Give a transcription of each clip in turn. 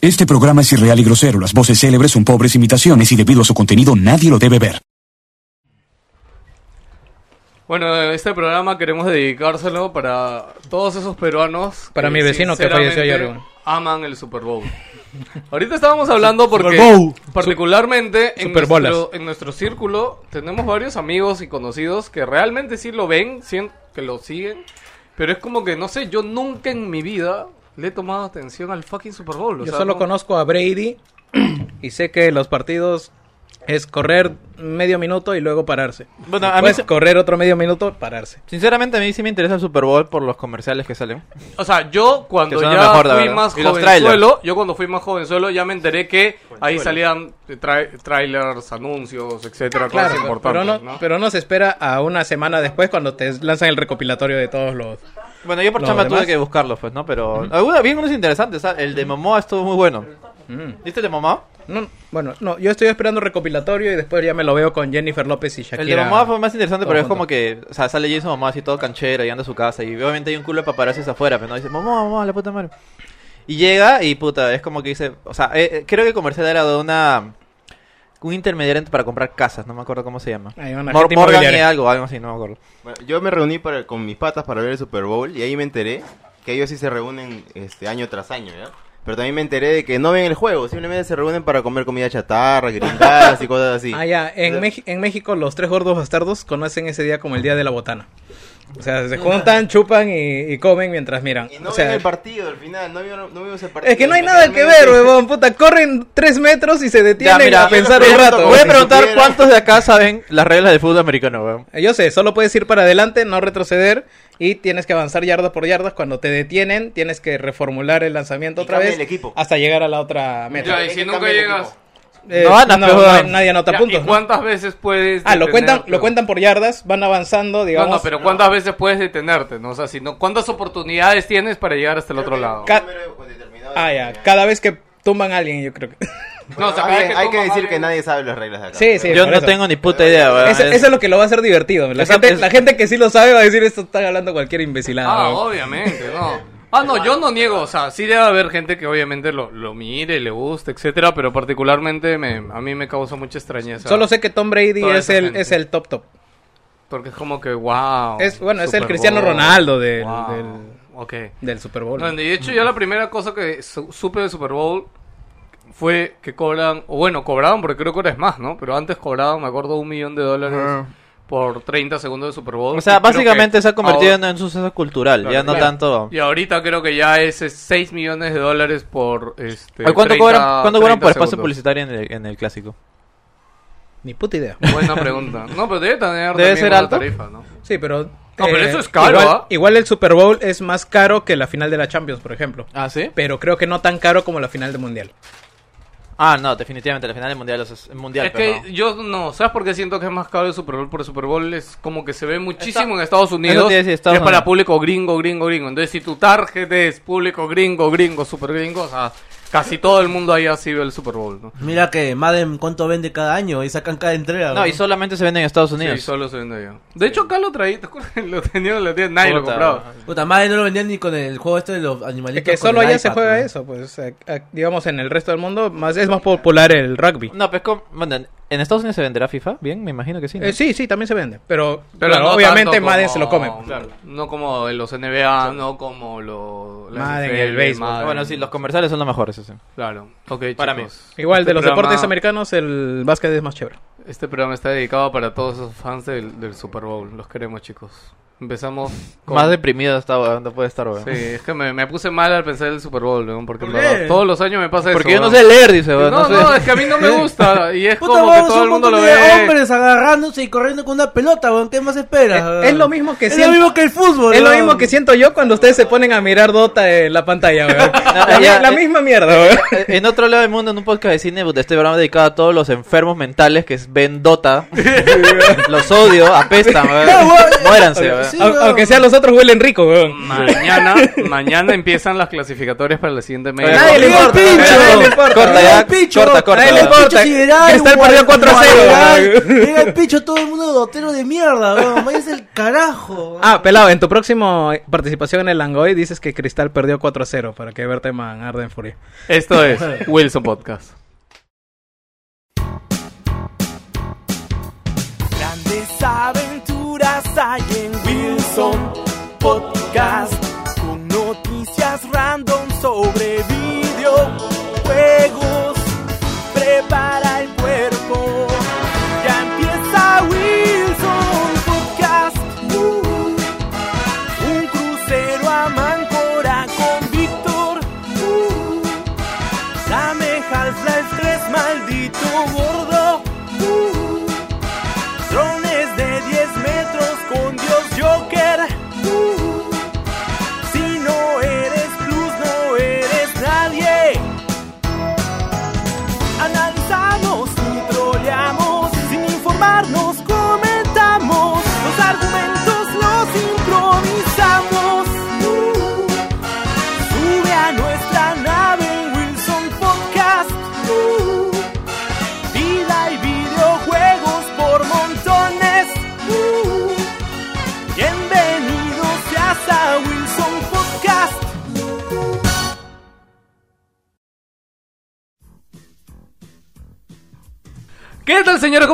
Este programa es irreal y grosero. Las voces célebres son pobres imitaciones y debido a su contenido nadie lo debe ver. Bueno, este programa queremos dedicárselo para todos esos peruanos. Para mi vecino que falleció ayer. Aman el Super Bowl. Ahorita estábamos hablando porque, Super Bowl. particularmente en nuestro, en nuestro círculo, tenemos varios amigos y conocidos que realmente sí lo ven, que lo siguen. Pero es como que, no sé, yo nunca en mi vida le he tomado atención al fucking Super Bowl. o Yo sea, solo no- conozco a Brady y sé que los partidos es correr medio minuto y luego pararse. Bueno, a mí, Puedes se- correr otro medio minuto, pararse. sinceramente, a mí sí me interesa el Super Bowl por los comerciales que salen. O sea, yo cuando ya mejor, fui verdad. más jovenzuelo, yo cuando fui más jovenzuelo ya me enteré que ahí salían tra- trailers, anuncios, etcétera, Claro, cosas importantes, pero no, ¿no? pero no se espera a una semana después cuando te lanzan el recopilatorio de todos los... Bueno, yo por chamba demás. tuve que buscarlos, pues, ¿no? Pero algunos bien unos interesantes. ¿sabes? El de Momoa estuvo muy bueno. Mm. ¿Viste el de Momoa? No, bueno, no, yo estoy esperando recopilatorio y después ya me lo veo con Jennifer López y Shakira. El de Momoa fue más interesante, pero es como que, o sea, sale Jason Momoa así todo canchero y anda a su casa y obviamente hay un culo de paparazzis afuera, pero no dice, Momoa, Momoa, la puta madre. Y llega y puta, es como que dice, o sea, eh, eh, creo que el comercial era de una un intermediario para comprar casas, no me acuerdo cómo se llama. Mor- Morgan y algo, algo así, no me acuerdo. Bueno, yo me reuní para- con mis patas para ver el Super Bowl y ahí me enteré que ellos sí se reúnen este año tras año, ¿ya? Pero también me enteré de que no ven el juego, simplemente se reúnen para comer comida chatarra, gringadas y cosas así. Ah, ya. En, Meji- en México los tres gordos bastardos conocen ese día como el día de la botana. O sea, se juntan, chupan y, y comen mientras miran. Y no o sea, ven el partido al final, no vimos el partido. es que no hay nada que ver, huevón. Puta, corren tres metros y se detienen Ya, mira, a pensar un rato. Voy a si preguntar supiera- cuántos de acá saben las reglas del fútbol americano, weón. Yo sé, solo puedes ir para adelante, no retroceder y tienes que avanzar yardas por yardas. Cuando te detienen, tienes que reformular el lanzamiento Y otra cambia vez el equipo. hasta llegar a la otra meta. Ya, y si nunca llegas... Eh, No ganas, pero, no hay- nadie anota Ya, puntos. ¿Y ¿no? cuántas veces puedes Ah, lo cuentan, lo cuentan por yardas, van avanzando, No, digamos. no, pero ¿cuántas veces puedes detenerte? ¿no? O sea, si no, ¿cuántas oportunidades tienes para llegar hasta el otro lado? Ca- de Ah, ya. cada vez que tumban a alguien, yo creo que. No, o sea, hay, vez hay que decir que nadie sabe las reglas de acá. Sí, sí. Yo no eso. tengo ni puta idea. Eso, Es- eso es lo que lo va a hacer divertido. La, gente, es- la gente que sí lo sabe va a decir esto están hablando cualquier imbecilada. Ah, obviamente, no. Ah, no, yo no niego, o sea, sí debe haber gente que obviamente lo, lo mire, le guste, etcétera, pero particularmente me, a mí me causa mucha extrañeza. Solo sé que Tom Brady Toda es el, gente. es el top top. Porque es como que, wow. Es- bueno, es el Cristiano Bowl, Ronaldo del- wow, del-. Del Super Bowl. No, de hecho, ya la primera cosa que su- supe de Super Bowl fue que cobran, o bueno, cobraban, porque creo que ahora es más, ¿no? Pero antes cobraban, me acuerdo, un millón de dólares Ajá. Por 30 segundos de Super Bowl. O sea, básicamente que se ha convertido ahora- en un suceso cultural, Claro, ya no claro. tanto... Y ahorita creo que ya es 6 millones de dólares por este. ¿A ¿Cuánto 30 cobran, ¿cuánto cobran 30 por espacio publicitario en el, en el clásico? Ni puta idea. Buena pregunta. No, pero debe tener Debe ser alto. tarifa, ¿no? Sí, pero. eh, No, pero eso es caro, Igual, ¿ah? igual el Super Bowl es más caro que la final de la Champions, por ejemplo. ¿Ah, sí? Pero creo que no tan caro como la final del Mundial. Ah, no, definitivamente, la final del mundial es mundial. Es que no. yo no, ¿sabes por qué siento que es más caro el Super Bowl? Porque el Super Bowl es como que se ve muchísimo Está- en Estados Unidos. Decir, Estados es para Unidos. público gringo, gringo, gringo. Entonces, si tu target es público gringo, gringo, super gringo, o sea, casi todo el mundo allá sí ve el Super Bowl, ¿no? Mira que Madden cuánto vende cada año y sacan cada entrega. No, y solamente se vende en Estados Sí, Unidos. solo se vende allá. De hecho, acá lo traí. Lo tenía, lo tenía, nadie lo Puta. compraba. Puta, Madden no lo vendían ni con el juego este de los Es animalitos. que con solo allá se juega ¿no? eso, pues. eh, eh, digamos, en el resto del mundo más es más popular el rugby. No, pues como- bueno, ¿en Estados Unidos se venderá FIFA? Bien, me imagino que sí. ¿no? Eh, sí, sí, también se vende. Pero, Pero claro, no obviamente Madden como- se lo come. No como los NBA, no como lo, la Madden, NFL, el béisbol. Madden. Bueno, sí, los comerciales son los mejores, Claro. Ok, Para chicos. Igual, Este de los programa- deportes americanos, el básquet es más chévere. Este programa está dedicado para todos esos fans del, del Super Bowl. Los queremos, chicos. Empezamos con... Más deprimido está, weón, no puede estar, weón. Sí, es que me, me puse mal al pensar el Super Bowl, weón, porque ¿Por en verdad qué? todos los años me pasa Porque eso. yo no sé leer, dice, weón. No, No, no, sé. es que a mí no me gusta. Y es Puta, como que todo el un mundo lo ve. hombres agarrándose y corriendo con una pelota, weón. ¿Qué más esperas? Es- weón? es lo mismo que Es siempre- lo mismo que el fútbol. Es lo mismo que siento yo cuando ustedes se ponen a mirar Dota en la pantalla, weón. la, ya, la eh, misma mierda, weón. Eh, En otro lado del mundo, en un podcast de cine, este programa dedicado a todos los enfermos mentales que ven Dota. los odio, apestan, weón. No, weón. Sí. Aunque sean los otros huelen rico, weón. Mañana, mañana empiezan las clasificatorias para la siguiente media. Nadie le Llega el importa. pincho. Nadie le importa. Corta ya, el picho. corta, corta. Nadie le importa. Cristal perdió 4-0, igual- weón. Llega el pincho todo el mundo dotero de mierda, weón. Váyase el carajo. Ah, pelado, en tu próximo participación en el Langoy dices que Cristal perdió 4-0 para que Berteman arde en furia. Esto es Wilson Podcast. Grandes aventuras hay en Wilson Podcast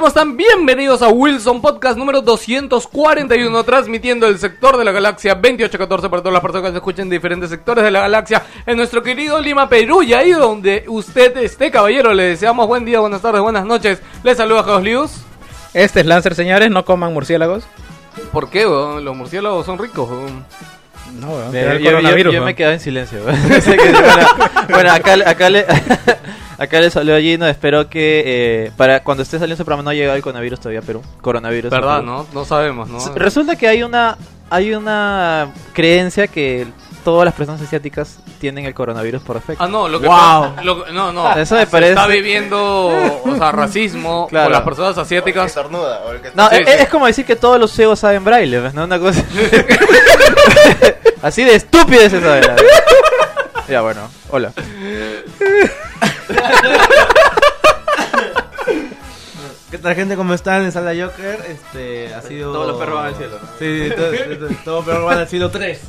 ¿Cómo están? Bienvenidos a Wilson Podcast número 241, transmitiendo el sector de la galaxia 2814 para todas las personas que se escuchen de diferentes sectores de la galaxia en nuestro querido Lima, Perú. Y ahí donde usted esté, caballero, le deseamos buen día, buenas tardes, buenas noches. Les saluda Jaos Lius. Este es Lancer, señores, no coman murciélagos. ¿Por qué, weón? Los murciélagos son ricos, weón. No, weón. Yo, yo- yo- me quedé en silencio. Bueno, acá, acá le acá le salió a Gino. Espero que eh, para cuando esté saliendo ese programa no ha llegado el coronavirus todavía a Perú. Coronavirus. ¿Verdad, Perú. no? No sabemos, ¿no? Resulta que hay una hay una creencia que todas las personas asiáticas tienen el coronavirus por defecto. Ah, no, lo que Wow. lo- no, no. Eso me Se parece- Está viviendo, o sea, racismo Claro. por las personas Que asiáticas. estornuda, o el que No, Sí, es, sí. es como decir que todos los ciegos saben braille. ¿no? Una cosa. Así de estúpido es esa. Ya, bueno, hola. ¿Qué tal, gente? ¿Cómo están? Les habla Joker. Este, ha sido... Todos los perros van al cielo. Sí, sí, todos los perros van al cielo 3.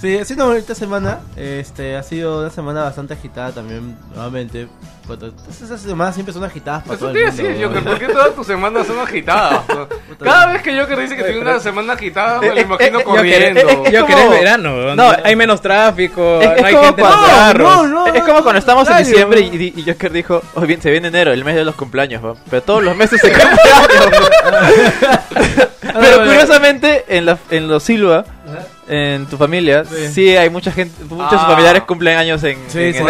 Sí, ha sido una bonita semana. Este, ha sido una semana bastante agitada también, nuevamente. Cuando- Esas semanas siempre son agitadas para Eso todo te el iba a mundo. decir. Joker, ¿por qué todas tus semanas son agitadas? Cada vez que Joker dice que tiene una semana agitada, me lo Eh, imagino eh, eh, corriendo. Joker, eh, eh, quería verano. No, hay menos tráfico, es- es no hay como gente en los cuando- carros. No, no, es como cuando estamos en diciembre y, Joker dijo, hoy bien, se viene enero, el mes de los cumpleaños, pero todos los meses se cumpleaños. pero curiosamente, en, la, en los Silva, en tu familia, sí, Sí. hay mucha gente, muchos Ah. familiares cumplen años en, Sí, en sí.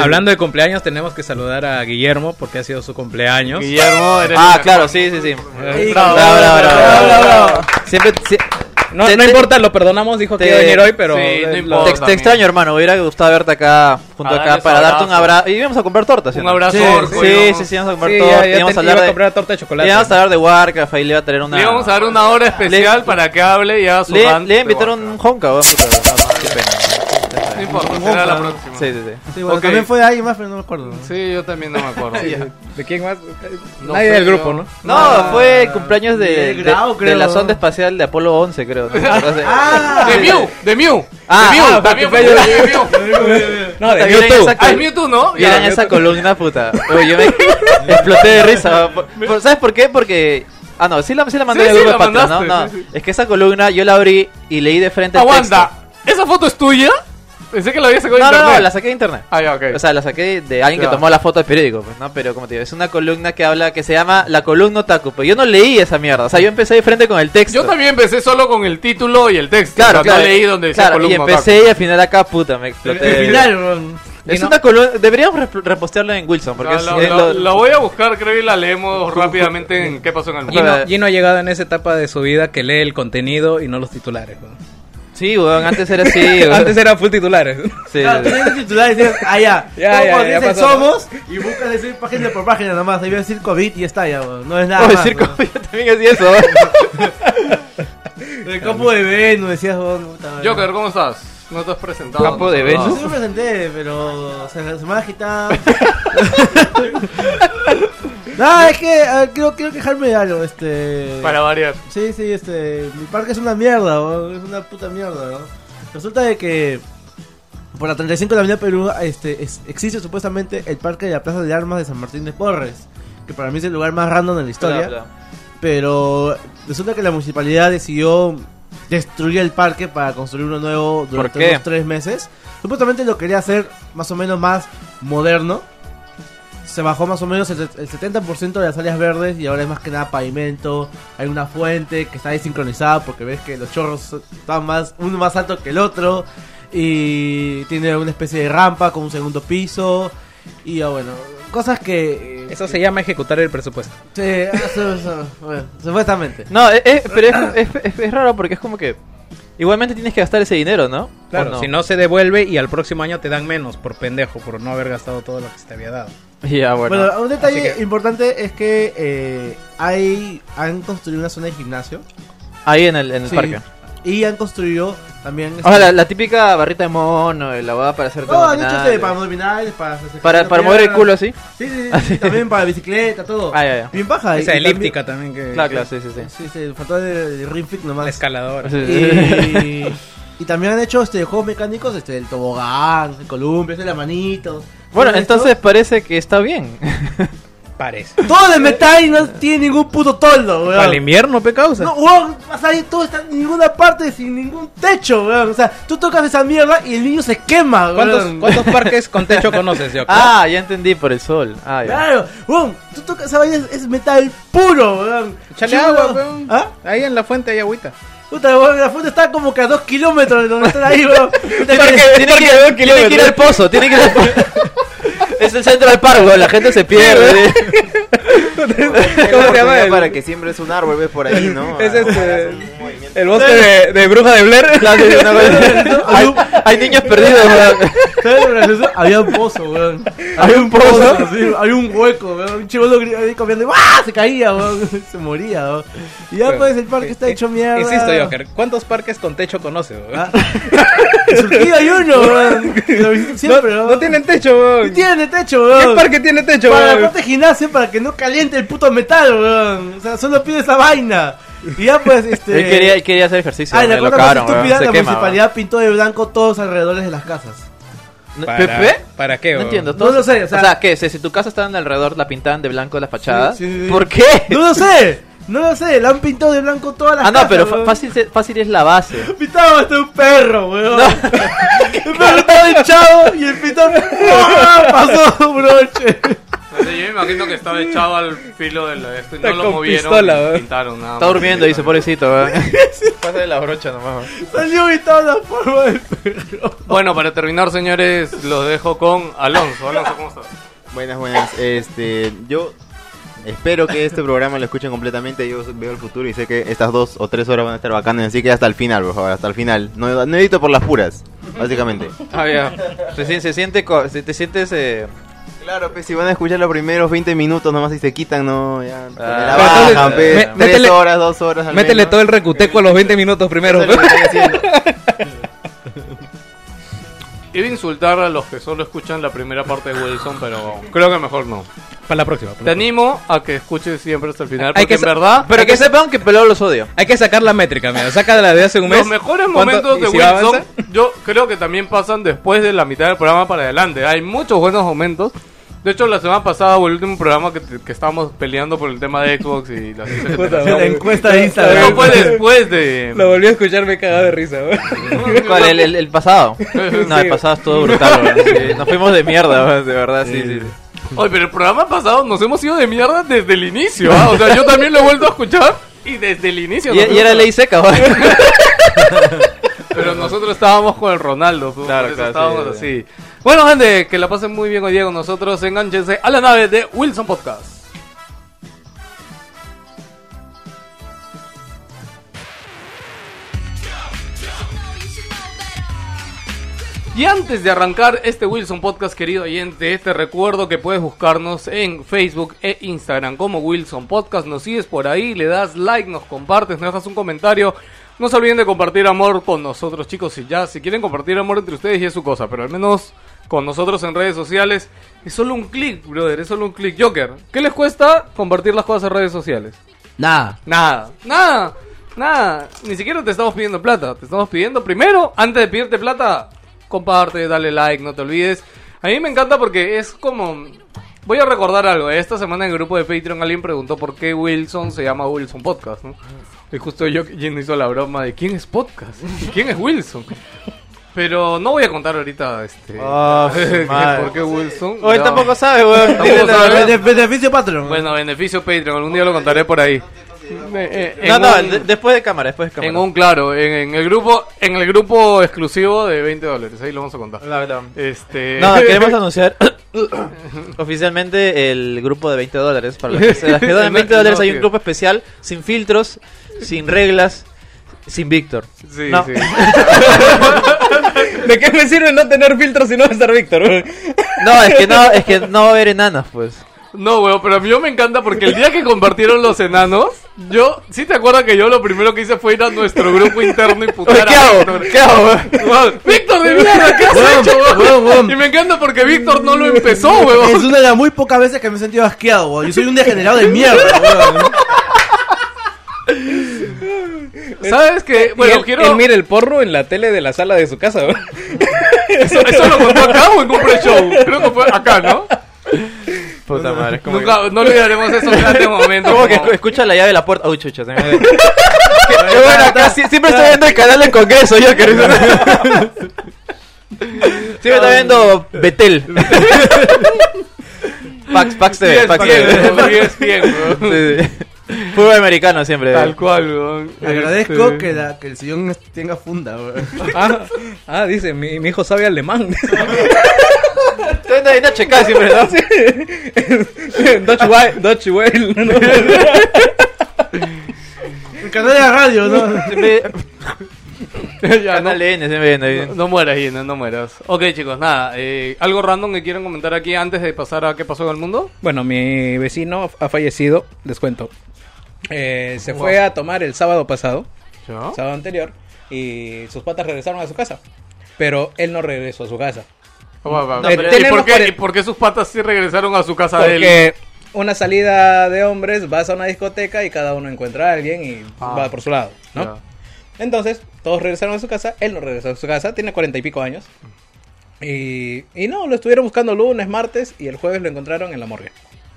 hablando de cumpleaños, tenemos que saludar a Guillermo porque ha sido su cumpleaños. Guillermo, eres Ah, claro, sí, sí, sí. Bravo, Bravo, bravo, bravo, bravo, bravo. bravo. Siempre, si- No, Te- no te- importa, lo perdonamos, dijo que iba a venir hoy, pero... Sí, no importa. te, extraño, hermano. Me hubiera gustado verte acá, junto A acá, para darte un abrazo. Y íbamos a comprar tortas. ¿sí Un abrazo, Sí, orco, Sí, íbamos- sí, sí, íbamos a comprar Sí, tortas. ya, ya íbamos a iba hablar a de, comprar torta de chocolate. íbamos a hablar de Warcraft. Ahí le iba a traer una. Le íbamos a dar una hora especial para que hable y haga su Le, le de invitaron un Warcraft. honka, importa, será la próxima. Sí, sí, sí. Sí, bueno, Ok. también fue alguien más, pero no me acuerdo. Sí, yo también no me acuerdo. ¿De quién más? No Nadie del grupo, ¿no? No, Ah, fue el cumpleaños de, la sonda espacial de Apolo 11, creo. Ah, De Mew, de Mew. Ah, de Mew, ah, también fue de Mew. No, de Puta, ¿vieron Mewtwo. esa Ah, esa columna, puta. Yo me exploté de risa. Por- ¿Sabes por qué? Porque. Ah, no, sí la, sí la mandé Sí, de Patreon, ¿no? mandaste, No, sí, sí. es que esa columna yo la abrí y leí de frente el Aguanta, ¿esa foto es tuya? Pensé que la había sacado de. No, no, internet. no, la saqué de internet. Ah, ya, ok. O sea, la saqué de alguien Ya. que tomó la foto del periódico, pues, ¿no? Pero como te digo, es una columna que habla, que se llama La columna Otaku. Pero yo no leí esa mierda. O sea, yo empecé de frente con el texto. Yo también empecé solo con el título y el texto. Claro, o sea, claro. No leí donde decía claro, y empecé y al final acá, puta, me al exploté. final, weón. Es no- una columna, deberíamos rep- repostearla en Wilson, porque es, es la- lo- la voy a buscar, creo, y la leemos rápidamente en qué pasó en el mundo. Gino, Gino ha llegado en esa etapa de su vida que lee el contenido y no los titulares. weón. Sí, weón, antes era así, weón. Antes era full titulares. Sí, Claro, sí, sí. tienes el titular y dices, ah, ya. Ya, Como ya, cuando ya pasó. somos y buscas decir página por página nomás. Ahí va a decir COVID y está ya, weón. No es nada Puedo más. decir weón. yo también hacía eso. El campo de Venus, decías puta madre. Joker, ¿cómo estás? No te has presentado. Campo de No, Venus. No, sí me presenté, pero se, se me ha agitado. no, es que quiero, quiero quejarme de algo, este... Para variar. Sí, sí, este... Mi parque es una mierda, weón, es una puta mierda, ¿no? Resulta de que... Por la 35 de la Avenida Perú este, es- existe supuestamente el parque de la Plaza de Armas de San Martín de Porres. Que para mí es el lugar más random de la historia. Bla, bla. Pero resulta que la municipalidad decidió destruir el parque para construir uno nuevo durante unos tres meses. Supuestamente lo quería hacer más o menos más moderno. Se bajó más o menos el, el 70% de las áreas verdes y ahora es más que nada pavimento. Hay una fuente que está desincronizada porque ves que los chorros están más uno más alto que el otro. Y tiene una especie de rampa con un segundo piso. Y ah, bueno, cosas que... Eso se llama ejecutar el presupuesto. Sí, eso- eso, bueno, supuestamente. No, eh, eh, pero es, es- es- es raro porque es como que. Igualmente tienes que gastar ese dinero, ¿no? Claro, ¿O no? si no se devuelve y al próximo año te dan menos por pendejo, por no haber gastado todo lo que se te había dado. Ya, bueno. Bueno, un detalle Así que- importante es que eh, hay han construido una zona de gimnasio Ahí en el, en el Sí. parque. Y han construido también O sea, la, la típica barrita de mono, la va para hacer no, han hecho este, para abdominales, para hacer para, para mover el culo así. Sí, sí, sí, sí, también para bicicleta, todo. Ah, ya, ya. Bien baja. Esa y elíptica también que... Claro, claro, sí, sí, sí. Sí, sí, faltó de, de Ring Fit La nomás. escaladora. Sí, sí. Y, y también han hecho este juegos mecánicos, este el tobogán, el columpio, este la manito. Bueno, esto. entonces parece que está bien. Parece. todo de metal y no tiene ningún puto toldo, weón. Para el invierno, pe causa. No, weón, vas ahí todo está en ninguna parte sin ningún techo, weón. O sea, tú tocas esa mierda y el niño se quema, weón. ¿Cuántos, ¿Cuántos parques con techo conoces, yo? Ah, ya entendí, por el sol. Ah, ya. Claro, weón, tú tocas esa vaina, es, es metal puro, weón. Agua, weón. ¿Ah? Ahí en la fuente hay agüita. Puta, weón, la fuente está como que a dos kilómetros de donde están ahí, weón. Puta, Tiene que- que, tiene que- tiene que ir al pozo, tiene que ir al pozo. Es el centro del parque, la gente se pierde. ¿Cómo se llama? Para que siembres un árbol, ves por ahí, ¿no? Es este- el bosque de, de bruja de Blair. hay, hay niños perdidos, weón. ¿Sabes lo gracioso? Había un pozo, weón. Había un pozo, sí, había un hueco, weón. Un chivolo ahí comiendo, ¡ah! Se caía, weón. Se moría, weón. Y ya pues el parque está hecho mierda. Insisto, Joker, ¿cuántos parques con techo conoces, weón? Ah. En hay uno, weón. No, siempre, weón. no tienen techo, weón. Techo, ¿Qué weón. parque tiene techo, Para la weón? parte de gimnasio para que no caliente el puto metal, weón. O sea, solo pide esa vaina. Y ya pues, este. Él quería, él quería hacer ejercicio, Ah, la cosa más estúpida, la quema. municipalidad pintó de blanco todos los alrededores de las casas. ¿Para, ¿Pepe? ¿Para qué, No weón? entiendo. No todos- lo sé, o sea- ¿qué? Si, si tu casa estaba alrededor, la pintaban de blanco la fachada. Sí, sí, sí. ¿Por qué? No lo sé, no lo sé, la han pintado de blanco todas las Ah, casas. no, pero weón. fácil, se- fácil es la base. Pintaba hasta un perro, weón. el perro estaba echado y el pitón ¡ah! pasó un broche. No sé, yo me imagino que estaba echado al filo de la esto y no Está lo con movieron. pistola, y weón. pintaron nada Está más. durmiendo, dice, pobrecito, weón. Pasa de la brocha nomás, weón. Salió y toda la forma del perro. Bueno, para terminar, señores, los dejo con Alonso. Alonso, ¿cómo estás? Buenas, buenas. Este, yo espero que este programa lo escuchen completamente. Yo veo el futuro y sé que estas dos o tres horas van a estar bacanas. Así que hasta el final, por favor, hasta el final. No, no edito por las puras, básicamente. Ah, ya. Se, sien- se siente, co- se- te sientes... Eh... Claro, pues si van a escuchar los primeros 20 minutos nomás y se quitan, no, ya. Ah. la bajan, pues, me- tres métele- horas, dos horas al Métele menos. todo el recuteco a los 20 minutos primero. Eso. Iba a insultar a los que solo escuchan la primera parte de Wilson, pero creo que mejor no. Para la próxima. Te animo a que escuches siempre hasta el final, Hay porque que en verdad Pero que sepan que pelado los odio. Hay que sacar la métrica, mira. Saca de la de hace un mes. los mejores ¿Cuánto- momentos de si Wilson, yo creo que también pasan después de la mitad del programa para adelante. Hay muchos buenos momentos. De hecho, la semana pasada o el último programa que, que estábamos peleando por el tema de Xbox y la. La encuesta de Instagram. Eso fue después de... Lo volví a escuchar, me cagado de risa. ¿Cuál? ¿El, el, el pasado? No, el pasado estuvo brutal. Sí, nos fuimos de mierda, de verdad, sí, sí. sí. Oye, pero el programa pasado nos hemos ido de mierda desde el inicio. ¿ah? O sea, yo también lo he vuelto a escuchar y desde el inicio. Y, era ley seca, weón. Pero nosotros estábamos con el Ronaldo. pues, Claro, por eso claro, estábamos sí, así. Bueno, gente, que la pasen muy bien hoy día con nosotros. Enganchense a la nave de Wilson Podcast. Y antes de arrancar este Wilson Podcast, querido oyente, te recuerdo que puedes buscarnos en Facebook e Instagram como Wilson Podcast. Nos sigues por ahí, le das like, nos compartes, nos dejas un comentario. No se olviden de compartir amor con nosotros, chicos. Si ya, si quieren compartir amor entre ustedes, ya es su cosa. Pero al menos con nosotros en redes sociales, es solo un clic, brother. Es solo un clic. Joker, ¿qué les cuesta compartir las cosas en redes sociales? Nada. Nada, nada, nada. Ni siquiera te estamos pidiendo plata. Te estamos pidiendo primero, antes de pedirte plata, comparte, dale like, no te olvides. A mí me encanta porque es como... Voy a recordar algo. Esta semana en el grupo de Patreon alguien preguntó por qué Wilson se llama Wilson Podcast, ¿no? Y justo yo Jin hizo la broma de ¿quién es Podcast? ¿Y ¿Quién es Wilson? Pero no voy a contar ahorita este madre. por qué Wilson. Ya. tampoco sabe, weón. Beneficio Patreon. Bueno, beneficio Patreon, algún día lo contaré por ahí. Eh, eh, No, no, un- de- después de cámara, después de cámara. En un claro, en, en el grupo, en el grupo exclusivo de 20 dólares, ahí lo vamos a contar. No, no. Este. No, queremos anunciar oficialmente el grupo de 20 dólares. Para los que, se- las que donen 20 dólares hay un grupo especial, sin filtros, sin reglas, sin Víctor. Sí, No. sí. ¿De qué me sirve no tener filtros si no va a estar Víctor? No, es que no, es que no va a haber enanas, pues. No, weón, pero a mí me encanta porque el día que compartieron los enanos, yo, ¿sí te acuerdas que yo lo primero que hice fue ir a nuestro grupo interno y putear ¿Qué a hago? Víctor? ¿Qué hago? Weón, Víctor de mierda, ¿qué has Weón, hecho, weón? weón, weón. Y me encanta porque Víctor no lo empezó, Es weón. una de las muy pocas veces que me he sentido asqueado, weón. Yo soy un degenerado de mierda, weón. ¿Sabes qué? Bueno, él, quiero. él mira el porro en la tele de la sala de su casa. Eso, eso lo contó acá o en un pre-show. Creo que fue acá, ¿no? Puta madre, es como que- Nunca, no olvidaremos esos grandes momentos. Como que escucha la llave de la puerta. Uy, chucha. se me- Qué qué bueno, acá siempre estoy viendo el canal del Congreso, yo que Siempre está viendo Betel. Pax, Pax TV, Bien, Pax bien, TV. Sí, sí. Fútbol americano siempre. Tal cual, weón. Agradezco Este- que, la, que el sillón tenga funda, weón. Ah, ah, dice, mi, mi hijo sabe alemán. Ahí una checada siempre, ¿no? Dutch Wild, Dutch Wild. ¿no? El canal de la radio, ¿no? Siempre... Ya, no, Canal N, siempre viendo ahí. no mueras, Gina, no mueras. Ok, chicos, nada. eh, ¿Algo random que quieran comentar aquí antes de pasar a qué pasó en el mundo? Bueno, mi vecino ha fallecido, les cuento. Eh, se fue a tomar el sábado pasado, ¿Ya? sábado anterior, y sus patas regresaron a su casa. Pero él no regresó a su casa. Va. No, ¿Y, por qué, cuare- y por qué sus patas sí regresaron a su casa de él? Porque una salida de hombres, vas a una discoteca y cada uno encuentra a alguien y Ah. va por su lado, ¿no? Entonces, todos regresaron a su casa, él no regresó a su casa, tiene cuarenta y pico años. Y, y no, lo estuvieron buscando lunes, martes y el jueves lo encontraron en la morgue.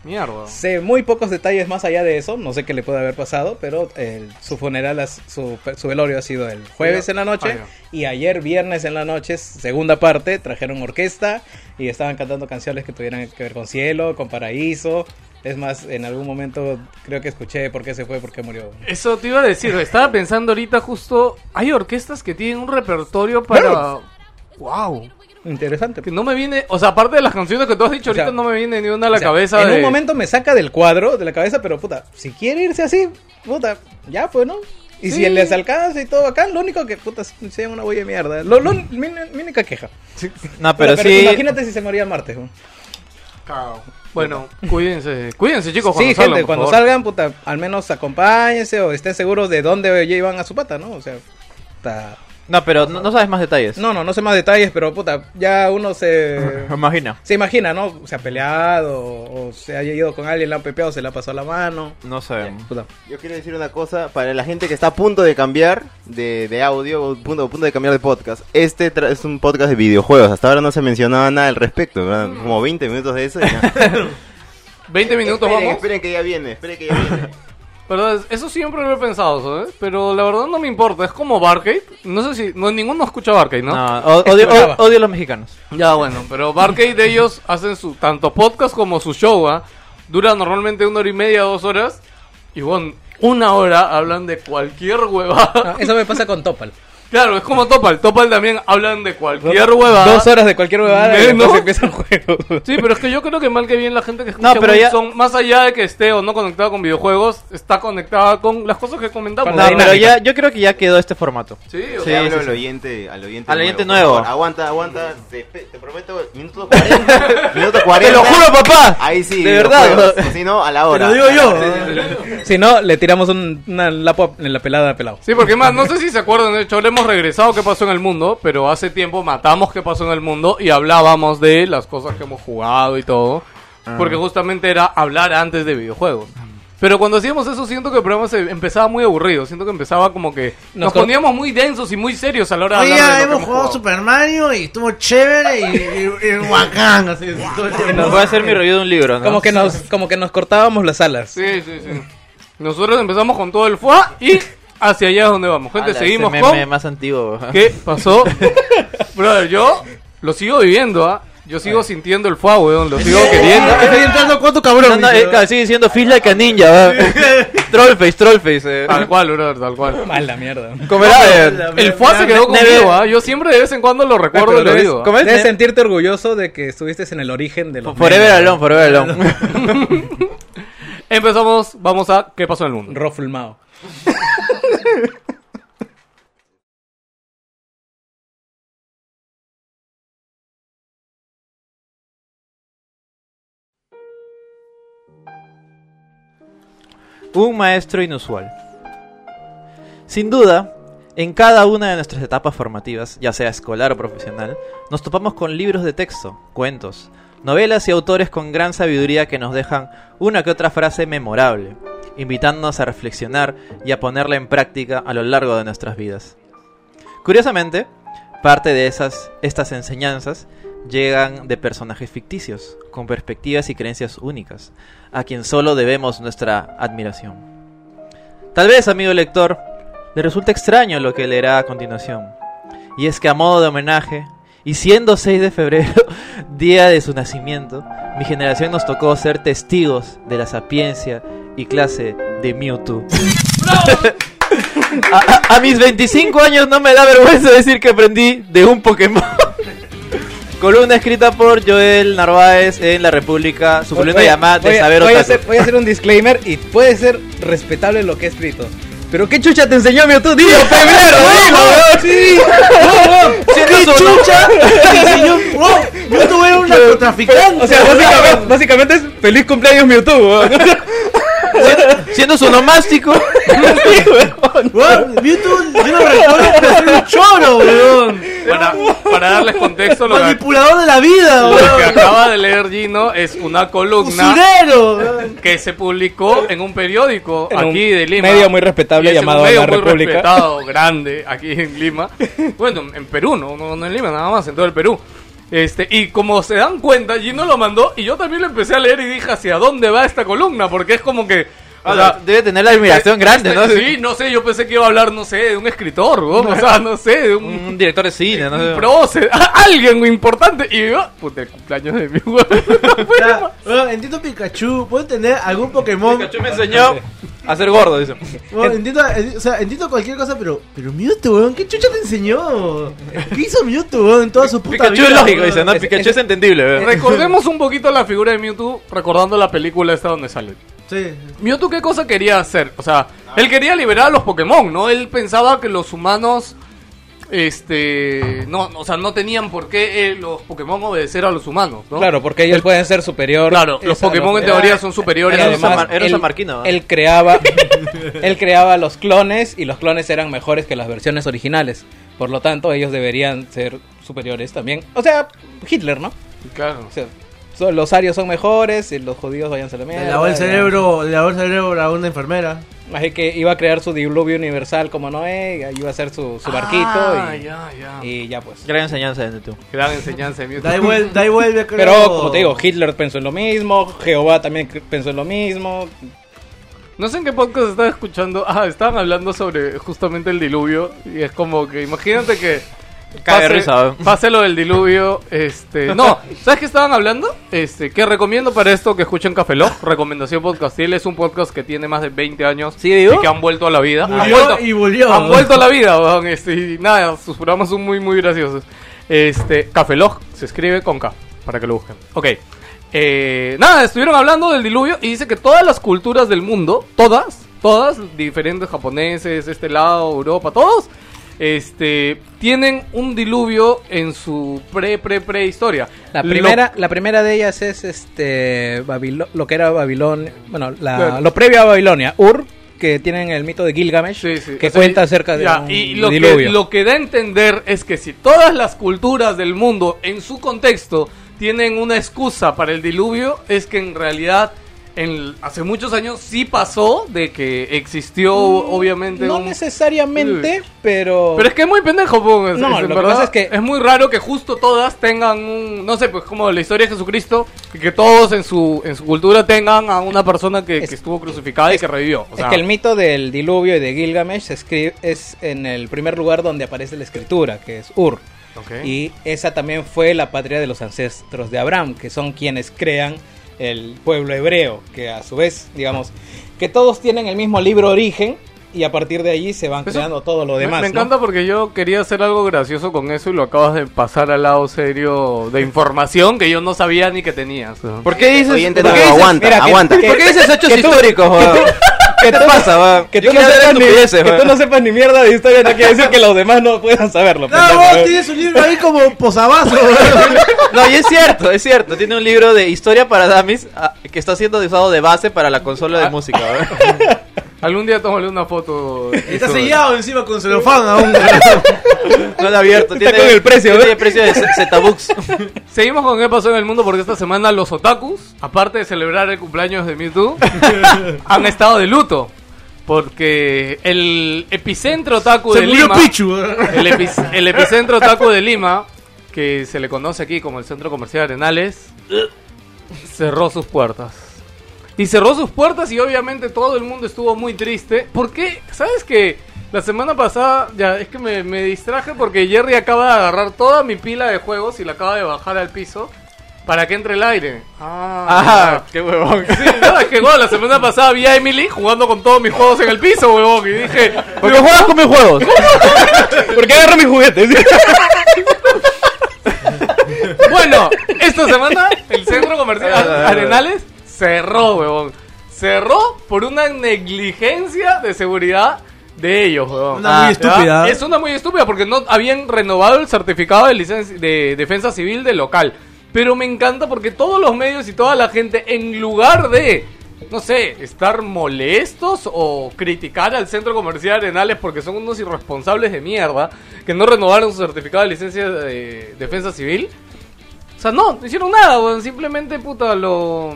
Mierda. Sé muy pocos detalles más allá de eso, no sé qué le puede haber pasado, pero el- su funeral, su, su velorio ha sido el jueves en la noche Ah, y ayer viernes en la noche, segunda parte, trajeron orquesta y estaban cantando canciones que tuvieran que ver con cielo, con paraíso. Es más, en algún momento creo que escuché por qué se fue, por qué murió. Eso te iba a decir, estaba pensando ahorita justo, hay orquestas que tienen un repertorio para... ¡Wow! Interesante. Que no me viene, o sea, aparte de las canciones que tú has dicho O sea, ahorita, no me viene ni una a la O sea, cabeza en de... un momento me saca del cuadro, de la cabeza, pero puta, si quiere irse así, puta, ya fue, ¿no? Y Sí. si les alcanza y todo acá, lo único que, puta, sea una huella de mierda. Lo, lo- mi, mi única queja. No, pero sí. Imagínate si se moría el martes, ¿no? Bueno, cuídense, cuídense chicos Sí, cuando gente, salgan, por cuando favor. salgan, puta, al menos acompáñense o estén seguros de dónde llevan a su pata, ¿no? O sea, puta, No, pero no, no sabes más detalles. No, no, no sé más detalles, pero puta, ya uno se... Me imagino. Se imagina, ¿no? Se ha peleado o se haya ido con alguien, le han pepeado, se le ha pasado la mano. No sabemos. Puta. Yo quiero decir una cosa para la gente que está a punto de cambiar de, de audio o punto, a punto de cambiar de podcast. Este tra- es un podcast de videojuegos. Hasta ahora no se mencionaba nada al respecto. ¿verdad? Como 20 minutos de eso. y ya. 20 minutos esperen, vamos. esperen que ya viene. Esperen que ya viene. Pero es- eso siempre lo he pensado, ¿sabes? Pero la verdad no me importa, es como Barcade. No sé si, no, ninguno escucha Barcade, ¿no? No, o- odio, odio a los mexicanos. Ya bueno, pero Barcade ellos hacen su tanto podcast como su show, ¿ah? Dura normalmente una hora y media, dos horas. Y bueno, una hora hablan de cualquier huevada. Ah, eso me pasa con Topal. Claro, es como Topal. Topal también hablan de cualquier huevada. Dos horas de cualquier huevada y después empieza el juego. Sí, pero es que yo creo que mal que bien la gente que escucha No, pero ya- Wilson, más allá de que esté o no conectada con videojuegos, está conectada con las cosas que comentamos. No, pero ya, yo creo que ya quedó este formato. Sí, o Sí, sí, al sí. oyente, al oyente Al oyente por nuevo. favor. Aguanta, aguanta. Te, te prometo, minuto 40. minuto 40. Te lo juro, papá. Ahí sí. De verdad. Si no, a la hora. Te lo digo yo. Si no, le tiramos un- una lapo en la pelada a pelado. Sí, porque más, no sé si se acuerdan, de hecho, le hemos regresado qué pasó en el mundo, pero hace tiempo matamos qué pasó en el mundo y hablábamos de las cosas que hemos jugado y todo, porque justamente era hablar antes de videojuegos. Pero cuando hacíamos eso, siento que el programa se empezaba muy aburrido, siento que empezaba como que nos, Nos poníamos muy densos y muy serios a la hora de hablar de lo que hemos hemos jugado jugado. Super Mario y estuvo chévere y, y, y bacán, así, tiempo. Voy a hacer mi review de un libro, ¿no? Como que nos, como que nos cortábamos las alas. Sí, sí, sí. Nosotros empezamos con todo el FUA y hacia allá es donde vamos. Gente, Ala, seguimos con... meme más antiguo. ¿Qué pasó? Brother, yo lo sigo viviendo, ¿ah? Yo sigo sintiendo el FUA, weón. Lo sigo queriendo. Estoy entrando con tu cabrón. No, no, dice, eh, sigue diciendo Feel Like a Ninja, va. Trollface, Trollface. Eh. Tal cual, brother, tal cual. Mala mierda. ¿Cómo era? Eh, El FUA se quedó conmigo, ¿ah? Yo siempre de vez en cuando lo recuerdo y lo debes, digo. ¿Cómo es? debes sentirte orgulloso de que estuviste en el origen de los Forever. Alone, Forever Alone. Empezamos, vamos a ¿Qué pasó en el mundo? Ruffle Mao. Un maestro inusual. Sin duda, en cada una de nuestras etapas formativas, ya sea escolar o profesional, nos topamos con libros de texto, cuentos, novelas y autores con gran sabiduría que nos dejan una que otra frase memorable, invitándonos a reflexionar y a ponerla en práctica a lo largo de nuestras vidas. Curiosamente, parte de esas estas enseñanzas llegan de personajes ficticios, con perspectivas y creencias únicas, a quien solo debemos nuestra admiración. Tal vez, amigo lector, le resulte extraño lo que leerá a continuación. Y es que a modo de homenaje, y siendo 6 de febrero, día de su nacimiento, mi generación nos tocó ser testigos de la sapiencia y clase de Mewtwo. a, a- a mis 25 años no me da vergüenza decir que aprendí de un Pokémon. Columna escrita por Joel Narváez en La República, su columna llamada de saber voy a, hacer, voy a hacer un disclaimer y puede ser respetable lo que he escrito. Pero qué chucha te enseñó Mewtwo, dilo, febrero, dilo. Sí, su- chucha. Señor. Wow, yo tuve un narcotraficante. O sea, básicamente, básicamente es feliz cumpleaños Mewtwo, siendo su nomástico. Weón, Mewtwo, recuerdo por ser un choro, weón. Para, para darles contexto, lo que, Manipulador de la vida, lo que weón. acaba de leer Gino es una columna Usurero, weón. que se publicó en un periódico En un aquí de Lima. medio muy respetable Y es un llamado medio La muy República. respetado, grande, aquí en Lima. Bueno, en Perú, no, no, no en Lima, nada más, en todo el Perú. Este, y como se dan cuenta, Gino lo mandó y yo también lo empecé a leer y dije hacia dónde va esta columna, porque es como que... o sea, Debe tener la admiración grande, ¿no? Sí, no sé, yo pensé que iba a hablar, no sé, de un escritor, ¿no? o sea, no sé, de un, Un director de cine, ¿no? un prócer, alguien importante. Y yo, puta, el cumpleaños de mi weón. O sea, weón, entiendo Pikachu, puedo entender algún Pokémon. Pikachu me enseñó a ser gordo, dice. Weón, entiendo, enti- o sea, entiendo cualquier cosa, pero, pero Mewtwo, weón, ¿qué chucha te enseñó? ¿Qué hizo Mewtwo, weón, en toda su puta Pikachu vida? es lógico, weón? dice, ¿no? Es- Pikachu es- es entendible, ¿verdad? Recordemos un poquito la figura de Mewtwo, recordando la película esta donde sale. Sí. Mewtwo, ¿qué cosa quería hacer? O sea, él quería liberar a los Pokémon, ¿no? Él pensaba que los humanos, este, no, o sea, no tenían por qué eh, los Pokémon obedecer a los humanos, ¿no? Claro, porque ellos pueden ser superior. Claro, los Esa- Pokémon en era- teoría son superiores era a los un San humanos. Mar- era él- San Marquino, ¿no? Él creaba, él creaba los clones y los clones eran mejores que las versiones originales. Por lo tanto, ellos deberían ser superiores también. O sea, Hitler, ¿no? Claro. O sea, los arios son mejores y los judíos vayan a la mierda. Le lavó el cerebro, le lavó el cerebro a una enfermera. Así que iba a crear su diluvio universal como Noé, iba a hacer su, su barquito Ah, y, ya, ya. y ya pues. Gran enseñanza de Mewtwo. Gran enseñanza de. Da vuelve, da creo. Pero como te digo, Hitler pensó en lo mismo, Jehová también pensó en lo mismo. No sé en qué podcast estaba escuchando. Ah, estaban hablando sobre justamente el diluvio. Y es como que, imagínate que pase- risa, pase lo del diluvio. Este, no, ¿sabes qué estaban hablando? Este, que recomiendo para esto que escuchen Café Lock, recomendación podcastil, es un podcast que tiene más de 20 años ¿Sigue vivo? y que han vuelto a la vida. Han vuelto, y volvió. han vuelto a la vida, weón, este, y nada, sus programas son muy muy graciosos. Este, Café Lock se escribe con K, para que lo busquen. Ok. Eh, nada, estuvieron hablando del diluvio y dice que todas las culturas del mundo, todas, todas, diferentes japoneses, este lado, Europa, todos, este, tienen un diluvio en su pre, pre, prehistoria. La Lo- primera, la primera de ellas es este Babilo- lo que era Babilonia, bueno, la- Claro. lo previo a Babilonia, Ur, que tienen el mito de Gilgamesh, Sí, sí, que o sea, cuenta acerca de ya, un y lo que, diluvio. lo que da a entender es que si todas las culturas del mundo en su contexto tienen una excusa para el diluvio, es que en realidad en, hace muchos años sí pasó de que existió obviamente Mm, no un- necesariamente, pero Pero es que es muy pendejo, pues, No, es- lo que ¿verdad? pasa es que- es muy raro que justo todas tengan un, no sé, pues como la historia de Jesucristo, y que todos en su en su cultura tengan a una persona que, Es- que estuvo crucificada y que revivió. O es sea, que el mito del diluvio y de Gilgamesh se escribe, es en el primer lugar donde aparece la escritura, que es Ur. Ok. Y esa también fue la patria de los ancestros de Abraham, que son quienes crean el pueblo hebreo, que a su vez, digamos, que todos tienen el mismo libro origen y a partir de allí se van Eso- creando todo lo Me- demás. Me, ¿no? encanta porque yo quería hacer algo gracioso con eso y lo acabas de pasar al lado serio de información que yo no sabía ni que tenías. ¿no? ¿Por qué dices, Oyente ¿por no, qué dices- aguanta, mira, que- aguanta. ¿Por qué dices hechos que tú- históricos, weón? ¿Qué te pasa, weón? Que tú, no sepas ni, estupideces, que tú weón. no sepas ni mierda de historia no quiere decir que los demás no puedan saberlo. No, vos ¿eh? tienes un libro ahí como posavasos. No, y es cierto, es cierto. Tiene un libro de historia para dummies ah, que está siendo usado de base para la consola de música, weón. Algún día tómale una foto. Está sellado encima con celofán aún. No lo ha abierto. Está Tiene, con el precio, tiene ¿verdad? precio de Z- Zetabooks. Seguimos con qué pasó en el mundo porque esta semana los otakus, aparte de celebrar el cumpleaños de Mewtwo, han estado de luto. Porque el epicentro otaku Se de murió Lima. Pichu. El, epi- el epicentro otaku de Lima, que se le conoce aquí como el Centro Comercial Arenales, cerró sus puertas. Y cerró sus puertas y obviamente todo el mundo estuvo muy triste. ¿Por qué? ¿Sabes que La semana pasada, ya, es que me, me distraje porque Jerry acaba de agarrar toda mi pila de juegos y la acaba de bajar al piso para que entre el aire. Ah, qué huevón. Sí, no, es que bueno, la semana pasada vi a Emily jugando con todos mis juegos en el piso, huevón, y dije, ¿Por qué juegas con mis juegos? ¿Por qué agarro mis juguetes? Bueno, esta semana el centro comercial Arenales cerró, huevón. Cerró por una negligencia de seguridad de ellos, huevón. Una muy ¿ya? estúpida. Es una muy estúpida porque no habían renovado el certificado de licencia de defensa civil del local. Pero me encanta porque todos los medios y toda la gente, en lugar de, no sé, estar molestos o criticar al centro comercial Arenales porque son unos irresponsables de mierda que no renovaron su certificado de licencia de defensa civil. O sea, no, no hicieron nada, weón. Simplemente, puta, lo.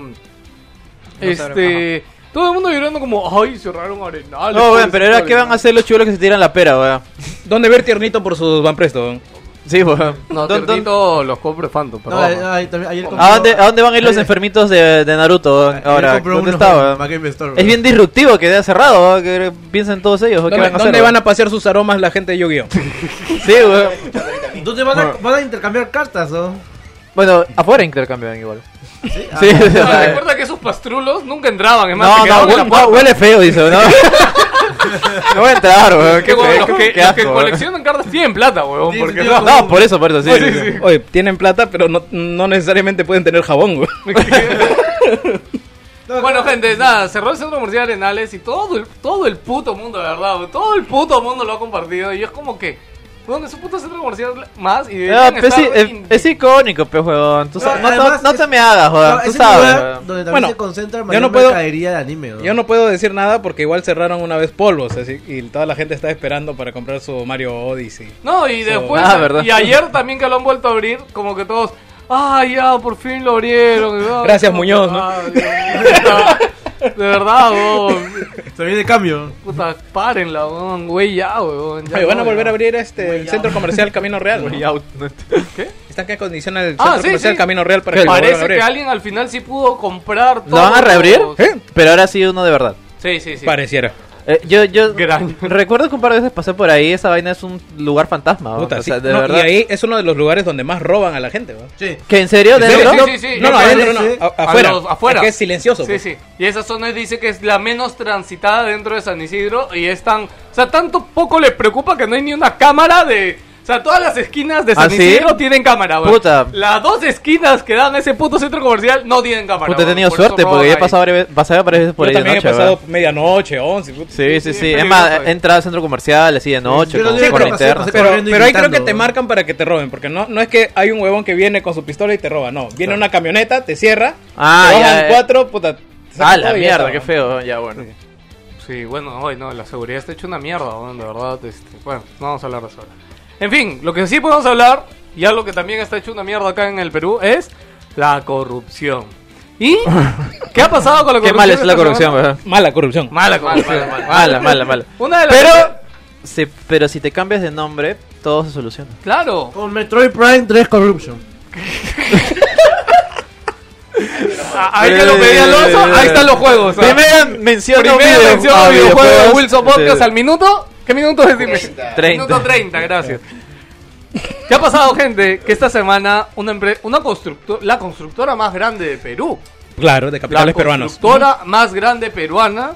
Este. Todo el mundo llorando como, ay, cerraron Arenales. No, weón, pero ahora, ¿qué van a hacer los chulos que se tiran la pera, weón? ¿Dónde ver tiernito por sus Van Presto? Sí, weón. No, ¿Dó- dó- Tiernito los compre Phantom, No, ¿A dónde, ¿A dónde van a ir los enfermitos de, de Naruto weón, ahora? ¿Dónde está, weón? Es bien disruptivo que haya cerrado, weón, que piensen todos ellos. ¿o ¿Qué ¿Dónde, van a hacer? dónde weón? van a pasear sus aromas la gente de Yu-Gi-Oh? Sí, weón. ¿Dónde van a, van a intercambiar cartas, no? Bueno, afuera intercambian igual. ¿Sí? Sí, Ah, o sea, recuerda que esos pastrulos nunca entraban, es más, No, no, en no, huele feo, dice, ¿no? no voy a entrar, weón. Qué bueno, los que, qué los que weón. coleccionan cartas tienen plata. Sí, Porque sí, no, sí. No, por eso, por eso, sí. Sí, sí, sí. Oye, tienen plata, pero no, no necesariamente pueden tener jabón, no, Bueno, gente, nada, cerró el centro comercial Arenales y todo el, todo el puto mundo, de verdad, todo el puto mundo lo ha compartido y es como que, ¿dónde es un puto centro comercial más? Y No, pues sí, es, icónico, pe, huevón. Tú No, no, no- no es- te me hagas, no, weón. es Tú sabes, lugar donde también Bueno, se concentra yo mayor no puedo- mercadería de anime, ¿no? Yo no puedo decir nada porque igual cerraron una vez polvos así, y toda la gente está esperando para comprar su Mario Odyssey. No, y después, Ah, verdad. y ayer también que lo han vuelto a abrir, como que todos, ah, ya, por fin lo abrieron. Ah, Gracias, Muñoz, ¿no? De verdad, weón. Se viene cambio. Puta, párenla, weón, güey, ya, weón. ya Oye, van a volver ya. a abrir este el centro comercial Camino Real. güey. ¿Qué? Están que acondicionan el Ah, centro sí, comercial sí. Camino Real para que Parece que alguien al final sí pudo comprar ¿Lo van a reabrir? los- ¿Eh? Pero ahora sí uno de verdad. Sí, sí, sí. Pareciera. Eh, yo, yo recuerdo que un par de veces pasé por ahí, esa vaina es un lugar fantasma. ¿no? Puta, O sea, sí. de No, verdad. y ahí es uno de los lugares donde más roban a la gente. ¿no? Sí. ¿Que en serio? ¿En serio? ¿Dentro? Sí, sí, sí. No, no, adentro no, a- afuera. Los- afuera. Es que es silencioso. Sí, pues. sí. Y esa zona dice que es la menos transitada dentro de San Isidro y es tan... O sea, tanto poco les preocupa que no hay ni una cámara de... O sea, todas las esquinas de San ¿Ah, sí? Isidro tienen cámara, weón. Puta. Las dos esquinas que dan a ese puto centro comercial no tienen cámara, Puta, he tenido suerte porque ya he pasado varias, pasado varias veces por Yo ahí de también noche. he pasado medianoche, 11. puta. Sí, sí, Sí, sí. es más, entra al centro comercial, así de noche, yo con, linterna. Pero, ahí creo que te marcan para que te roben, porque no, no es que hay un huevón que viene con su pistola y te roba, no. Viene una camioneta, te cierra, Ah, te ya, bajan eh. cuatro, puta. Ah, la mierda, qué feo. Ya, bueno. Sí, bueno, hoy no, la seguridad está hecha una mierda, weón, de verdad. Este, bueno, no vamos a hablar de eso ahora. En fin, lo que sí podemos hablar, y algo que también está hecho una mierda acá en el Perú, es la corrupción. ¿Y qué ha pasado con la Qué corrupción? mal es la corrupción, weón. Mala corrupción. Mala corrupción. Mala, mala, mala. Una de las Pero, pero si te cambias de nombre, todo se soluciona. Claro. Con Metroid Prime 3 Corruption. A- Ahí que lo pedía Alonso, ahí están los juegos. ¿ah? Primera mención Primera video- mención a videojuegos de. Wilson Podcast Sí. al minuto. ¿Qué minuto es? Dime. 30. Minuto 30, gracias. ¿Qué ha pasado, gente? Que esta semana una, una constructora, la constructora más grande de Perú, Claro, de la capitales peruanos. constructora más grande peruana,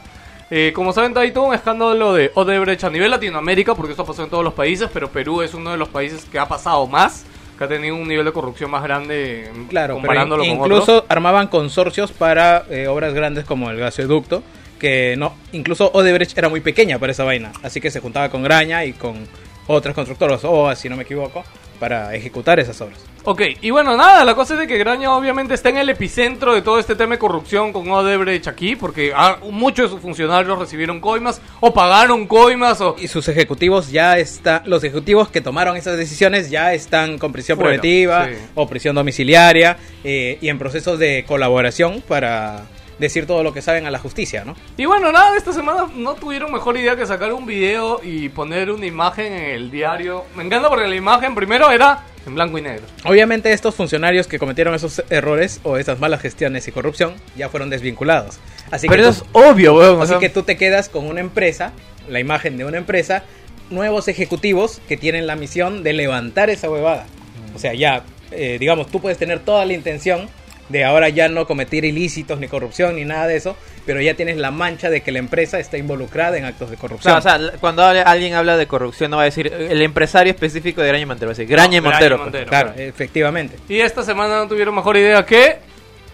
eh, como saben, hay todo un escándalo de Odebrecht a nivel Latinoamérica, porque esto pasó en todos los países, pero Perú es uno de los países que ha pasado más, que ha tenido un nivel de corrupción más grande Claro, pero comparándolo in- con incluso otros. armaban consorcios para eh, obras grandes como el gasoducto, que no, incluso Odebrecht era muy pequeña para esa vaina, así que se juntaba con Graña y con otras constructoras, o si no me equivoco, para ejecutar esas obras. Ok, y bueno, nada, la cosa es de que Graña obviamente está en el epicentro de todo este tema de corrupción con Odebrecht aquí, porque ah, muchos de sus funcionarios recibieron coimas o pagaron coimas o... Y sus ejecutivos ya están, los ejecutivos que tomaron esas decisiones ya están con prisión Fuera, preventiva sí. o prisión domiciliaria eh, y en procesos de colaboración para decir todo lo que saben a la justicia, ¿no? Y bueno, nada, esta semana no tuvieron mejor idea que sacar un video y poner una imagen en el diario. Me encanta porque la imagen primero era en blanco y negro. Obviamente estos funcionarios que cometieron esos errores o esas malas gestiones y corrupción ya fueron desvinculados. Así Pero que eso tú- es obvio, weón. o Así sea, que tú te quedas con una empresa, la imagen de una empresa, nuevos ejecutivos que tienen la misión de levantar esa huevada. O sea, ya, eh, digamos, tú puedes tener toda la intención de ahora ya no cometer ilícitos ni corrupción ni nada de eso, pero ya tienes la mancha de que la empresa está involucrada en actos de o corrupción. sea, o sea, cuando alguien habla de corrupción, no va a decir el empresario específico de Graña y Montero, va a decir Graña No, Montero. Graña y Montero. claro, efectivamente. Y esta semana no tuvieron mejor idea que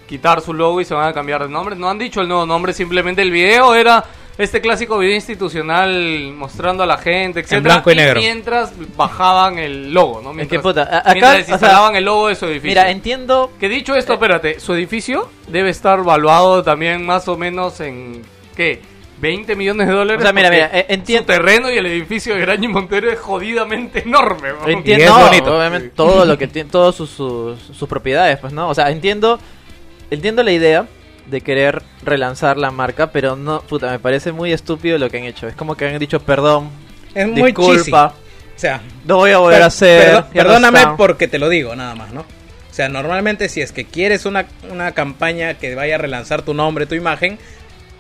quitar su logo y se van a cambiar de nombre. No han dicho el nuevo nombre, simplemente el video era este clásico video institucional mostrando a la gente, etc. blanco y negro. Mientras bajaban el logo, ¿no? Mientras, qué puta? A- acá, mientras o sea, instalaban el logo de su edificio. Mira, entiendo Que dicho esto, espérate, su edificio debe estar valuado también más o menos en, ¿qué? 20 millones de dólares. O sea, mira, mira, eh, entiendo- Su terreno y el edificio de Graña y Montero es jodidamente enorme. ¿no? Entiendo, Y es no, bonito. obviamente todo lo que tiene, todas sus, sus, sus propiedades, pues, ¿no? O sea, entiendo, entiendo la idea de querer relanzar la marca, pero no, puta, me parece muy estúpido lo que han hecho. Es como que han dicho perdón, Es muy disculpa, O sea, no voy a volver Per- a hacer. perdo- no perdóname porque te lo digo, nada más, ¿no? O sea, normalmente si es que quieres una, una campaña que vaya a relanzar tu nombre, tu imagen,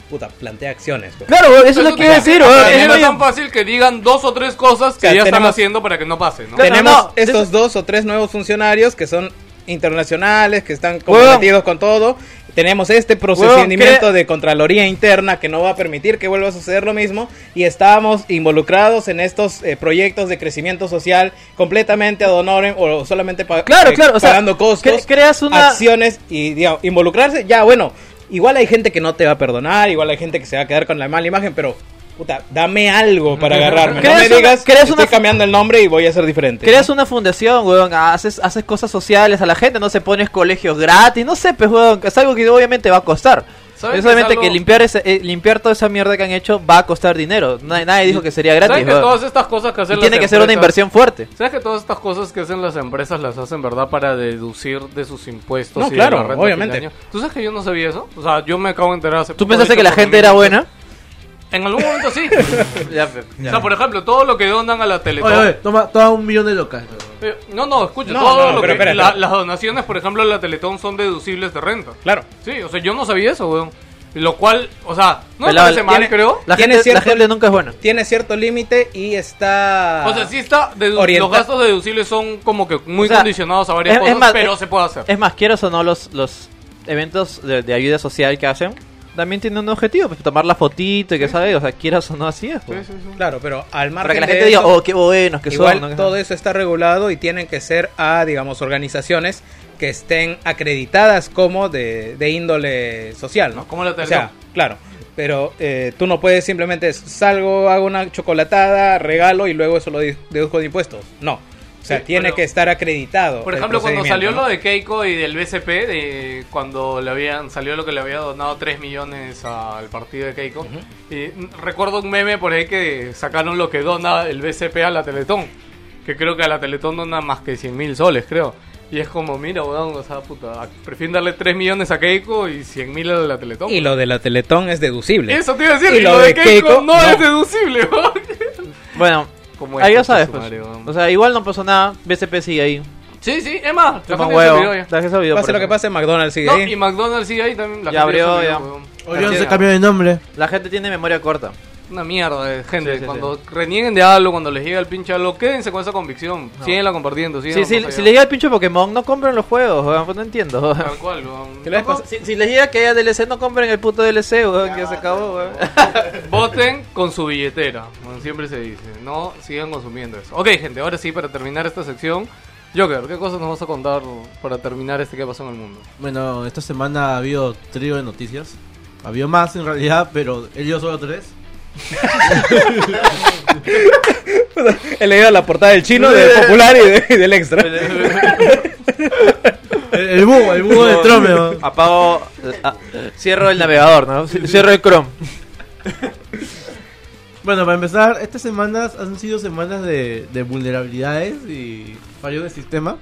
puta, plantea acciones. pues. Claro, eso es lo que a decir, Es no es lo- tan fácil que digan dos o tres cosas que sea, ya están haciendo para que no pase, ¿no? Claro, Tenemos no, estos dos o tres nuevos funcionarios que son internacionales, que están comprometidos con todo. Tenemos este procedimiento de Contraloría Interna que no va a permitir que vuelva a suceder lo mismo y estamos involucrados en estos eh, proyectos de crecimiento social completamente ad honorem o solamente pa- Claro, eh, claro, o sea, pagando costos, cre- creas una- acciones y digamos, involucrarse. Ya, bueno, igual hay gente que no te va a perdonar, igual hay gente que se va a quedar con la mala imagen, pero puta, dame algo para agarrarme. No me una- digas, creas estoy una- cambiando el nombre y voy a ser diferente. Creas una fundación, weón, haces, haces cosas sociales a la gente, no se pones colegios gratis, no sé, pues, weón, es algo que obviamente va a costar. ¿Sabes Es que obviamente es algo- que limpiar ese, eh, limpiar toda esa mierda que han hecho va a costar dinero. Nadie, nadie dijo que sería gratis, ¿Sabes que weón. todas estas cosas que hacen Y las tiene que ser una inversión fuerte. ¿Sabes que todas estas cosas que hacen las empresas las hacen, verdad, para deducir de sus impuestos? No, y de claro, la renta obviamente. de? ¿Tú sabes que yo no sabía eso? O sea, yo me acabo de enterar hace ¿Tú poco, pensaste de que la gente era buena? En algún momento sí. Ya, O sea, por ejemplo, todo lo que donan a la Teletón. Oye, oye, toma, toma un millón de locas. Eh, no, no, escucha, No, todo no, lo pero que espera, la- espera. las donaciones, por ejemplo, a la Teletón son deducibles de renta. Claro. Sí, o sea, yo no sabía eso, weón. Lo cual, o sea, no me Pelado, parece mal, tiene- creo. La Tiene gente, cierto- la gente nunca es buena. Tiene cierto límite y está... O sea, sí está, dedu- Orienta- los gastos deducibles son como que muy O sea, condicionados a varias es- es cosas, más, pero es- se puede hacer. Es más, quieras o no, los, los eventos de, de ayuda social que hacen también tienen un objetivo, pues tomar la fotito y que sabe, o sea, quieras o no, así es. pues. Claro, pero al margen Para que la de gente diga, oh, qué buenos que igual son. ¿no? todo eso está regulado y tienen que ser a, digamos, organizaciones que estén acreditadas como de, de índole social, ¿no? Como la O sea, claro. Pero eh, tú no puedes simplemente salgo, hago una chocolatada, regalo y luego eso lo deduzco de impuestos. No. O sea, Sí, tiene pero- que estar acreditado. Por ejemplo, cuando salió ¿no? lo de Keiko y del BCP, de cuando le habían salió lo que le había donado 3 millones al partido de Keiko, y mm, recuerdo un meme por ahí que sacaron lo que dona el BCP a la Teletón, que creo que a la Teletón dona más que 100 mil soles, creo. Y es como, mira, weón, o sea, puta, prefieren darle 3 millones a Keiko y 100 mil a la Teletón. Y lo de la Teletón es deducible. Eso te iba a decir, Y y lo lo de de Keiko, Keiko, no, no. es deducible, weón. Bueno, Como ahí ya sabes, pues. O sea, igual no pasó nada, BCP sigue ahí. Sí, sí, es más, la Toma gente huevo, se olvidó ya. la gente Pase por lo que pase, McDonald's sigue No, ahí. y McDonald's sigue ahí también. La Ya gente abrió, olvidó, ya. weón. Orión se cambió de nombre. La gente tiene memoria corta. Una mierda de gente. Sí, sí, cuando renieguen de algo, cuando les llega el pinche algo, quédense con esa convicción. Síguenla compartiendo. Sí, si les llega el pinche Pokémon, no compren los juegos, weón, pues no entiendo. Si, si les llega que haya DLC, no compren el puto DLC, weón, que se acabó, weón. Voten con su billetera, como siempre se dice. No sigan consumiendo eso. Ok, gente, ahora sí, para terminar esta sección. Joker, ¿qué cosas nos vas a contar para terminar este que pasó en el mundo? Bueno, esta semana ha habido trío de noticias. Había más en realidad, pero él dio solo tres. He leído la portada del chino, del popular y, de- y del extra. El, el búho, el búho de. ¿no? Apago, ah, cierro el navegador, ¿no? Cierro el Chrome. Bueno, para empezar, estas semanas han sido semanas de, de vulnerabilidades y fallos del sistema.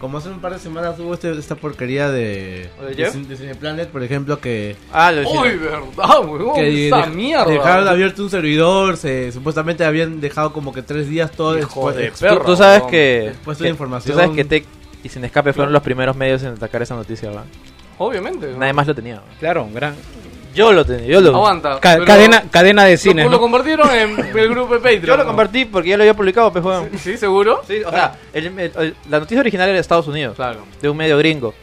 Como hace un par de semanas hubo este- esta porquería de, ¿O de? Cine- de Cineplanet, por ejemplo, que, Ah, lo ¡Uy, verdad, weón! que ¡Esa de- mierda! dejaron abierto un servidor, se, supuestamente habían dejado como que tres días todo Hijo de perro. Tú, tú sabes weón. que, que- de información. Tú sabes que Tech y Sin Escape fueron los primeros medios en atacar esa noticia, ¿verdad? Obviamente. weón. Nadie más lo tenía. Claro, un gran. Yo lo tenía, yo lo Aguanta. Ca- cadena, cadena de cine. lo ¿no? compartieron en el grupo de Patreon. Yo lo compartí porque ya lo había publicado, pues, weón. ¿Sí, seguro? Sí, o sea, el- el- el- la noticia original era de Estados Unidos, Claro. de un medio gringo.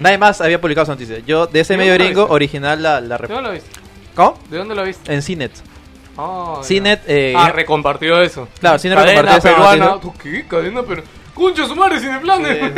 Nadie más había publicado esa noticia. Yo, de ese ¿De medio gringo, viste? original la, la ¿De dónde lo viste? ¿Cómo? ¿De dónde lo viste? En Cinet. Ah, ya. Cinet, eh, ah, recompartió eso. Claro, Cinet Cadena recompartió peruana. ¿Tú qué? Cadena peruana. ¡Concha su madre, Cineplanes!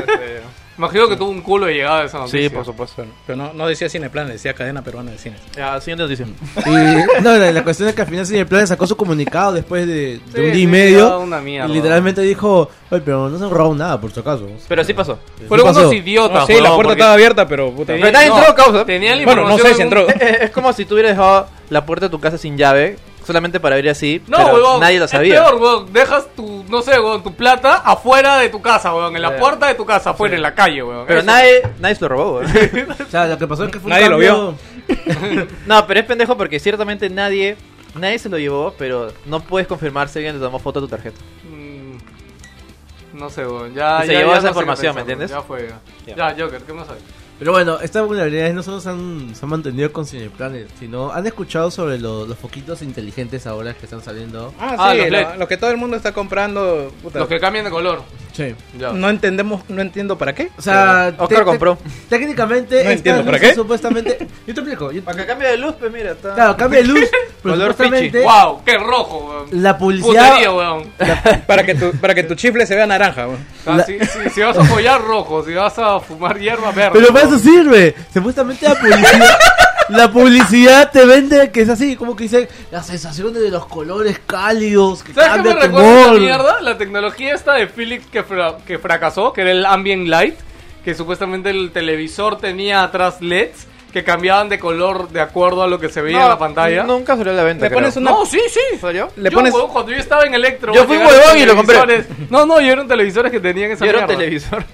Imagino que tuvo un culo de llegada esa noticia. Sí, por supuesto. Pero no, no decía Cineplan, decía cadena peruana de cine. Ya, siguiente noticia. Y no, la, la cuestión es que al final Cineplanet sacó su comunicado después de, de Sí, un día sí, y medio. una. Y literalmente dijo, oye, pero no se han robado nada, por si acaso. Pero sí pasó. Fueron ¿Qué pasó? unos idiotas. No, sí, la puerta porque estaba abierta, pero puta. tenía- Pero nadie no, entró, causa. Tenía la Bueno, no sé si entró. es como si tú hubieras dejado la puerta de tu casa sin llave, solamente para abrir así, No, pero huevón. nadie lo es sabía. peor, huevón. Dejas tu, no sé, tu plata afuera de tu casa, huevón. En la Sí. puerta de tu casa, afuera, en la calle, huevón. Pero Eso. nadie, nadie se lo robó, weón. O sea, lo que pasó es que fue un Nadie lo cambio- No, pero es pendejo porque ciertamente nadie, nadie se lo llevó, pero no puedes confirmar si alguien te tomó foto de tu tarjeta. Mm, No sé, huevón. Ya, se ya- llevó ya esa no información, ¿me entiendes? Ya fue. Ya, Joker, ¿qué más hay? Pero bueno, estas vulnerabilidades no solo se han, se han mantenido con Cineplanet, sino han escuchado sobre lo- los foquitos inteligentes ahora que están saliendo. Ah, Ah, sí, los lo, LED. lo que todo el mundo está comprando. puta, Los que cambian de color. Sí. Ya. No entendemos, no entiendo para qué. O sea, Oscar te- te- compró. técnicamente, No estas entiendo, ¿para luces qué? supuestamente. Yo te explico. yo- Para que cambie de luz, pues mira, está... claro, cambia de luz, pero Color supuestamente ¡Wow! ¡Qué rojo, huevón! la publicidad. Putería, para, que tu, para que tu chifle se vea naranja. weón. Ah, La- si, si- si vas a follar rojo, si vas a fumar hierba verde. Pero. Eso sirve. Supuestamente la publicidad. La publicidad te vende que es así, como que dice las sensaciones de los colores cálidos, que ¿Sabes qué me recuerda humor. mierda? La tecnología esta de Philips que, fra- que fracasó, que era el Ambient Light, que supuestamente el televisor tenía atrás LEDs que cambiaban de color de acuerdo a lo que se veía No, en la pantalla. Nunca salió a la venta, Le pones creo. una- No, sí, sí. ¿Salió? Le Yo, pones- huevón, cuando yo estaba en Electro. Yo fui huevón y lo compré. No, no, yo eran televisores que tenían esa Yo era un mierda. televisor.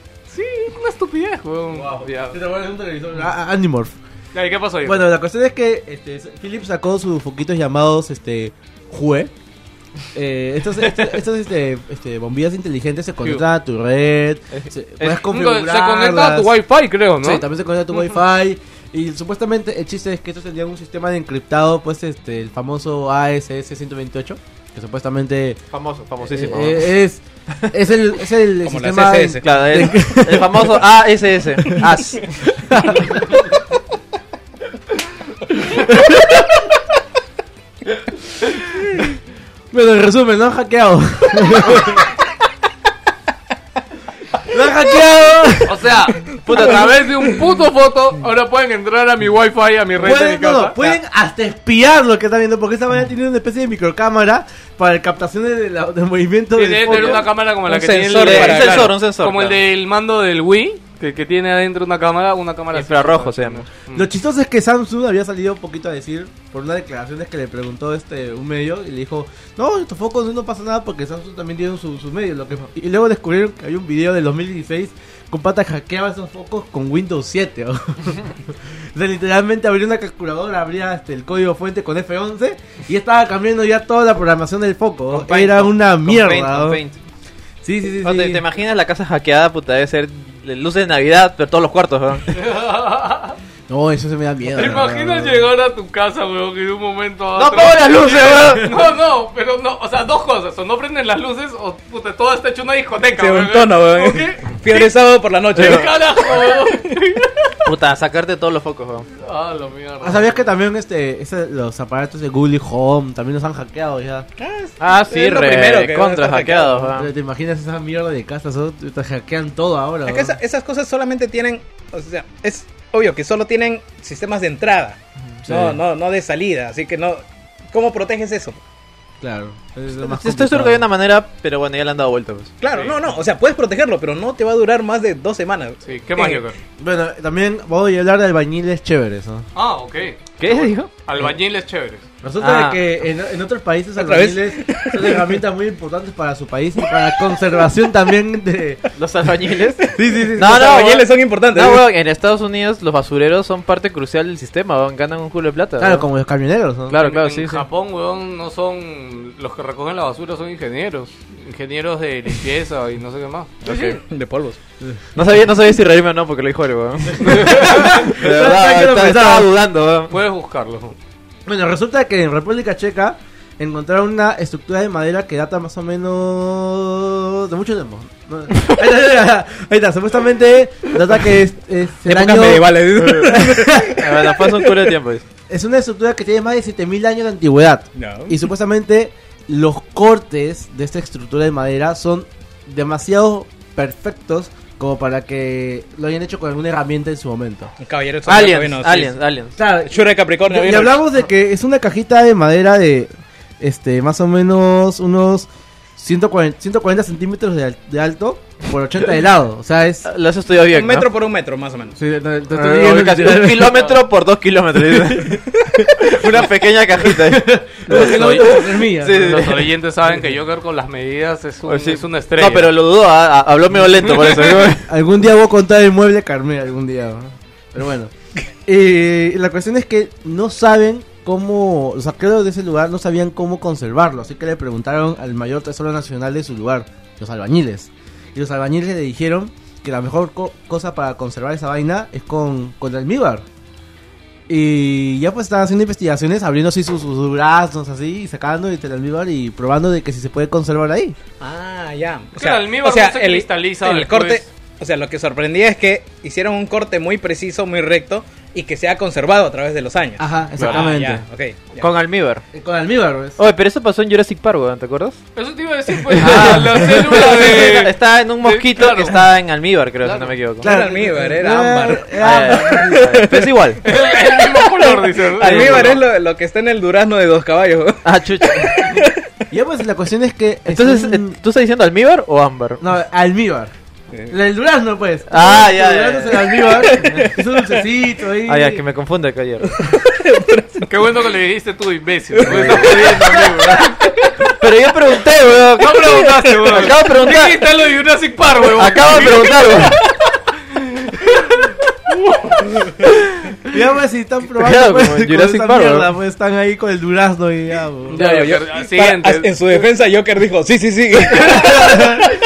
Una estupidez, huevón. Ya. Sí, te vuelves un televisor. Ah, Animorph. Ya, ¿y qué pasó ahí? Bueno, la cuestión es que este, Philips sacó sus foquitos llamados este Hue. Eh, estos estos, estos, este, este, bombillas inteligentes se conectan a tu red. Se, puedes se configurarlas. conecta a tu Wi-Fi, creo, ¿no? Sí, también se conecta a tu Wi-Fi. Y supuestamente el chiste es que estos tendrían un sistema de encriptado, pues este, el famoso ASS 128, que supuestamente Famoso, famosísimo. eh, es, es el, es el Como la sistema... CSS. Claro, el, el famoso ASS. AS. Bueno, en resumen, no hackeado. O sea, puta, a través de un puto foto, ahora pueden entrar a mi wifi, a mi red de mi casa. no, pueden hasta espiar lo que están viendo, porque esta manera tiene una especie de microcámara para captación de la- del movimiento Tiene del que tener una cámara como la Un que tiene el, sensor de- para- un sensor, un sensor. como el claro. del mando del Wii, que, que tiene adentro una cámara, una cámara. Infrarrojo se llama. Mm. Lo chistoso es que Samsung había salido un poquito a decir, por unas declaraciones que le preguntó este un medio, y le dijo, no, estos focos no pasa nada porque Samsung también tiene sus su medios. Lo que... Y luego descubrieron que hay un video del 2016 con pata hackeaba esos focos con Windows 7. ¿o? o sea, literalmente abría una calculadora, abría este, el código fuente con F11 y estaba cambiando ya toda la programación del foco. Paint, Era una con mierda. Paint, con ¿o? Paint. Sí, sí, sí. ¿te, sí. te imaginas la casa hackeada, puta? Debe ser luces de Navidad, pero todos los cuartos, ¿no? No, eso se me da miedo. ¿Te imaginas llegar a tu casa, weón, y de un momento a ¡No otro- apago las luces, weón! No, no, pero no, o sea, dos cosas, o no prenden las luces o puta, todo está hecho una discoteca, Sí, weón. un tono, weón. Fiebre sábado por la noche. ¿Qué weón. carajo, weón? Puta, sacarte todos los focos, weón. Ah, la mierda. Ah, ¿Sabías que también este, los aparatos de Google Home también los han hackeado ya? Ah, sí, Es lo re, primero que contra hackeados, hackeado. weón. ¿Te imaginas esa mierda de casas? ¿no? Te hackean todo ahora. Es que ¿no? esa- esas cosas solamente tienen, o sea, es obvio que solo tienen sistemas de entrada, Sí. no, no, no de salida, así que no, ¿cómo proteges eso? Claro. es lo más Estoy seguro que hay una manera, pero bueno, ya le han dado vuelta, pues. Claro, Sí. no, no, o sea, puedes protegerlo, pero no te va a durar más de dos semanas. Sí, ¿qué más, Eh, Joker? Bueno, también voy a hablar de albañiles chéveres, ¿no? Ah, ok. ¿Qué dijo? Albañiles chéveres. Resulta Ah. que en, en otros países albañiles son herramientas muy importantes para su país y para la conservación también de... ¿Los albañiles? Sí, sí, sí. No, Los no, albañiles son importantes. No, weón, en Estados Unidos los basureros son parte crucial del sistema, weón. Ganan un culo de plata. Claro, weón. como los camioneros, ¿no? Claro, claro, en sí, sí. Japón, weón, no son. Los que recogen la basura son ingenieros. Ingenieros de limpieza y no sé qué más. De polvos. No sabía, no sabía si reírme o no porque lo dijo él, weón. De ¿Sabes verdad, pensaba? estaba dudando, weón. Puedes buscarlo. Bueno, resulta que en República Checa encontraron una estructura de madera que data más o menos de mucho tiempo. Ahí está, ahí está, supuestamente data que es, es el año- de tiempo. Es una estructura que tiene más de 7000 años de antigüedad. No. Y supuestamente los cortes de esta estructura de madera son demasiado perfectos como para que lo hayan hecho con alguna herramienta en su momento. Un caballero Aliens, vino, sí. aliens, aliens. Claro, Capricornio. y, hablamos de que es una cajita de madera de este más o menos unos 140, 140 centímetros de, al- de alto por 80 de lado. O sea, es... Lo has estudiado bien, Un ¿no? metro por un metro, más o menos. Sí, te- te estoy Ah, diciendo un kilómetro por dos kilómetros. dice. Una pequeña cajita. Sí, sí. Los oyentes saben que Joker con las medidas es, un, Pues sí. es una estrella. No, pero lo dudó, ah, ah, habló medio lento por eso. Algún día voy a contar el mueble Carmen, algún día. ¿no? Pero bueno. Eh, la cuestión es que no saben cómo. Los saqueros de ese lugar no sabían cómo conservarlo. Así que le preguntaron al mayor tesoro nacional de su lugar, los albañiles. Y los albañiles le dijeron que la mejor co- cosa para conservar esa vaina es con, con almíbar. Y ya pues estaban haciendo investigaciones, abriendo así sus, sus brazos así, y sacando el almíbar y probando de que si se puede conservar ahí. Ah, ya. O Claro, el almíbar no se cristaliza El después. corte, o sea, lo que sorprendía es que hicieron un corte muy preciso, muy recto y que se ha conservado a través de los años. Ajá, Ah, exactamente. ya, ok, ya. Con almíbar. Eh, Con almíbar, ¿ves? Oye, pero eso pasó en Jurassic Park, weón, ¿te acuerdas? Eso te iba a decir, pues, Ah. la, la célula de... Está en un mosquito claro. que está en almíbar, creo, Claro. si no me equivoco. Claro. almíbar, era ámbar. era Ah. Pero es igual. el mismo color, dice. Almíbar es lo, lo que está en el durazno de dos caballos. Ah, chucha. Ya pues la cuestión es que... es Entonces, un- eh, ¿tú estás diciendo almíbar o ámbar? No, almíbar. El durazno, pues. Ah, El ya, durazno ya, es el ya. almíbar. Es un dulcecito ahí. Ah, ya, que me confunde acá ayer. Qué bueno que le dijiste tú, imbécil. Me estás jodiendo, amigo. Pero yo pregunté, weón. No preguntaste, weón. Acabo de preguntar. Dijiste lo de Jurassic Park, weón. Acabo de preguntar, weón. Ya pues si están probando Claro, pues, como en con Jurassic esa Park, mierda, ¿no? pues están ahí con el durazno y ya, pues. Ya, Joker, yo- para- en su defensa, Joker dijo, sí, sí, sí.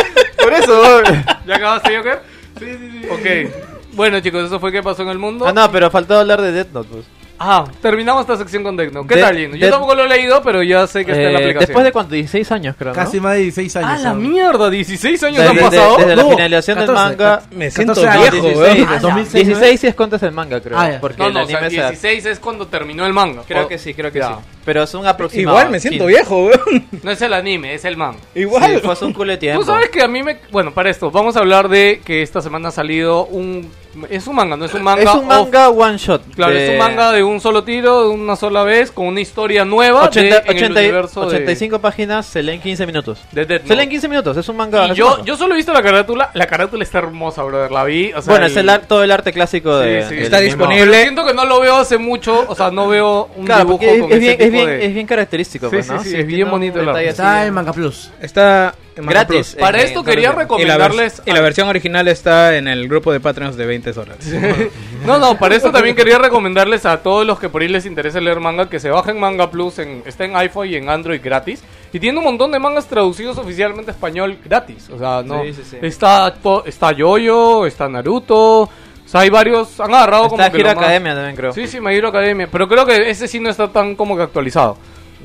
Por eso. ¿Ya acabaste, Joker? Sí, sí, sí. Ok. Bueno, chicos, eso fue que pasó en el mundo. Ah, no, pero faltó hablar de Death Note, pues. Ah, terminamos esta sección con Note. ¿Qué De- tal, Gino? Yo de- tampoco lo he leído, pero ya sé que está en la Eh, aplicación. después de cuánto, 16 años creo, ¿no? Casi más de 16 años. Ah, la mierda, 16 años Desde, han de- pasado. desde la No, finalización 14, del manga. Me siento 14 años, viejo, 16, weón. Ah, 2006, 16 sí es cuando es el manga, creo. Ah, porque No, el no, o sea, anime se- 16 es cuando terminó el manga. Creo O- que sí, creo que Ya. sí. Pero es un aproximado. Igual me siento 15. viejo, weón. No es el anime, es el manga. Igual. Sí, fue hace un culo de tiempo. Tú sabes que a mí me... Bueno, para esto, vamos a hablar de que esta semana ha salido un... Es un manga, no es un manga... es un off- manga one shot. Claro, de es un manga de un solo tiro, de una sola vez, con una historia nueva 80, de, en el 80 universo de- 85 páginas, se leen 15 minutos. de Death Se leen 15 minutos, es un manga. Y es un yo, manga. yo solo he visto la carátula. La carátula está hermosa, brother. La vi. O sea, bueno, el- es el ar- todo el arte clásico de. Sí, sí. Está disponible. Pero siento que no lo veo hace mucho. O sea, no veo un Claro, dibujo es, con es ese bien, es, tipo bien, de- es bien característico, Sí, pues, sí, ¿no? sí, es tiene bien bonito el arte. Está bien- en Manga Plus. Está Gratis. En- Para en esto quería Torrent. Y la, recomendarles. y la versión original está en el grupo de Patreons de 20 horas. No, no, para esto también quería recomendarles a todos los que por ahí les interesa leer manga que se bajen Manga Plus. En, está en iPhone y en Android gratis. Y tiene un montón de mangas traducidos oficialmente a español gratis. O sea, no. Sí, sí, sí. Está, to- está Yoyo, está Naruto. O sea, hay varios. Han agarrado como Está que Hero más- Academia también, creo. Sí, sí, My Hero Academia. Pero creo que ese sí no está tan como que actualizado.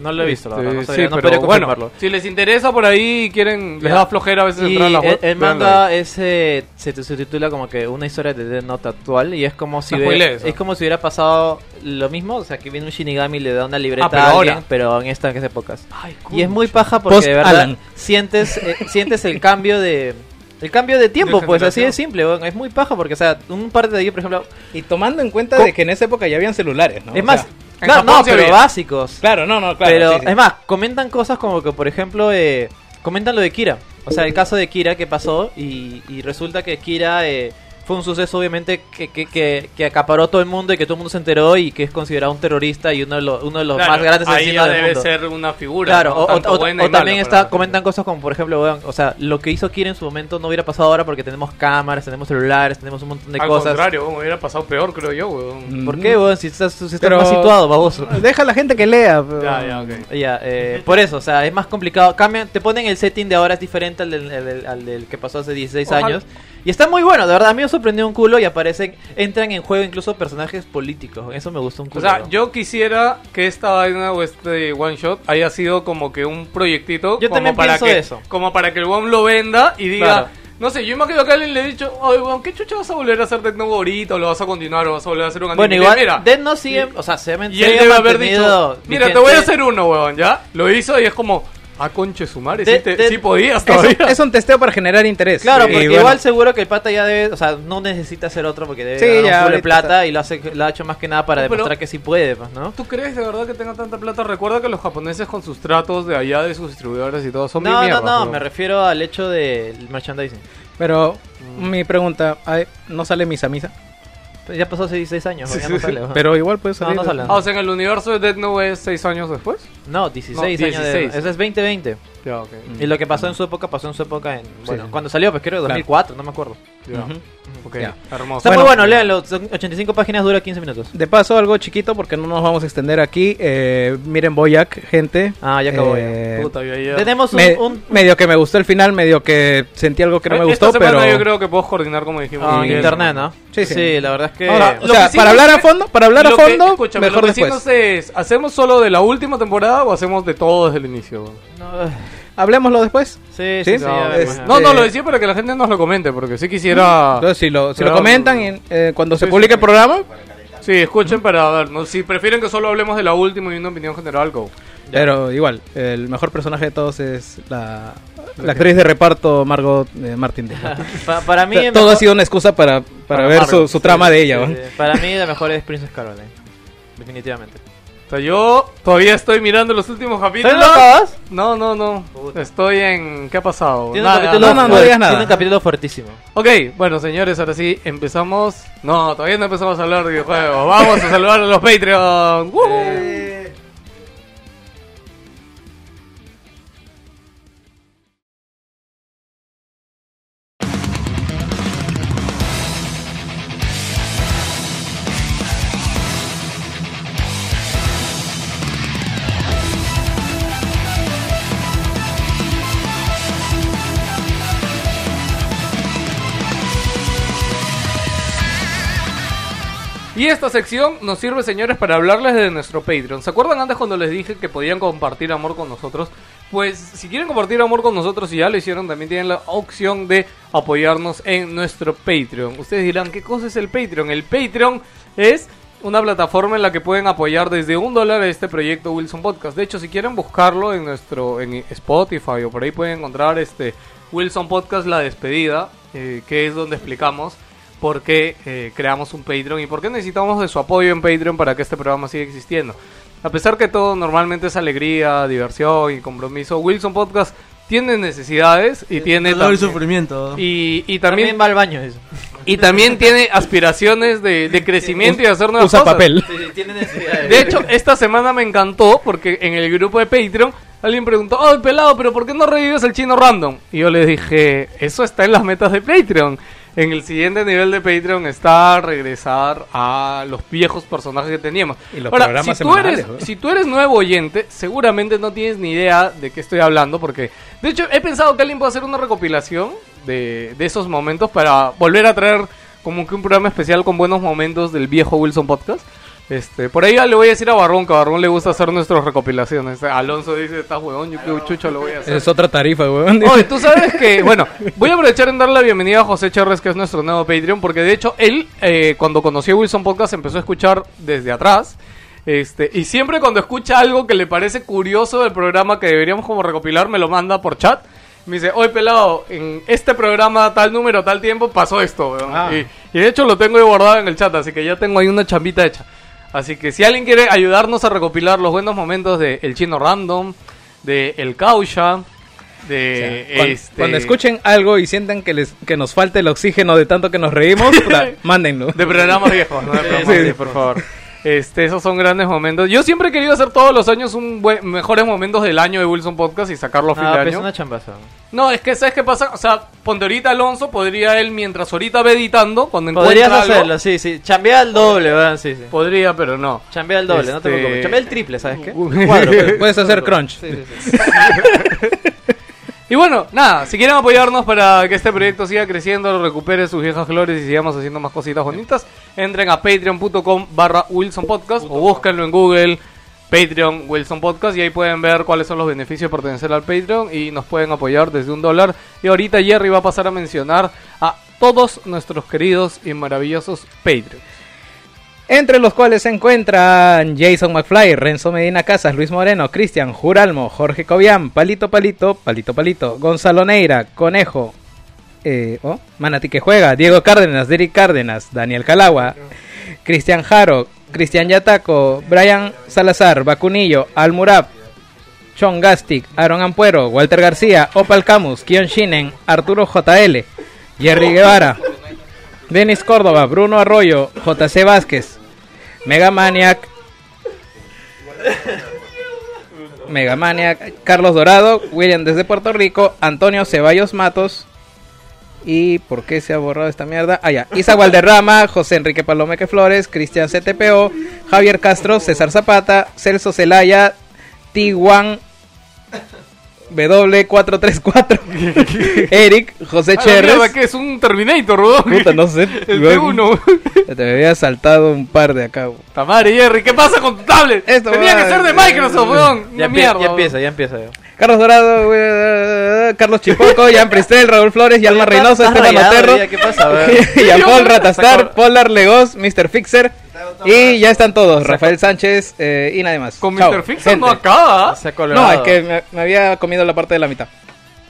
No lo he visto, la Este, verdad. No, sí, sabría- no pero podría bueno, si les interesa por ahí y quieren, les da flojera a veces Y entrar a la web. el manga ahí. es, eh, se, titula como que una historia de Death Note actual y es como si hubiera, es como si hubiera pasado lo mismo, o sea, que viene un Shinigami y le da una libreta Ah, pero a alguien, ahora. pero en estas épocas. Ay, Y es muy paja porque Post de verdad Alan. sientes eh, sientes el cambio de el cambio de tiempo, De pues así de simple, es muy paja porque o sea, un par de ellos, por ejemplo, Y tomando en cuenta de que en esa época ya habían celulares, ¿no? es O más, sea, en no, no, pero básicos. claro, no, no, claro. pero sí, sí. es más, comentan cosas como que, por ejemplo, eh, comentan lo de Kira. O sea, el caso de Kira que pasó y, y resulta que Kira eh, fue un suceso obviamente que, que, que, que acaparó todo el mundo y que todo el mundo se enteró y que es considerado un terrorista y uno de los, uno de los Claro, más grandes ahí asesinos ya del debe mundo. ser una figura. Claro, ¿no? o, o- Tanto o- buena o también está, comentan cosas como, por ejemplo, weón, o sea, lo que hizo Kira en su momento no hubiera pasado ahora porque tenemos cámaras, tenemos celulares, tenemos un montón de Al cosas. contrario, weón, hubiera pasado peor, creo yo, weón. ¿Por qué, weón? Si estás, si estás Pero- más situado, baboso. Deja a la gente que lea. pero- Ya, ya, ok. Ya, eh, por eso, o sea, es más complicado. Cambian, te ponen el setting de ahora es diferente al del, al del- al del que pasó hace 16 Ojalá. años. Y está muy bueno, de verdad. A sorprendió un culo y aparecen, entran en juego incluso personajes políticos. Eso me gustó un O culo. sea, yo quisiera que esta vaina o este one shot haya sido como que un proyectito Yo como también para pienso que eso. como para que el one lo venda y diga, Claro. no sé, yo imagino que alguien le he dicho, "Oye, weón, ¿qué chucha vas a volver a hacer Death Note ahorita o lo vas a continuar o vas a volver a hacer un anime?" bueno, igual, mira, Dead no sigue, o sea, se ha y él debe haber dicho, "Mira, te vigente. voy a hacer uno, weón, ¿ya?" Lo hizo y es como, "Ah, conche su madre, sí, Dead- te- Dead- sí podías Es un, todavía." es un testeo para generar interés. Claro, porque bueno, igual seguro que el pata ya debe, o sea, no necesita hacer otro porque debe Sí, ganar un de plata está. y lo, hace, lo ha hecho más que nada para No, pero- demostrar que sí puede, pues, ¿no? ¿Tú crees de verdad que tenga tanta plata? Recuerda que los japoneses con sus tratos de allá, de sus distribuidores y todo, son No, bien no, no, weón. me refiero al hecho del merchandising. Pero mi pregunta, ay, ¿no sale misa misa? Pues ya pasó hace 16 años, Sí, ya sí, no sale. Pero igual puede No, salir. no sale. Ah, o sea, en el universo de Death Note es 6 años después. No, 16 No, años. de- 16. ese es 2020. Ya, ok. Y lo que pasó en su época, pasó en su época en... Bueno, sí. cuando salió, pues creo, 2004, no me acuerdo. Ya. Ujú. Ok, Ya. hermoso. Está Bueno. muy bueno, léanlo. Son 85 páginas, dura 15 minutos. De paso, algo chiquito porque no nos vamos a extender aquí. Eh, miren Boyac, gente. Ah, ya acabó. Eh, Puta, yo ayer- Tenemos un... me- un- Medio que me gustó el final, medio que sentí algo que no me Esta gustó, semana pero... yo creo que puedo coordinar como dijimos. ah, en internet, ¿no? Sí, sí. la verdad es que... Ahora, O sea, que sí para hablar a fondo, para hablar a Lo que- fondo, escúchame, mejor lo que sí después. es, ¿hacemos solo de la última temporada o hacemos de todo desde el inicio? no, Hablemoslo después. sí, sí, ¿Sí? sí. No, es- no, no, lo decía para que la gente nos lo comente, porque sí quisiera... Entonces, si lo, si lo comentan en- eh, cuando se publique sí, el programa, Sí, escuchen para ver, ¿no? si prefieren que solo hablemos de la última y una opinión general, go. pero igual, el mejor personaje de todos es la, la actriz de reparto Margot eh, Martin. Pa- para mí... Todo mejor- ha sido una excusa para, para, Para ver Margot, su, su sí, trama de ella. Sí, ¿no? sí. Para mí la mejor es Princess Caroline. Definitivamente. O sea, yo todavía estoy mirando los últimos capítulos. ¿Pero lo acabas? No, no, no. Puta. Estoy en... ¿Qué ha pasado? Tiene un capítulo no, no, no digas nada. Tiene un capítulo fuertísimo. Ok, bueno señores, ahora sí, empezamos. No, todavía no empezamos a hablar de videojuegos. Vamos a saludar a los Patreon. Esta sección nos sirve, señores, para hablarles de nuestro Patreon. ¿Se acuerdan antes cuando les dije que podían compartir amor con nosotros? Pues si quieren compartir amor con nosotros y ya lo hicieron, también tienen la opción de apoyarnos en nuestro Patreon. Ustedes dirán, ¿qué cosa es el Patreon? El Patreon es una plataforma en la que pueden apoyar desde un dólar este proyecto Wilson Podcast. De hecho, si quieren buscarlo en nuestro en Spotify o por ahí pueden encontrar este Wilson Podcast La Despedida, eh, que es donde explicamos por qué eh, creamos un Patreon y por qué necesitamos de su apoyo en Patreon para que este programa siga existiendo. A pesar que todo normalmente es alegría, diversión y compromiso, Wilson Podcast tiene necesidades y tiene dolor y también- sufrimiento. y, y También también va al baño eso. y también tiene aspiraciones de, de crecimiento y de hacer nuevas Usa cosas. papel. Sí, sí, tiene necesidades. De hecho, esta semana me encantó porque en el grupo de Patreon alguien preguntó, oh, pelado, pero ¿por qué no revives el chino random? Y yo le dije, eso está en las metas de Patreon. En el siguiente nivel de Patreon está regresar a los viejos personajes que teníamos. Y los Ahora, programas si tú, eres, si tú eres nuevo oyente, seguramente no tienes ni idea de qué estoy hablando porque, de hecho, he pensado que alguien puede hacer una recopilación de, de esos momentos para volver a traer como que un programa especial con buenos momentos del viejo Wilson Podcast. Este, por ahí ya le voy a decir a Barrón que a Barrón le gusta hacer nuestras recopilaciones. Alonso dice, está huevón, yo qué chucho lo voy a hacer. Es otra tarifa, weón. Oye, tú sabes que, bueno, voy a aprovechar en dar la bienvenida a José Charres, que es nuestro nuevo Patreon, porque de hecho él, eh, cuando conoció a Wilson Podcast, empezó a escuchar desde atrás. Este, y siempre cuando escucha algo que le parece curioso del programa que deberíamos como recopilar, me lo manda por chat. Me dice, oye pelado, en este programa tal número, tal tiempo, pasó esto, weón". Ah. Y, y de hecho lo tengo ahí guardado en el chat, así que ya tengo ahí una chambita hecha. Así que si alguien quiere ayudarnos a recopilar los buenos momentos de El Chino Random, de El Caucha, de Cuando, este... cuando escuchen algo y sientan que les que nos falta el oxígeno de tanto que nos reímos, mándenlo. De programas viejos, ¿no? De programas sí, por favor. Este, esos son grandes momentos. Yo siempre he querido hacer todos los años un buen, mejores momentos del año de Wilson Podcast y sacarlo a fin Ah, de año. una chambaza. No, es que ¿sabes qué pasa? O sea, ponte ahorita Alonso, podría él, mientras ahorita ve editando, cuando Podrías encuentra algo, hacerlo, sí, sí. Chambea al doble, weón, sí, sí. podría, pero no. Chambea al doble, no te Este- preocupes. Chambea el triple, ¿sabes qué? Cuadro, pero- Puedes hacer crunch. Sí, sí, sí. Y bueno, nada, si quieren apoyarnos para que este proyecto siga creciendo, recupere sus viejas flores y sigamos haciendo más cositas bonitas, entren a patreon.com barra Wilson Podcast o búsquenlo en Google, Patreon Wilson Podcast y ahí pueden ver cuáles son los beneficios de pertenecer al Patreon y nos pueden apoyar desde un dólar. Y ahorita Jerry va a pasar a mencionar a todos nuestros queridos y maravillosos Patreons. Entre los cuales se encuentran Jason McFly, Renzo Medina Casas, Luis Moreno, Cristian Juralmo, Jorge Cobian, Palito Palito, Palito Palito, Gonzalo Neira, Conejo, eh, oh, Manati que juega, Diego Cárdenas, Derek Cárdenas, Daniel Calagua, Cristian Jaro, Cristian Yataco, Brian Salazar, Bacunillo, Almurab, Sean Gastic, Aaron Ampuero, Walter García, Opal Camus, Kion Shinen, Arturo JL, Jerry Guevara, Denis Córdoba, Bruno Arroyo, JC Vázquez, Megamaniac, Megamaniac, Carlos Dorado, William desde Puerto Rico, Antonio Ceballos Matos. ¿Y por qué se ha borrado esta mierda? Ah, ya. Isa Valderrama, José Enrique Palomeque Flores, Cristian CTPO, Javier Castro, César Zapata, Celso Celaya, Tiguan W434, Eric, José Ah, Cherres. ¿qué es? Un Terminator, weón. Puta, no sé. El weón. T1. Te me había saltado un par de acá. weón. Tamare, Jerry, ¿qué pasa con tu tablet? Esto Tenía va- que ser de Microsoft, weón. Ya, empieza, ya empieza. Carlos Dorado, eh, Carlos Chipoco, Jan Pristel, Raúl Flores, Yalma Reynoso, Esteban Oterro, ya, ¿Qué pasa, weón? Paul Ratastar, Polar Legos, Mr. Fixer. Y ya están todos, Rafael Sánchez eh, y nadie más. Con Chao, Mr. Gente. no acaba. Se ha. No, es que me, me había comido la parte de la mitad.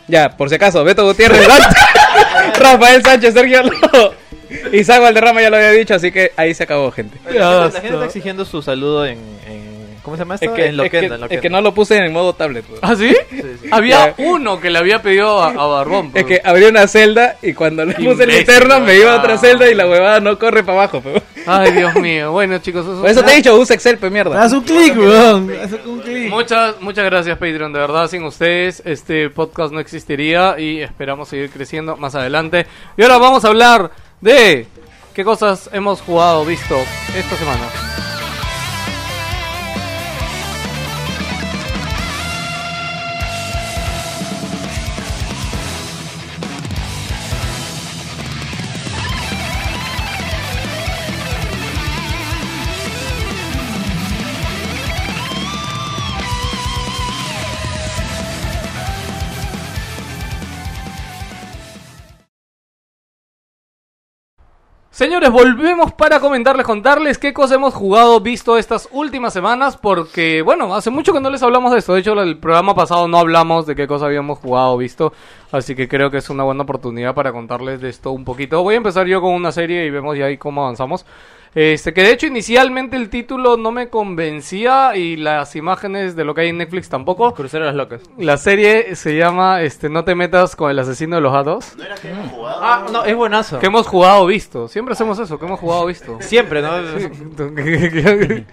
Ya, por si acaso, Beto Gutiérrez, Rafael Sánchez, Sergio Lobo. Isaac Valderrama ya lo había dicho, así que ahí se acabó, gente. La gente, la gente está exigiendo su saludo en, en- ¿Cómo se llama esto? Es que, en es, que, en es Loquenda. que no lo puse en modo tablet. weón. ¿Ah, sí? Sí, sí. Había uno que le había pedido a, a Barbón. Es que abrí una celda y cuando le puse el Imbécil, interno me iba a otra celda y la huevada no corre para abajo. Pero... Ay, Dios mío. Bueno, chicos, eso, Por eso te he dicho, usa Excel, pues mierda. Haz un clic, weón. Haz un clic. Muchas, muchas gracias, Patreon. De verdad, sin ustedes, este podcast no existiría y esperamos seguir creciendo más adelante. Y ahora vamos a hablar de qué cosas hemos jugado, visto esta semana. Señores, volvemos para comentarles, contarles qué cosas hemos jugado, visto estas últimas semanas, porque, bueno, hace mucho que no les hablamos de esto. De hecho, el programa pasado no hablamos de qué cosas habíamos jugado, visto. Así que creo que es una buena oportunidad para contarles de esto un poquito. Voy a empezar yo con una serie y vemos ya ahí cómo avanzamos. Este, que de hecho inicialmente el título no me convencía y las imágenes de lo que hay en Netflix tampoco. Crucero de las locas. La serie se llama este, No te metas con el asesino de los gatos. ¿No era que hemos jugado? Ah, no, es buenazo. Que hemos jugado visto. Siempre hacemos eso, que hemos jugado visto. Siempre, ¿no?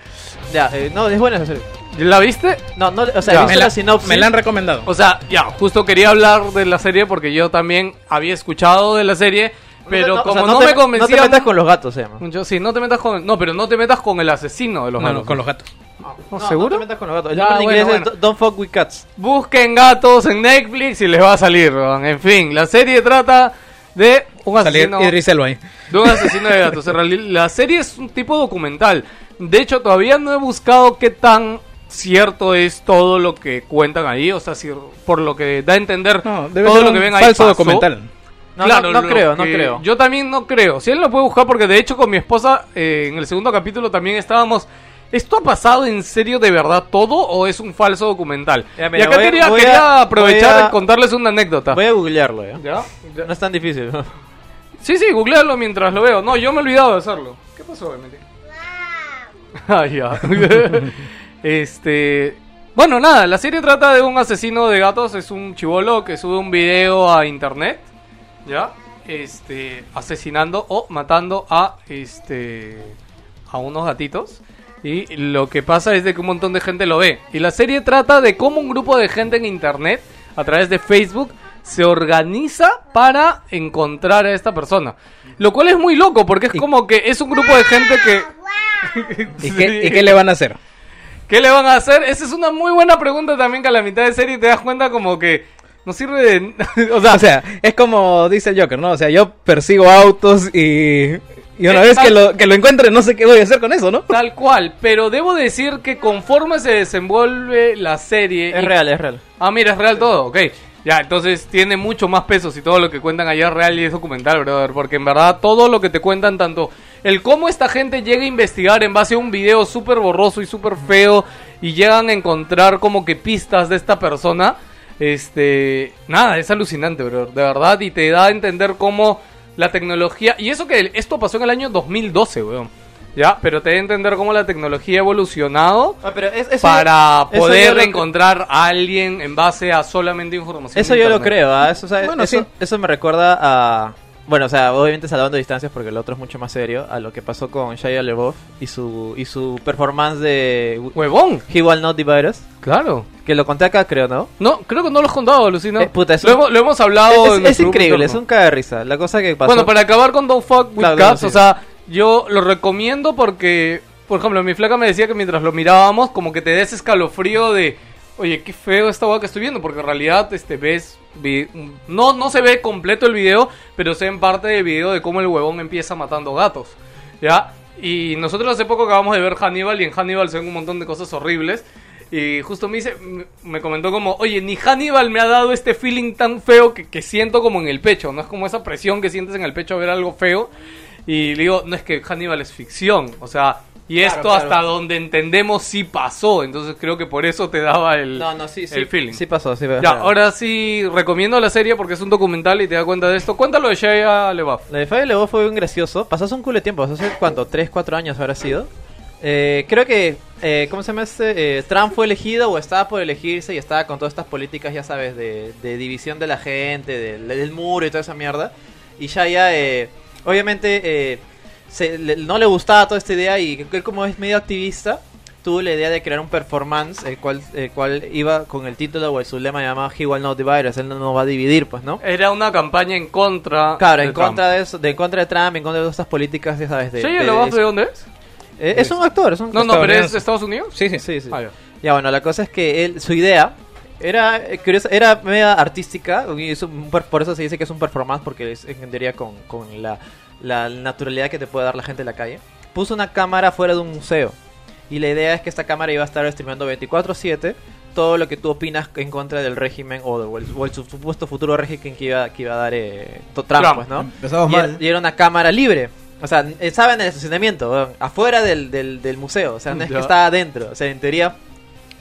Ya, eh, no, es buena esa serie. ¿La viste? No, no, o sea, he visto la, la sinopsis. me la han recomendado. O sea, ya, justo quería hablar de la serie porque yo también había escuchado de la serie, pero No, o como sea, no, te, me convencía... No te metas con los gatos, se llama. Yo sí, no te metas con... No, pero no te metas con el asesino de los No, gatos. no, con los gatos. ¿No, No, ¿Seguro? No te metas con los gatos. El Ya, nombre en bueno, inglés bueno. es Don't Fuck With Cats. Busquen gatos en Netflix y les va a salir. En fin, la serie trata de un asesino... De un asesino de gatos. La serie es un tipo documental. De hecho, todavía no he buscado qué tan cierto es todo lo que cuentan ahí. O sea, si por lo que da a entender No, debe todo ser lo que ven ahí falso pasó. documental. No, Claro, no, no creo, no creo. Yo también no creo. Si él lo puede buscar, porque de hecho con mi esposa eh, en el segundo capítulo también estábamos. ¿Esto ha pasado en serio de verdad todo o es un falso documental? Ya, mira, y acá voy quería, voy a- quería aprovechar a- y contarles una anécdota. Voy a googlearlo, ¿ya? ¿Ya? No es tan difícil. Sí, sí, googlealo mientras lo veo. No, yo me he olvidado de hacerlo. ¿Qué pasó, Emily? Ah, ya. este. Bueno, nada, la serie trata de un asesino de gatos. Es un chivolo que sube un video a internet. ¿Ya? Este. Asesinando o matando a. Este. A unos gatitos. Y lo que pasa es de que un montón de gente lo ve. Y la serie trata de cómo un grupo de gente en internet, a través de Facebook, se organiza para encontrar a esta persona. Lo cual es muy loco, porque es como que es un grupo de gente que... ¿Y qué, ¿Y qué le van a hacer? ¿Qué le van a hacer? Esa es una muy buena pregunta también que a la mitad de serie te das cuenta como que no sirve de... o sea, O sea, es como dice el Joker, ¿no? O sea, yo persigo autos y, y una Eh, vez que lo, que lo encuentre no sé qué voy a hacer con eso, ¿no? tal cual. Pero debo decir que conforme se desenvuelve la serie... Es y- real, es real. Ah, mira, es real todo, ok. Ya, entonces tiene mucho más peso si todo lo que cuentan allá es real y es documental, brother. Porque en verdad todo lo que te cuentan, tanto el cómo esta gente llega a investigar en base a un video súper borroso y súper feo y llegan a encontrar como que pistas de esta persona, este, nada, es alucinante, bro, de verdad. Y te da a entender cómo la tecnología, y eso que esto pasó en el año 2012, weón. Ya, pero te da a entender cómo la tecnología ha evolucionado Ah, pero es- eso- para eso poder encontrar a alguien en base a solamente información. Eso yo lo creo, ¿ah? Eso, o sea, Bueno, eso, sí. eso me recuerda a... Bueno, o sea, obviamente salvando distancias porque el otro es mucho más serio, a lo que pasó con Shia LaBeouf y su, y su performance de Huevón, He Will Not Divide Us, claro. que lo conté acá, creo, ¿no? No, creo que no lo has contado, Lucina. Eh, puta, es lo, un- hemos, lo hemos hablado. Es, en es increíble, es un caga de risa. La cosa que pasó... Bueno, para acabar con Don't Fuck with Claro, Cats, o sea, yo lo recomiendo porque, por ejemplo, mi flaca me decía que mientras lo mirábamos, como que te des escalofrío de, oye, qué feo esta hueá que estoy viendo, porque en realidad este ves, no, no se ve completo el video, pero se ve en parte del video de cómo el huevón empieza matando gatos, ¿ya? Y nosotros hace poco acabamos de ver Hannibal y en Hannibal se ven un montón de cosas horribles. Y justo me dice, me comentó como, oye, ni Hannibal me ha dado este feeling tan feo que, que siento como en el pecho, no es como esa presión que sientes en el pecho a ver algo feo. Y le digo, no es que Hannibal es ficción, o sea, y Claro, esto claro. hasta donde entendemos sí pasó, entonces creo que por eso te daba el, No, no, sí, sí. el feeling. Sí pasó, sí. Ya, ahora sí recomiendo la serie porque es un documental y te da cuenta de esto. Cuéntalo de Shia LaBeouf. La de Fabio Lebo fue un gracioso. Pasó hace un culo de tiempo. Hace cuánto, 3, 4 años habrá sido. Eh, creo que, eh, ¿cómo se llama este? Eh, Trump fue elegido o estaba por elegirse y estaba con todas estas políticas, ya sabes, de, de división de la gente, del, del muro y toda esa mierda. Y ya ya, eh, obviamente, eh, se- le- no le gustaba toda esta idea y él como es medio activista, tuvo la idea de crear un performance, el cual, el cual iba con el título o el su lema llamado He Will Not Divide él no nos va a dividir, pues, ¿no? Era una campaña en contra. Claro, de en Trump. contra de eso, de en contra de Trump, en contra de todas estas políticas, ya sabes, de, ¿Shia de- LaBeouf de- de dónde es? Eh, es un actor, es un No, no, pero es de Estados Unidos. Sí, sí. Sí, sí. Ah, ya. Ya bueno, la cosa es que él, su idea era eh, curiosa, era media artística, y es un por eso se dice que es un performance porque es entendería con, con la, la naturalidad que te puede dar la gente en la calle. Puso una cámara fuera de un museo y la idea es que esta cámara iba a estar streamando 24/7 todo lo que tú opinas en contra del régimen o, de- o el, supuesto futuro régimen que iba, que iba a dar eh, Trump, pues, ¿no? Y era, mal. y era una cámara libre. O sea, estaba en el estacionamiento, afuera del, del, del museo. O sea, no es que estaba adentro. O sea, en teoría.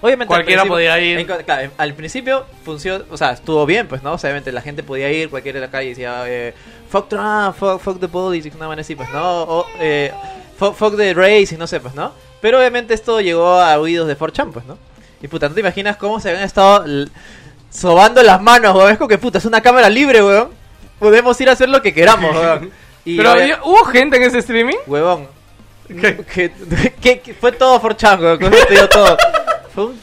Obviamente. al Cualquiera podía ir. en claro, al principio funcionó. O sea, estuvo bien, pues, ¿no? O sea, obviamente la gente podía ir, cualquiera de la calle decía, eh, fuck Trump, fuck, fuck the police, una manera así, pues, ¿no? O, eh, fuck, fuck the race, y no sé, pues, ¿no? Pero obviamente esto llegó a oídos de 4chan, pues, ¿no? Y puta, ¿no te imaginas cómo se habían estado sobando las manos, weón? Es como que puta, es una cámara libre, weón. Podemos ir a hacer lo que queramos, weón. Y Pero hubo gente en ese streaming. Huevón. Que, que- que fue todo for chango, con todo. Fue un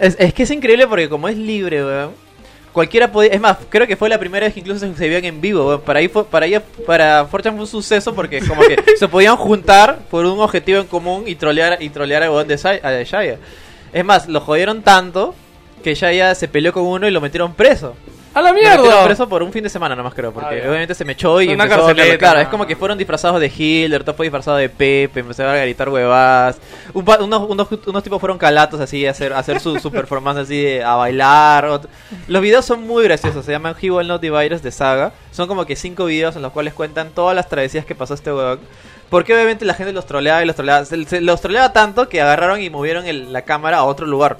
es, es que es increíble porque como es libre, weón. Cualquiera podía, es más, creo que fue la primera vez que incluso se, se veían en vivo, weón. Para ahí fue, para ella, para 4chan fue un suceso porque como que se podían juntar por un objetivo en común y trolear, y trolear al weón de, Sai- a de Shaya. Es más, lo jodieron tanto que Shaya se peleó con uno y lo metieron preso. ¡A la metieron mierda! preso por un fin de semana nomás creo, porque Ah, ya. obviamente se me echó y Una empezó a carceleta. Claro, es como que fueron disfrazados de Hitler, todo fue disfrazado de Pepe, empezaron a gritar huevadas. Un pa- unos, unos, unos tipos fueron calatos así a hacer, a hacer su, su performance así de- a bailar. ot- Los videos son muy graciosos, se llaman He Will Not Divide Us de Saga. Son como que cinco videos en los cuales cuentan todas las travesías que pasó este huevón. Porque obviamente la gente los troleaba y los troleaba. Se, se- los troleaba tanto que agarraron y movieron el- la cámara a otro lugar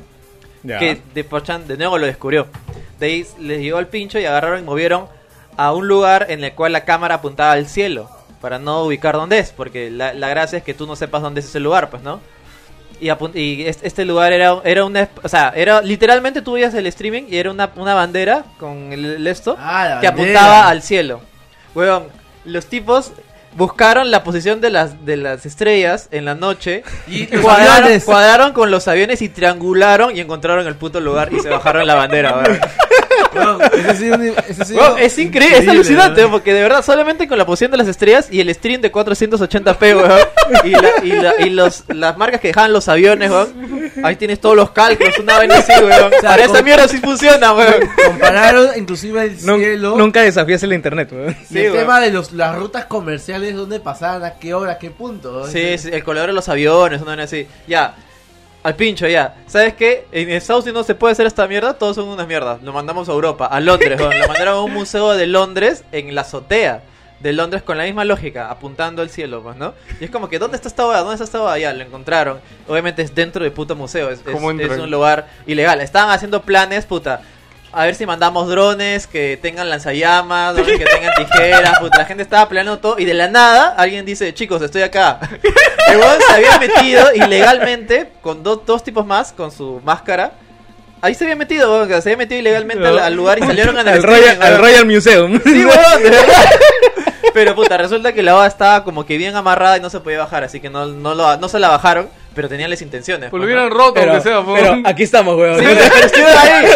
Ya. que de, 4chan de nuevo lo descubrió. De ahí les llegó el pincho y agarraron y movieron a un lugar en el cual la cámara apuntaba al cielo. Para no ubicar dónde es, porque la, la gracia es que tú no sepas dónde es ese lugar, pues, ¿no? Y, y es- este lugar era, era una... O sea, era literalmente tú veías el streaming y era una, una bandera con el, el esto Ah, que bandera. apuntaba al cielo. Weón, los tipos buscaron la posición de las, de las estrellas en la noche Y cuadraron, cuadraron con los aviones y triangularon y encontraron el puto lugar y se bajaron la bandera. weón. Ese sí sí es increíble, es alucinante, weón. porque de verdad solamente con la posición de las estrellas y el stream de 480p, weón, y, la- y, la- y los, las marcas que dejaban los aviones, weón, ahí tienes todos los cálculos, una vaina así, weón. sea, Para esa con- mierda sí funciona, weón. Compararon inclusive el Nun- cielo. Nunca desafías el internet, weón. Sí, el weón. tema de los, las rutas comerciales, dónde pasaban, a qué hora, a qué punto. Sí, sí, el color de los aviones, una vaina así. Ya, al pincho, ya. ¿Sabes qué? En Estados Unidos no se puede hacer esta mierda, todos son unas mierdas. Lo mandamos a Europa, a Londres, weón. Lo mandaron a un museo de Londres en la azotea de Londres con la misma lógica, apuntando al cielo, pues, ¿no? Y es como que, ¿dónde está esta boda? ¿Dónde está esta boda? Ya, lo encontraron. Obviamente es dentro del puto museo, es, es- ¿Cómo es un lugar ilegal. Estaban haciendo planes, puta. A ver si mandamos drones que tengan lanzallamas, drones que tengan tijeras, puta. La gente estaba planeando todo y de la nada alguien dice, chicos, estoy acá. El weón se había metido ilegalmente con dos, dos tipos más, con su máscara. Ahí se había metido, weón, que se había metido ilegalmente al, al lugar y salieron el Al Royal, al. Royal Museum. Sí, weón, de verdad. Pero puta, resulta que la boda estaba como que bien amarrada y no se podía bajar, así que no, no, lo, no se la bajaron, pero tenían las intenciones. Pues lo pues, hubieran ¿no? roto, Pero, aunque sea. fue pero aquí estamos, weón. Sí, pero ahí.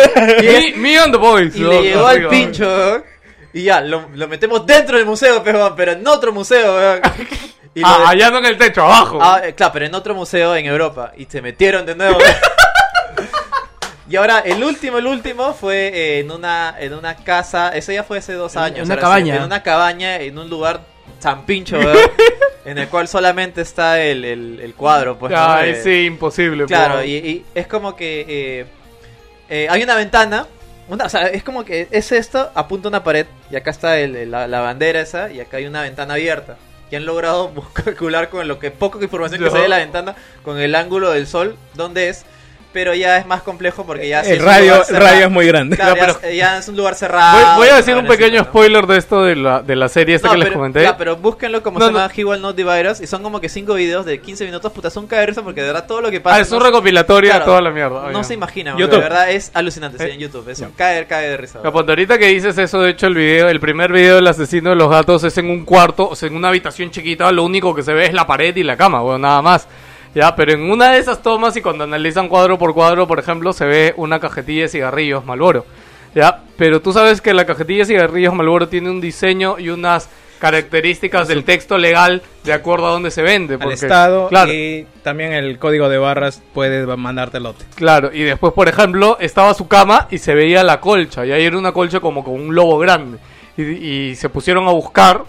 Y, Me, me and the boys. y ¿no? le llegó al Arriba. pincho, weón, Y ya, lo, lo metemos dentro del museo, pe, weón, pero en otro museo, weón. Y lo Ah, de- allá no en el techo, abajo. Ah, eh, claro, pero en otro museo en Europa. Y se metieron de nuevo. weón. y ahora, el último, el último fue eh, en una en una casa. Eso ya fue hace dos años. en una cabaña. En una cabaña, en un lugar tan pincho, weón, en el cual solamente está el, el, el cuadro, pues. ¿no? Ay, Eh, sí, imposible. Claro, po. y, y es como que eh, eh, hay una ventana. Una, o sea, es como que es esto, apunta una pared y acá está el- la, la bandera esa y acá hay una ventana abierta. Y han logrado calcular con lo que poca información que Ya. se ve de la ventana, con el ángulo del sol, dónde es. Pero ya es más complejo porque ya sí El es un radio, radio es muy grande. Claro, Ya, ya, es- ya es un lugar cerrado. Voy, voy a decir un así, pequeño ¿no? spoiler de esto de la, de la serie esta No, que les pero- comenté. Ya, pero búsquenlo como No, se no. llama He Will Not Divide Us, y son como que cinco videos de 15 minutos, puta, son caer porque de verdad todo lo que pasa. ah, es un no- recopilatorio Claro, de toda la mierda. No ya. se imaginan, YouTube. de verdad es alucinante, sí, Eh, en YouTube, es un caer, caer de risa. Ya, pues, ahorita que dices eso, de hecho, el video, el primer video del asesino de los gatos es en un cuarto, o sea, en una habitación chiquita, lo único que se ve es la pared y la cama, bueno, nada más. Ya, pero en una de esas tomas y cuando analizan cuadro por cuadro, por ejemplo, se ve una cajetilla de cigarrillos Malboro. Ya, pero tú sabes que la cajetilla de cigarrillos Malboro tiene un diseño y unas características del texto legal de acuerdo a dónde se vende. Al porque- estado claro, y también el código de barras puede mandarte lote. Claro, y después, por ejemplo, estaba su cama y se veía la colcha, y ahí era una colcha como con un lobo grande. Y, y se pusieron a buscar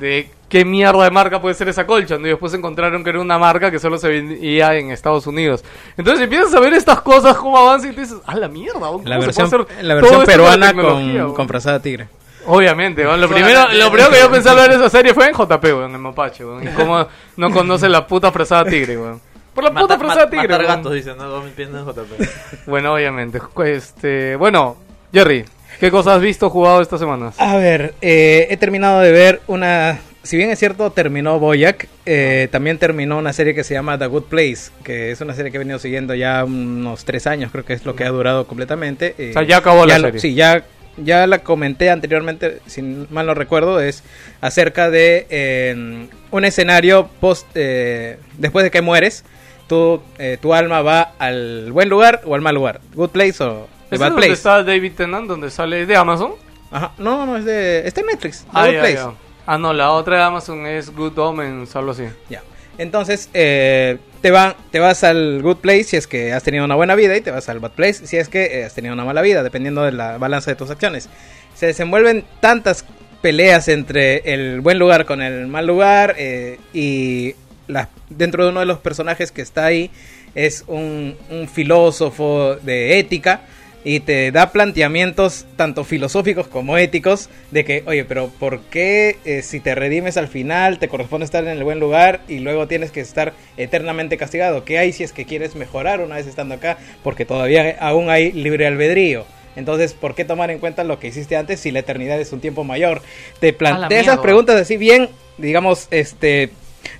de qué mierda de marca puede ser esa colcha, ¿no? y después encontraron que era una marca que solo se vendía en Estados Unidos. Entonces empiezas a ver estas cosas, cómo avanzan, y te dices, ¡ah, la mierda! ¿cómo La se versión, puede hacer la peruana con, con frazada tigre. Obviamente. Lo primero, lo primero que yo pensé al ver esa serie fue en JP, weón, en Mapache, weón. Y cómo no conoce la puta fresada tigre, weón. Por la puta mat- tigre, matar gatos, dicen, no, dos mil pies no es JP. Bueno, obviamente. Este, bueno, Jerry, ¿qué cosas has visto jugado estas semanas? A ver, eh, he terminado de ver una... Si bien es cierto, terminó Boyac, eh, también terminó una serie que se llama The Good Place, que es una serie que he venido siguiendo ya unos tres años, creo que es lo que ha durado completamente. eh, O sea, ya acabó la lo- serie. Sí, ya, ya la comenté anteriormente, si mal no recuerdo, es acerca de eh, un escenario post... eh, después de que mueres, tú, eh, tu alma va al buen lugar o al mal lugar. Good Place o The ¿Es Bad donde Place. está David Tennant, donde sale de Amazon? Ajá, no, no, es de... Está en Netflix. The Ah, Good Place. Ah, no, la otra de Amazon es Good Omens, algo así. Ya. Entonces, eh, te, va, te vas al good place si es que has tenido una buena vida y te vas al bad place si es que eh, has tenido una mala vida, dependiendo de la balanza de tus acciones. Se desenvuelven tantas peleas entre el buen lugar con el mal lugar eh, y la- dentro de uno de los personajes que está ahí es un, un filósofo de ética y te da planteamientos tanto filosóficos como éticos de que, oye, pero ¿por qué eh, si te redimes al final te corresponde estar en el buen lugar y luego tienes que estar eternamente castigado? ¿Qué hay si es que quieres mejorar una vez estando acá? Porque todavía aún hay libre albedrío. Entonces, ¿por qué tomar en cuenta lo que hiciste antes si la eternidad es un tiempo mayor? Te plantea esas preguntas así bien, digamos, este,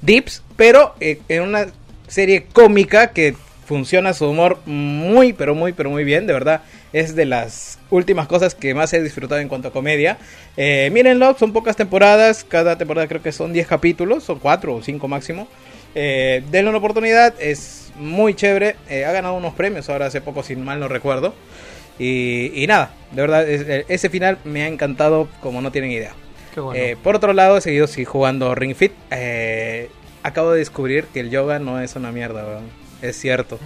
dips, pero eh, en una serie cómica que funciona su humor muy, pero muy, pero muy bien, de verdad. Es de las últimas cosas que más he disfrutado en cuanto a comedia. Eh, mírenlo, son pocas temporadas, cada temporada creo que son 10 capítulos, o 4 o 5 máximo. Eh, denle una oportunidad, es muy chévere. eh, ha ganado unos premios ahora hace poco, si mal no recuerdo. Y, y nada, de verdad, es- ese final me ha encantado como no tienen idea. Qué bueno. Eh, por otro lado, he seguido sí, jugando Ring Fit. Acabo de descubrir que el yoga no es una mierda, weón. Es cierto.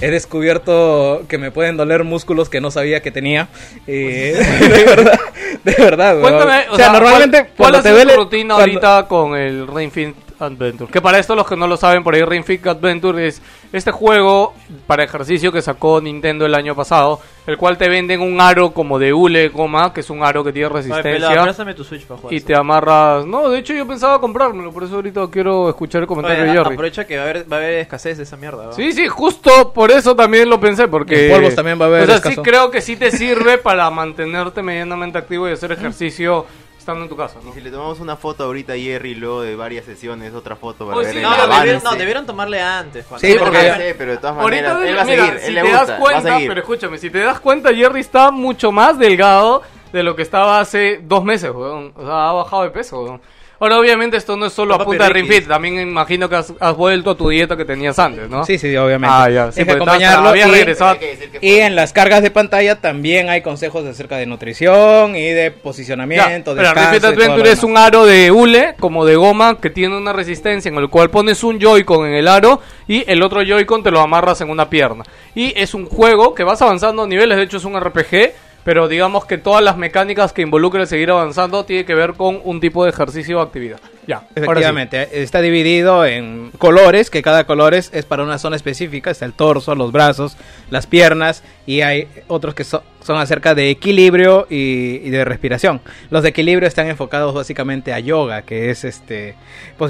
He descubierto que me pueden doler músculos que no sabía que tenía. Y de verdad, de verdad. Cuéntame, o sea, normalmente ¿cuál, cuando te duele tu rutina cuando- ahorita con el Ring Fit Adventure? Que para esto, los que no lo saben, por ahí Ring Fit Adventure es este juego para ejercicio que sacó Nintendo el año pasado, el cual te venden un aro como de hule goma, que es un aro que tiene Oye, pelado, resistencia. tu Switch para jugar. Y eso. te amarras. No, de hecho yo pensaba comprármelo, por eso ahorita quiero escuchar el comentario Oye, de Jerry. aprovecha que va a haber, va a haber escasez de esa mierda. ¿va? Sí, sí, justo por eso también lo pensé, porque... En polvos también va a haber O sea, escaso. sí creo que sí te sirve para mantenerte medianamente activo y hacer ejercicio estando en tu casa, ¿no? Y si le tomamos una foto ahorita a Jerry y luego de varias sesiones, otra foto para Oye, ver sí, el No, debieron, no, debieron tomarle antes. Juan. Sí, porque- pero de todas Ahorita, maneras, él va a mira, seguir, si él le te gusta, das va a cuenta, seguir. pero escúchame, si te das cuenta, Jerry está mucho más delgado de lo que estaba hace dos meses, weón. O sea, ha bajado de peso, weón. Ahora, obviamente, esto no es solo a Papi punta de Ring. Fit, también imagino que has, has vuelto a tu dieta que tenías antes, ¿no? Sí, sí, obviamente. Ah, ya, sí, que acompañarlo. habías y- regresado. En las cargas de pantalla también hay consejos acerca de nutrición y de Ya, posicionamiento, pero Ring Fit Adventure es un aro de hule, como de goma, que tiene una resistencia en el cual pones un Joy-Con en el aro y el otro Joy-Con te lo amarras en una pierna. Y es un juego que vas avanzando a niveles, de hecho es un RPG, pero digamos que todas las mecánicas que involucran seguir avanzando tiene que ver con un tipo de ejercicio o actividad. Ya, sí. Efectivamente, eh, está dividido en colores, que cada color es, es para una zona específica, está el torso, los brazos, las piernas, y hay otros que so- son acerca de equilibrio y, y de respiración. Los de equilibrio están enfocados básicamente a yoga, que es este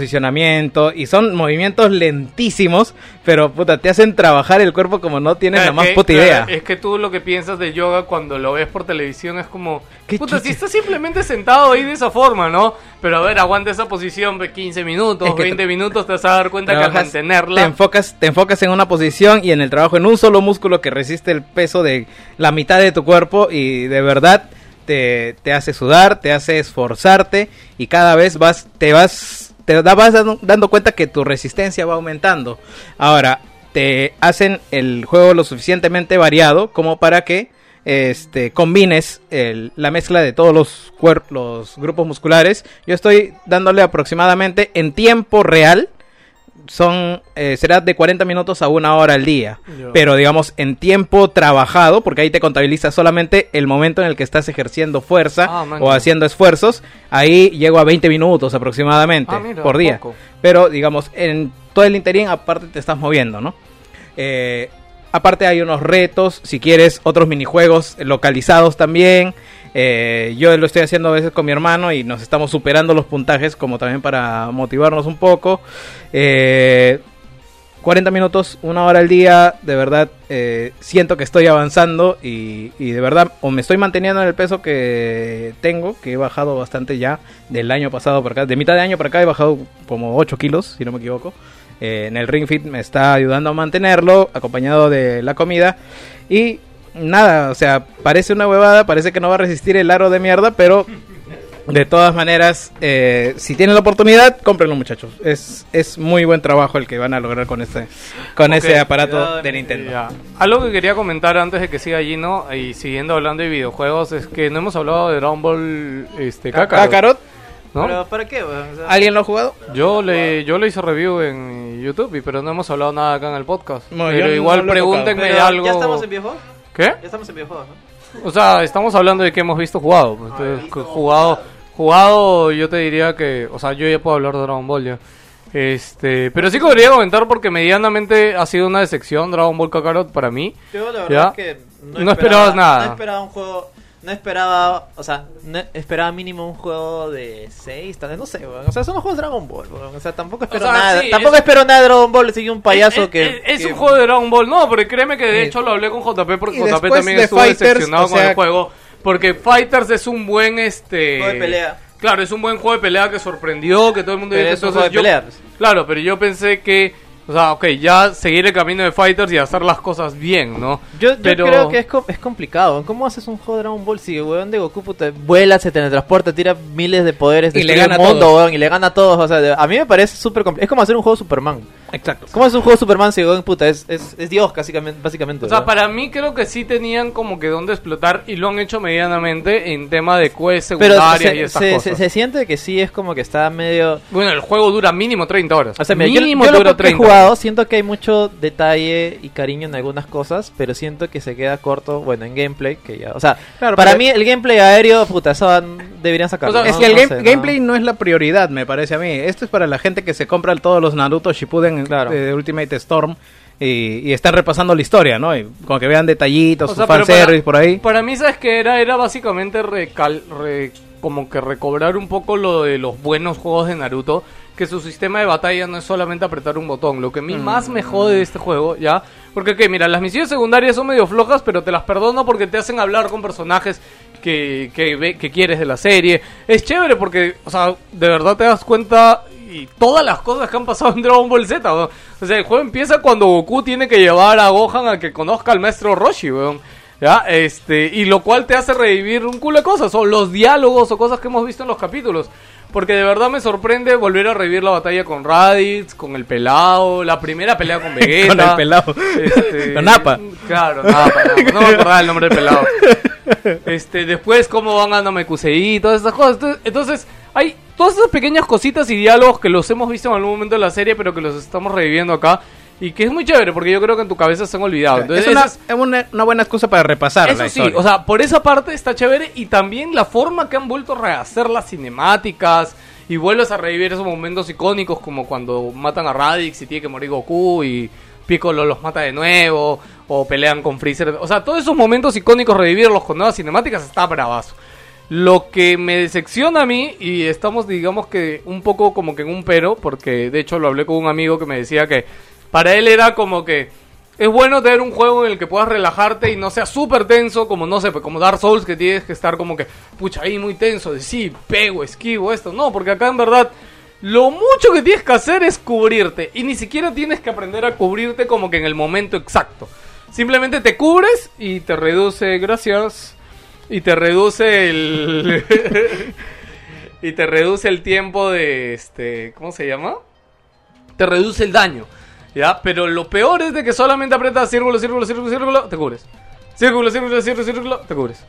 posicionamiento, y son movimientos lentísimos, pero puta, te hacen trabajar el cuerpo como no tienes la Claro, más que- puta claro, idea. Es que tú lo que piensas de yoga cuando lo ves por televisión es como, ¿Qué puta, chucha? si estás simplemente sentado ahí de esa forma, ¿no? Pero a ver, aguanta esa posición de 15 minutos, Es que 20 minutos, te vas a dar cuenta que al mantenerla... Te enfocas, te enfocas en una posición y en el trabajo en un solo músculo que resiste el peso de la mitad de tu cuerpo y de verdad te, te hace sudar, te hace esforzarte y cada vez vas, te vas, te vas dando, dando cuenta que tu resistencia va aumentando. Ahora, te hacen el juego lo suficientemente variado como para que este combines el- la mezcla de todos los los grupos musculares. Yo estoy dándole aproximadamente en tiempo real son eh, será de 40 minutos a una hora al día. Pero digamos en tiempo trabajado, porque ahí te contabiliza solamente el momento en el que estás ejerciendo fuerza Ah, o haciendo esfuerzos. Ahí llego a 20 minutos aproximadamente Ah, mira, por día. poco. Pero digamos, en todo el interín aparte te estás moviendo, ¿no? Eh, aparte hay unos retos, si quieres, otros minijuegos localizados también. Eh, yo lo estoy haciendo a veces con mi hermano y nos estamos superando los puntajes como también para motivarnos un poco. Eh, 40 minutos, una hora al día, de verdad eh, siento que estoy avanzando y, y de verdad o me estoy manteniendo en el peso que tengo, que he bajado bastante ya del año pasado para acá, de mitad de año para acá he bajado como 8 kilos, si no me equivoco. Eh, en el Ring Fit me está ayudando a mantenerlo, acompañado de la comida y nada, o sea, parece una huevada, parece que no va a resistir el aro de mierda, pero de todas maneras, eh, si tienen la oportunidad, cómprenlo muchachos. Es, es muy buen trabajo el que van a lograr con este con Ok, ese aparato de Nintendo. Ya. Algo que quería comentar antes de que siga Gino y siguiendo hablando de videojuegos es que no hemos hablado de Dragon Ball este, Kakarot, Kakarot, ¿no? Pero ¿para qué, weón? O sea, ¿alguien lo ha jugado? Yo le, yo le hice review en YouTube, y- pero no hemos hablado nada acá en el podcast. No, pero no igual pregúntenme pero algo. ¿Ya estamos en videojuegos? ¿Qué? Ya estamos en videojuegos, ¿no? O sea, estamos hablando de que hemos visto jugado. pues, entonces, jugado, jugado, yo te diría que, o sea, yo ya puedo hablar de Dragon Ball ya. Este, pero sí que quería comentar porque medianamente ha sido una decepción Dragon Ball Kakarot para mí. Yo la verdad ¿Ya? es que no, No esperabas nada. No esperaba un juego. No esperaba, o sea, no esperaba mínimo un juego de 6, tal vez, no sé, weón. O sea, son los juegos de Dragon Ball, weón. O sea, tampoco espero sea, nada. sí, tampoco es- espero nada de Dragon Ball, sigue un payaso es, que, es- es que- un juego de Dragon Ball, no, porque créeme que de hecho lo hablé con JP porque Y JP también estuvo Fighters, decepcionado o con el juego. Porque Fighters es un buen este Juego de pelea. Claro, es un buen juego de pelea que sorprendió, que todo el mundo Pero dice, es un entonces juego de yo- pelea, pues. Claro, pero yo pensé que o sea, ok, ya seguir el camino de Fighters y hacer las cosas bien, ¿no? Yo, yo Pero- creo que es, co- es complicado. ¿Cómo haces un juego de Dragon Ball si el weón de Goku puta, vuela, se teletransporta, tira miles de poderes, Y le gana el mundo, todos. weón, y le gana a todos? O sea, de- a mí me parece súper complicado. Es como hacer un juego de Superman. Exacto. ¿Cómo es un juego de Superman si weón puta es, es, es Dios, básicamente? básicamente O sea, weón? para mí creo que sí tenían como que dónde explotar y lo han hecho medianamente en tema de quests Pero secundarias se, y estas se, cosas. se- se siente que sí es como que está medio... Bueno, el juego dura mínimo 30 horas. O sea, yo, mínimo yo lo dura poco que he 30 jugado, siento que hay mucho detalle y cariño en algunas cosas, pero siento que se queda corto, bueno, en gameplay, que ya, o sea, Claro, para pero- mí el gameplay aéreo, puta, eso deberían sacarlo. O sea, es ¿no? que el No game- sé, no. gameplay no es la prioridad, me parece a mí. Esto es para la gente que se compra todos los Naruto Shippuden Claro. de Ultimate Storm y, y están repasando la historia, ¿no? Y con que vean detallitos, O sus sea, fanservice por ahí. Para mí, ¿sabes qué era? Era básicamente recal, re- como que recobrar un poco lo de los buenos juegos de Naruto. Que su sistema de batalla no es solamente apretar un botón. Lo que a mí más me jode de este juego, ¿ya? Porque, que mira, las misiones secundarias son medio flojas, pero te las perdono porque te hacen hablar con personajes que, que, que quieres de la serie. Es chévere porque, o sea, de verdad te das cuenta y todas las cosas que han pasado en Dragon Ball Z, weón. O sea, el juego empieza cuando Goku tiene que llevar a Gohan a que conozca al maestro Roshi, weón. ¿Ya? Este, y lo cual te hace revivir un culo de cosas, o los diálogos o cosas que hemos visto en los capítulos. Porque de verdad me sorprende volver a revivir la batalla con Raditz, con el pelado, la primera pelea con Vegeta. Con el pelado. Este, Con Nappa. Claro, Nappa. No me acordaba el nombre del pelado. Este, después cómo van a Namekusei y todas esas cosas. Entonces, hay todas esas pequeñas cositas y diálogos que los hemos visto en algún momento de la serie, pero que los estamos reviviendo acá. Y que es muy chévere, porque yo creo que en tu cabeza se han olvidado. Entonces, es una, es una, una buena excusa para repasar eso la sí, o sea, por esa parte está chévere y también la forma que han vuelto a rehacer las cinemáticas y vuelves a revivir esos momentos icónicos como cuando matan a Radix y tiene que morir Goku y Piccolo los mata de nuevo o pelean con Freezer. O sea, todos esos momentos icónicos revivirlos con nuevas cinemáticas está bravazo. Lo que me decepciona a mí, y estamos digamos que un poco como que en un pero, porque de hecho lo hablé con un amigo que me decía que para él era como que es bueno tener un juego en el que puedas relajarte y no sea súper tenso, como no sé, pues, como Dark Souls, que tienes que estar como que, pucha, ahí muy tenso, de sí, pego, esquivo, esto. No, porque acá en verdad lo mucho que tienes que hacer es cubrirte. Y ni siquiera tienes que aprender a cubrirte como que en el momento exacto. Simplemente te cubres y te reduce, gracias, y te reduce el... y te reduce el tiempo de, este, ¿cómo se llama? te reduce el daño. ¿Ya? Pero lo peor es de que solamente apretas círculo, círculo, círculo, círculo, te cubres. Círculo, círculo, círculo, círculo, te cubres.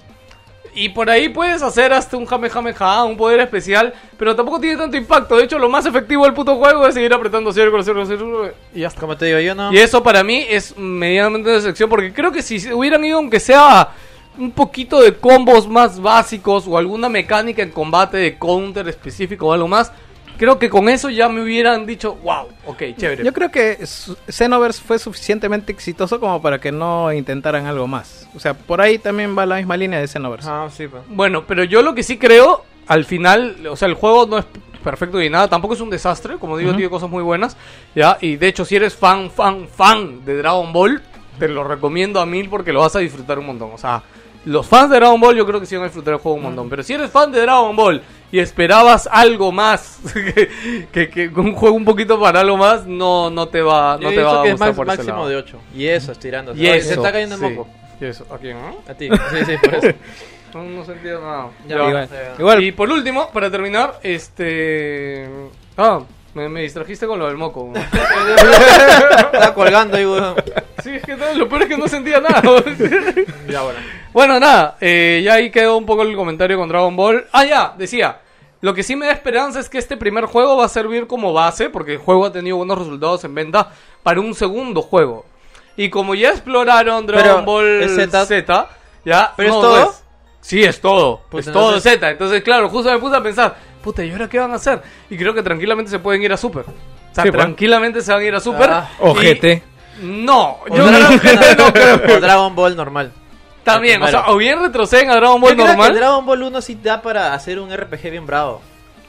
Y por ahí puedes hacer hasta un Jamejameja, un poder especial, pero tampoco tiene tanto impacto. De hecho, lo más efectivo del puto juego es seguir apretando círculo, círculo, círculo y ya está. Como te digo, yo no... Y eso para mí es medianamente una decepción porque creo que si hubieran ido aunque sea un poquito de combos más básicos o alguna mecánica en combate de counter específico o algo más, creo que con eso ya me hubieran dicho, wow, ok, chévere. Yo creo que Xenoverse fue suficientemente exitoso como para que no intentaran algo más. O sea, por ahí también va la misma línea de Xenoverse. Ah, sí, pues. Bueno, pero yo lo que sí creo, al final, o sea, el juego no es perfecto ni nada, tampoco es un desastre, como digo, tiene cosas muy buenas, ¿ya? Y de hecho, si eres fan, fan, fan de Dragon Ball, te lo recomiendo a mil porque lo vas a disfrutar un montón. O sea, los fans de Dragon Ball yo creo que sí van a disfrutar el juego un montón. Pero si eres fan de Dragon Ball y esperabas algo más, que, que, que un juego un poquito para algo más, no, no te va, no te va a que es gustar max- por ese máximo lado. de 8. Y eso, estirando. Y Se eso, está cayendo sí. en moco. Y eso, ¿a quién? no? A ti. Sí, sí, por eso. No, no sentía nada. Ya, Ya. igual. Igual, Y por último, para terminar, este. Ah, me, me distrajiste con lo del moco. Está colgando ahí, weón. sí, es que no, lo peor es que no sentía nada. Ya, bueno. bueno, nada, eh, ya ahí quedó un poco el comentario con Dragon Ball. Ah, ya, decía. Lo que sí me da esperanza es que este primer juego va a servir como base, porque el juego ha tenido buenos resultados en venta, para un segundo juego. Y como ya exploraron Dragon Pero, Ball ¿es Z, Z? ya. ¿Pero es todo? es- sí, es todo. Pues es todo entonces- Z. Entonces, claro, justo me puse a pensar, puta, ¿y ahora qué van a hacer? Y creo que tranquilamente se pueden ir a Super. O sea, Sí, pues. tranquilamente se van a ir a Super. Ah. o GT. No, O yo Dragon- creo que no creo. O Dragon Ball normal. También, o sea, o bien retroceden a Dragon Ball Yo creo que normal. Dragon Ball 1 sí da para hacer un RPG bien bravo.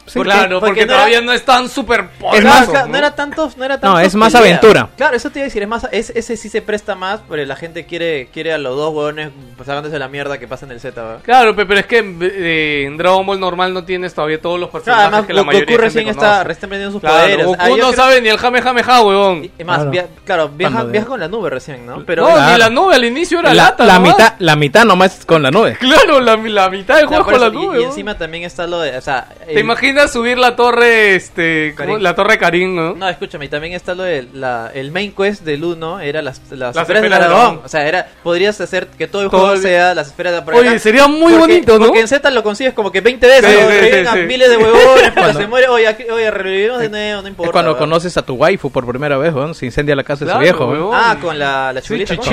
Sí, claro, porque, no todavía era- no es tan super Es poderoso. más, claro, no era tantos, no era tantos es más pelea. aventura. Claro, eso te iba a decir, es más, es- ese sí se presta más, pero la gente quiere, quiere a los dos huevones sacándose la mierda que pasa en el Z, ¿verdad? Claro, pe- pero es que en, eh, en Dragon Ball normal no tienes todavía todos los Claro, personajes además que la Goku mayoría recién está, recién aprendiendo sus Claro, poderes. Goku Ah, no creo- sabe ni el Jame Jame Ja, huevón. y- es más, Claro. via- claro, viaja, con la nube recién, ¿no? Pero no, Claro. ni la nube al inicio era La, lata. la nomás. mitad, la mitad nomás con la nube. Claro, la, la mitad del No, juego con la nube. y, encima también está lo de, o sea, ¿Te el- imaginas subir la torre, este, ¿cómo? Karin. la torre Karin, no? No, escúchame, y también está lo de la, el main quest del 1 era las, las, Las esferas esferas del dragón. dragón. O sea, era, podrías hacer que todo el Todo juego el- sea las esferas de por Oye, sería muy Porque- bonito, ¿no? Porque en Z lo consigues como que 20 veces. Sí, ¿no? sí, sí, a sí. miles de huevones, cuando se muere, oye, aquí- oye, revivimos de nuevo, no importa. Es cuando ¿verdad? conoces a tu waifu por primera vez, weón. Se incendia la casa de Claro, su viejo, weón. Ah, con la, la chulita. ¿no?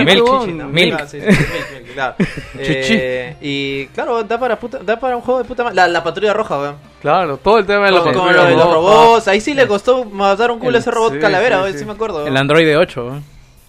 Y claro, da para, puta, da para un juego de puta madre. La, la patrulla roja, weón. Claro, todo el tema de la Con, con patrulla lo de los robots. Ahí sí le costó matar un culo a ese robot sí, calavera, sí, weón, sí. sí me acuerdo. El androide 8, weón.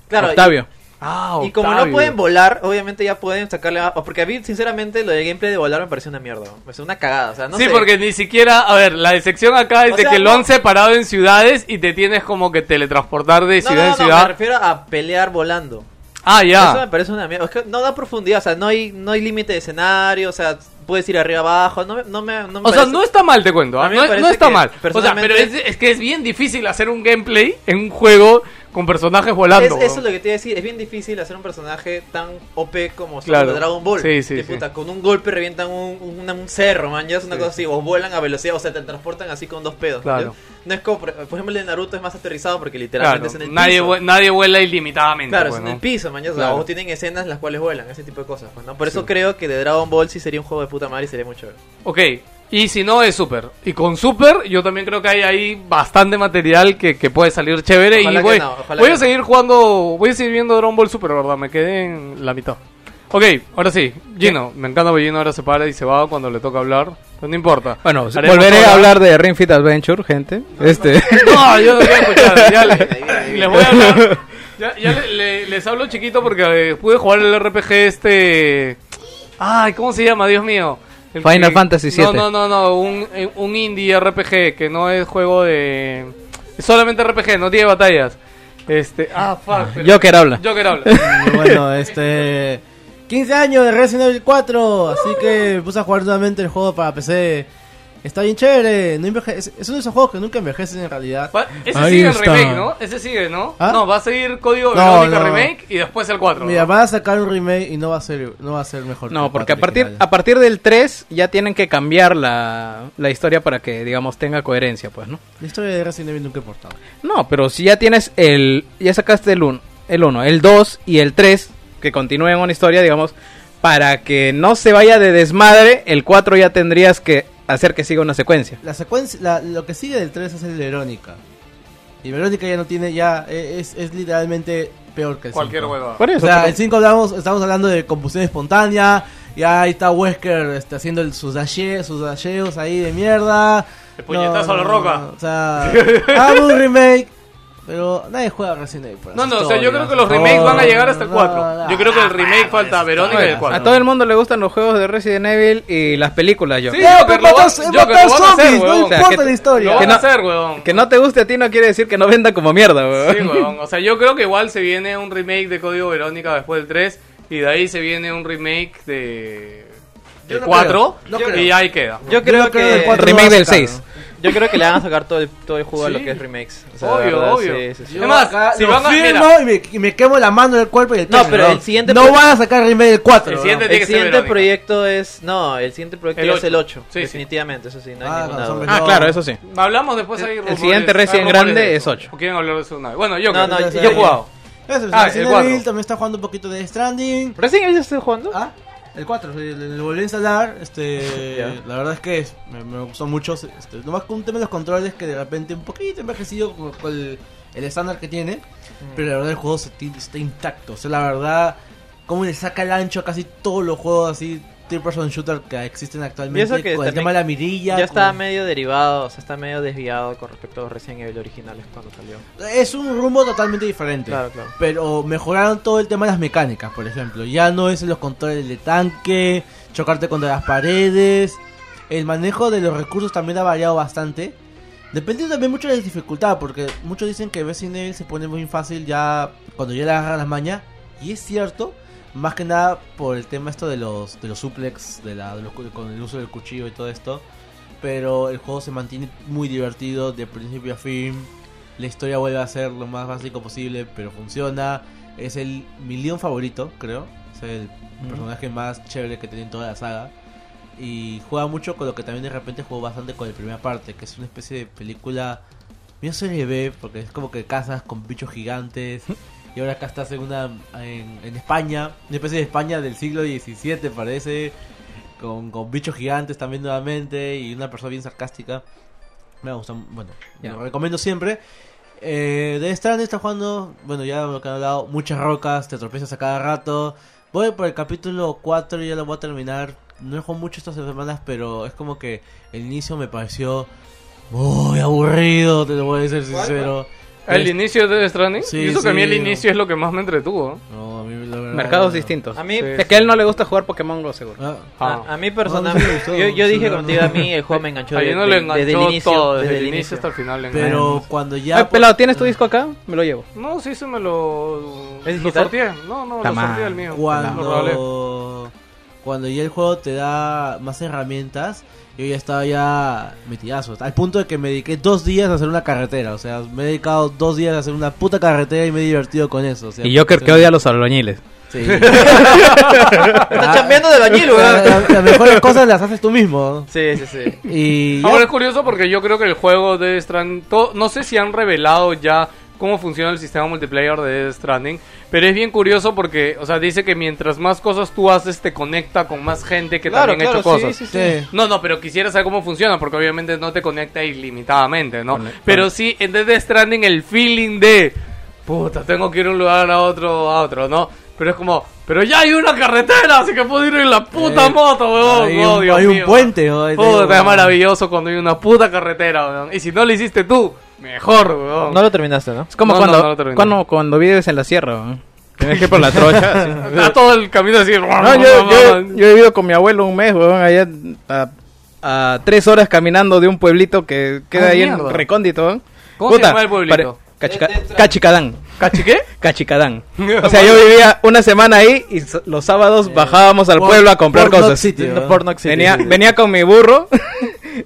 Claro, y- Octavio. Ah, Y como no Octavio. pueden volar, obviamente ya pueden sacarle. a- Porque a mí, sinceramente, lo del gameplay de volar me pareció una mierda. Me pareció una cagada. O sea, no sí, sé. porque ni siquiera, a ver, la decepción acá es O de sea, que lo no. han separado en ciudades y te tienes como que teletransportar de ciudad no, en no, me ciudad. refiero a pelear volando. Ah, Eso ya. me parece una mierda. Es que no da profundidad, o sea, no hay, no hay límite de escenario, o sea, puedes ir arriba abajo. No me, no me, no me O sea, no está mal, te cuento. A ¿ah? No, no está mal. O sea, pero es que es bien difícil hacer un gameplay en un juego con personajes volando. Es- eso es lo que te iba a decir. Es bien difícil hacer un personaje tan OP como Claro. de Dragon Ball. Sí, sí, Que, sí. puta, con un golpe revientan un, un, un cerro, man. Ya es una cosa así. O vuelan a velocidad o se te transportan así con dos pedos. Claro. No es como, por, ejemplo, el de Naruto es más aterrizado porque literalmente Claro, es en el nadie, piso. nadie vuela ilimitadamente. Claro, pues, es en el piso, man. o sea, tienen escenas las cuales vuelan, ese tipo de cosas. pues, ¿no? Por eso creo que de Dragon Ball sí sería un juego de puta madre y sería mucho. Ok, y si no es Super. Y con Super yo también creo que hay ahí bastante material que, que puede salir chévere. Ojalá y voy, no, voy a no. seguir jugando, voy a seguir viendo Dragon Ball Super, ¿verdad? Me quedé en la mitad. Ok, ahora sí, Gino, me encanta que Gino ahora se para y se va cuando le toca hablar. Pero no importa. Bueno, Haremos volveré ahora- a hablar de Ring Fit Adventure, gente. Este. No, yo no quiero escuchar. Ya le- les voy a hablar. Ya, ya le- le- les hablo chiquito porque eh, pude jugar el RPG este. Ay, ¿cómo se llama? Dios mío. El Final Fantasy No, VII. no, no, no. Un, eh, un indie RPG que no es juego de. Es solamente RPG, no tiene batallas. Este. Ah, fuck. pero- Joker habla. Joker habla. Bueno, este. 15 años de Resident Evil 4, así que me puse a jugar nuevamente el juego para PC. Está bien chévere, no enveje- es, es uno de esos juegos que nunca envejecen en realidad. Ese Ahí sigue el remake, ¿no? Ese sigue, ¿no? ¿Ah? No, va a seguir Código No, Verónica no. Remake y después el 4. Mira, ¿no? van a sacar un remake y no va a ser, no va a ser mejor. No, porque a 4 partir, original. a partir del 3 ya tienen que cambiar la, la historia para que, digamos, tenga coherencia, pues, ¿no? La historia de Resident Evil nunca ha importado. No, pero si ya tienes el... Ya sacaste el 1, el, 1, el 2 y el 3, que continúen una historia, digamos, para que no se vaya de desmadre, el 4 ya tendrías que hacer que siga una secuencia. La secuencia, la- lo que sigue del 3 es el de Verónica. Y Verónica ya no tiene, ya eh, es, es literalmente peor que el Cualquier 5. hueva. Por O eso. sea, pero- el 5 hablamos, estamos hablando de combustión espontánea. Ya ahí está Wesker este, haciendo el- sus, dalle- sus dasheos ahí de mierda. El puñetazo a la roca. O sea, hago un remake, pero nadie juega Resident Evil. por No, no, o sea, yo creo que los remakes van a llegar hasta el No, 4. no, Yo creo que el remake no, falta Verónica y el 4. A todo el mundo le gustan los juegos de Resident Evil y las películas, yo. Sí, No, pero hacer, zombies, no importa la historia. Lo que van a no- hacer, weón. Que no te guste a ti no quiere decir que no venda como mierda, weón. Sí, weón. O sea, yo creo que igual se viene un remake de Código Verónica después del 3 y de ahí se viene un remake de no 4 creo, no creo. y ahí queda. Yo creo creo que el Remake del sacar, 6. Yo creo que le van a sacar todo el, todo el jugo a lo que es remakes. O sea, Obvio, verdad, obvio. sí, sí, sí. Es más, acá si lo van a- firmo mira. y, me, y me quemo la mano del cuerpo y el No, pecho, pero el siguiente No pro- van a sacar el remake del 4. El siguiente El tiene que ser siguiente Verónica. proyecto es. No, el siguiente proyecto El es ocho. el 8. Sí, sí. definitivamente, eso sí, no hay Ah, ninguna duda. Ah, claro, eso sí. Hablamos después ahí El rumores- siguiente hay rumores grande de es ocho. ¿O quieren hablar de eso una vez? Bueno, yo No, no, yo he jugado. Eso, Ah, el Resident cuatro. Evil también está jugando un poquito de Stranding. ¿Recién Evil estoy jugando? Ah, el 4, lo volví a instalar. Este. La verdad es que es- me, me gustó mucho. Este, nomás con un tema de los controles que de repente un poquito envejecido con, con el, el estándar que tiene. Pero la verdad el juego ti- está intacto. O sea, la verdad, como le saca el ancho a casi todos los juegos así, third person shooter que existen actualmente. Que con el tema de la mirilla. Ya está con- medio derivado, o sea, está medio desviado con respecto a los Resident Evil originales cuando salió. Es un rumbo totalmente diferente. Claro, claro. Pero mejoraron todo el tema de las mecánicas, por ejemplo. Ya no es los controles de tanque, chocarte contra las paredes. El manejo de los recursos también ha variado bastante. Depende también mucho de la dificultad, porque muchos dicen que Resident Evil se pone muy fácil ya cuando ya le agarran las mañas. Y es cierto, más que nada por el tema esto de los, de los suplex, de la, de los con el uso del cuchillo y todo esto. Pero el juego se mantiene muy divertido de principio a fin. La historia vuelve a ser lo más básico posible, pero funciona. Es el mi Leon favorito, creo. Es el personaje más chévere que tiene en toda la saga. Y juega mucho con lo que también de repente jugó bastante con la primera parte, que es una especie de película bien serie B, porque es como que cazas con bichos gigantes. Y ahora acá estás en una en, en España, una especie de España del siglo XVII parece, con, con bichos gigantes también nuevamente y una persona bien sarcástica. Me gusta, bueno, lo recomiendo siempre. Eh, de Stranding está jugando, bueno, ya lo que han hablado, muchas rocas, te tropiezas a cada rato. Voy por el capítulo 4 y ya lo voy a terminar. No he jugado mucho estas semanas, pero es como que el inicio me pareció muy aburrido, te lo voy a decir sincero. ¿El Es- inicio de Death Stranding? Sí, y eso que a mí el sí. inicio es lo que más me entretuvo. No, a mí la verdad- Mercados distintos. A mí, Sí. Es que a él no le gusta jugar Pokémon Go, seguro. Ah, Ah. a, a mí No, personalmente, no me gustó, yo, yo dije sí, no, contigo no. a mí el juego me enganchó A de- no de- le desde el enganchó inicio, todo, desde, desde el inicio hasta el final. le pero enganchó. cuando ya... Ah, pelado, ¿tienes tu disco acá? Me lo llevo. No, sí, se me lo... ¿Es lo sorteé. No, no, lo Tamá. sorteé el mío. Lo cuando cuando ya el juego te da más herramientas yo ya estaba ya metidazo al punto de que me dediqué dos días a hacer una carretera o sea me he dedicado dos días a hacer una puta carretera y me he divertido con eso o sea, Y Joker que odia a los albañiles. sí. Está chambeando de bañil, La- weón. la- las mejores cosas las haces tú mismo Sí, sí, sí. y ya- Ahora es curioso porque yo creo que el juego de to- no sé si han revelado ya cómo funciona el sistema multiplayer de Death Stranding, pero es bien curioso porque, o sea, dice que mientras más cosas tú haces te conecta con más gente que Claro, también ha hecho claro, cosas. sí, sí. Sí. No, no, pero quisiera saber cómo funciona, porque obviamente no te conecta ilimitadamente, ¿no? Con- Pero sí, en Death Stranding el feeling de, puta, tengo que ir de un lugar a otro, a otro, ¿no? Pero es como, pero ya hay una carretera, así que puedo ir en la puta Eh, moto, weón. hay Oh, un, Dios hay un mío. puente ¿no? Ahí te Puta, es maravilloso cuando hay una puta carretera, weón. Y si no lo hiciste tú, mejor, weón. No lo terminaste, ¿no? Es como No, cuando, no, no lo terminé. cuando, cuando vives en la sierra. ¿no? Tienes que ir por la trocha. así. Está todo el camino así. No, yo, yo, yo he vivido con mi abuelo un mes, weón, allá a, a tres horas caminando de un pueblito que queda Ah, ahí mierda. en recóndito. ¿no? ¿Cómo se llama el pueblito? Cachica- Cachicadán. ¿Cachi qué? Cachicadán. O sea, yo vivía una semana ahí y s- los sábados bajábamos al Por- pueblo a comprar cosas. City. Venía, venía con mi burro.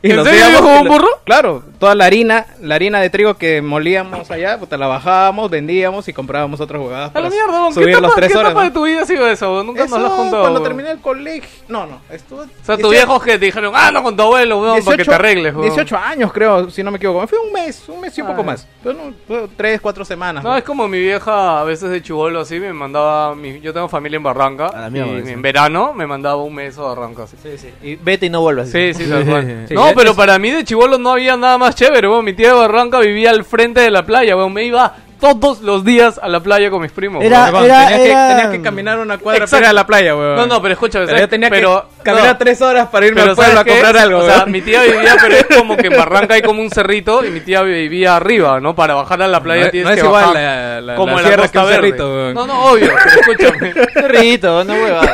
y ¿En nos serio íbamos con un burro? Claro, toda la harina, la harina de trigo que molíamos allá, puta, la bajábamos, vendíamos y comprábamos otras jugadas A para la mierda. ¿Qué subir etapa, las tres ¿qué horas. etapa ¿no? de tu vida ha sido eso? Nunca nos Eso lo has contado. cuando weón. terminé el colegio. No, no, estuve. O sea, tus viejos que te dijeron, ah, no con tu abuelo, weón, para que te arregles, weón. 18 años, creo, si no me equivoco. Fue un mes, un mes y un Ah. poco más. Pero no, fue tres, cuatro semanas. No, es como mi vieja, a veces de chivolo así, me mandaba, mi, yo tengo familia en Barranca, A la y mierda, sí. en verano me mandaba un mes a Barranca, así. Sí, sí. Y vete y no vuelvas. Sí, sí, tal cual. Sí, no, pero para mí de chivolo no había nada más chévere, weón. Mi tía de Barranca vivía al frente de la playa, weón. Me iba todos los días a la playa con mis primos. Era- weón. Era- tenías, que, era- tenías que caminar una cuadra Exacto. para ir a la playa, weón. No, no, pero escúchame, Pero ¿sabes? yo tenía pero, que caminar no. tres horas para irme Pero al pueblo a comprar algo, O sea, weón. mi tía vivía, pero es como que en Barranca hay como un cerrito y mi tía vivía arriba, ¿no? Para bajar a la playa No, tienes no es que igual bajar la- la- como la en la sierra Costa que un Verde. cerrito, weón. No, no, obvio, pero escúchame. Cerrito, no huevada.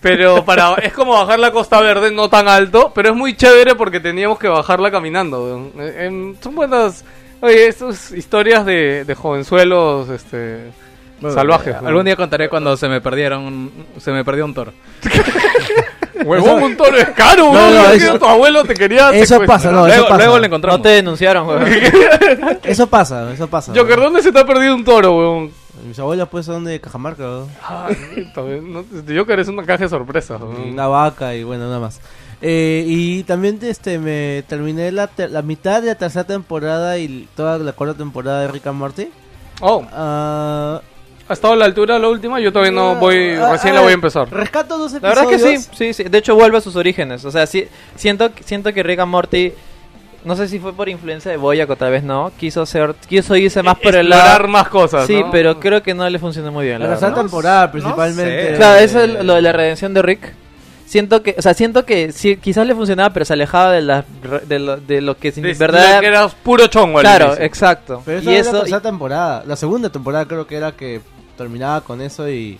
Pero para es como bajar la Costa Verde, no tan alto, pero es muy chévere porque teníamos que bajarla caminando. weón. Eh, em, son buenas, oye, estas historias de, de jovenzuelos, este, salvajes. Algún día contaré cuando se me perdieron, se me perdió un toro. Huevón, un toro es caro, No, no, Es que eso- tu abuelo te quería Eso pasa, no, eso luego, pasa. luego le encontramos. No te denunciaron, weón. Eso pasa, eso pasa. Joker, ¿dónde se te ha perdido un toro, weón? Mis abuelos pues son de Cajamarca, ¿no? Ah, también, no, Joker es una caja de sorpresas. Una vaca y bueno, nada más. Eh, y también este me terminé la, ter- la mitad de la tercera temporada y toda la cuarta temporada de Rick and Morty. Oh, Ah, ¿ha estado a la altura la última? Yo todavía no voy, ah, recién a la voy a empezar. Rescato dos La verdad que episodios. sí, sí, sí. De hecho, vuelve a sus orígenes. O sea, sí, siento, siento que Rick and Morty, no sé si fue por influencia de Boyac o tal vez no, quiso ser, quiso irse más por el Explorar lado. más cosas, Sí, ¿no? pero creo que no le funcionó muy bien. La La tercera temporada principalmente. sé. Claro, eso es lo de la redención de Rick. Siento que, o sea, siento que sí, quizás le funcionaba, pero se alejaba de, la, de, lo, de lo que sin De- verdad. que era puro chongo claro, exacto. Pero eso y era la eso, tercera temporada. La segunda temporada creo que era que terminaba con eso y...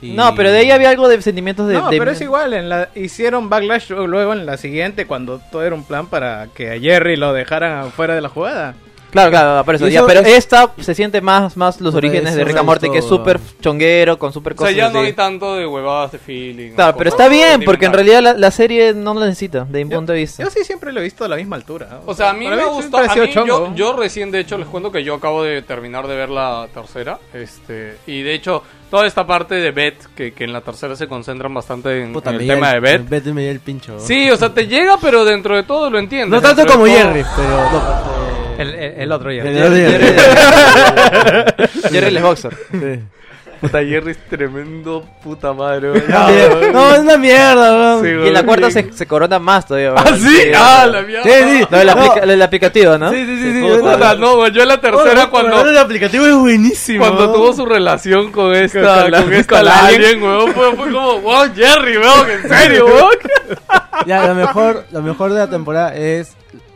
y- no, pero de ahí había algo de sentimientos de. No, de- pero es igual, en la, hicieron backlash luego en la siguiente cuando todo era un plan para que a Jerry lo dejaran fuera de la jugada. Claro, claro, por eso. Ya, pero es- esta se siente más, más los orígenes de Rick and Morty, que es súper chonguero, con súper O sea, cosas. ya no hay tanto de huevadas de feeling. Claro, pero cosas está bien, porque en realidad la, la serie no lo necesita, de mi punto de vista. Yo sí siempre lo he visto a la misma altura. O sea, a mí me gustó. ha A mí, chongo. yo, yo recién, de hecho, les cuento que yo acabo de terminar de ver la tercera. Este, y de hecho, toda esta parte de Beth, que, que en la tercera se concentran bastante en, Puta, en el tema de Beth. Beth me dio el pincho. Sí, o sea, te llega, pero dentro de todo lo entiendes. No tanto como todo- Jerry, pero... No, El, el- el otro Jerry. Jerry. Jerry les Boxer. Sí. Puta, Jerry es tremendo puta madre. No, es una mierda, weón. Sí, Y en la cuarta se, se corona más todavía. ¿Ah, weón. sí? o Ah, la mierda. Sí, sí. Lo del, No. aplica- lo del aplicativo, ¿no? Sí, sí, sí, sí. Puta. Puta, no, yo en la tercera cuando... El aplicativo es buenísimo. Cuando tuvo su relación con esta, Con la- con esta con la alien, weón, fue, fue como, wow, Jerry, weón, en serio, weón. Ya, lo mejor, lo mejor de la temporada es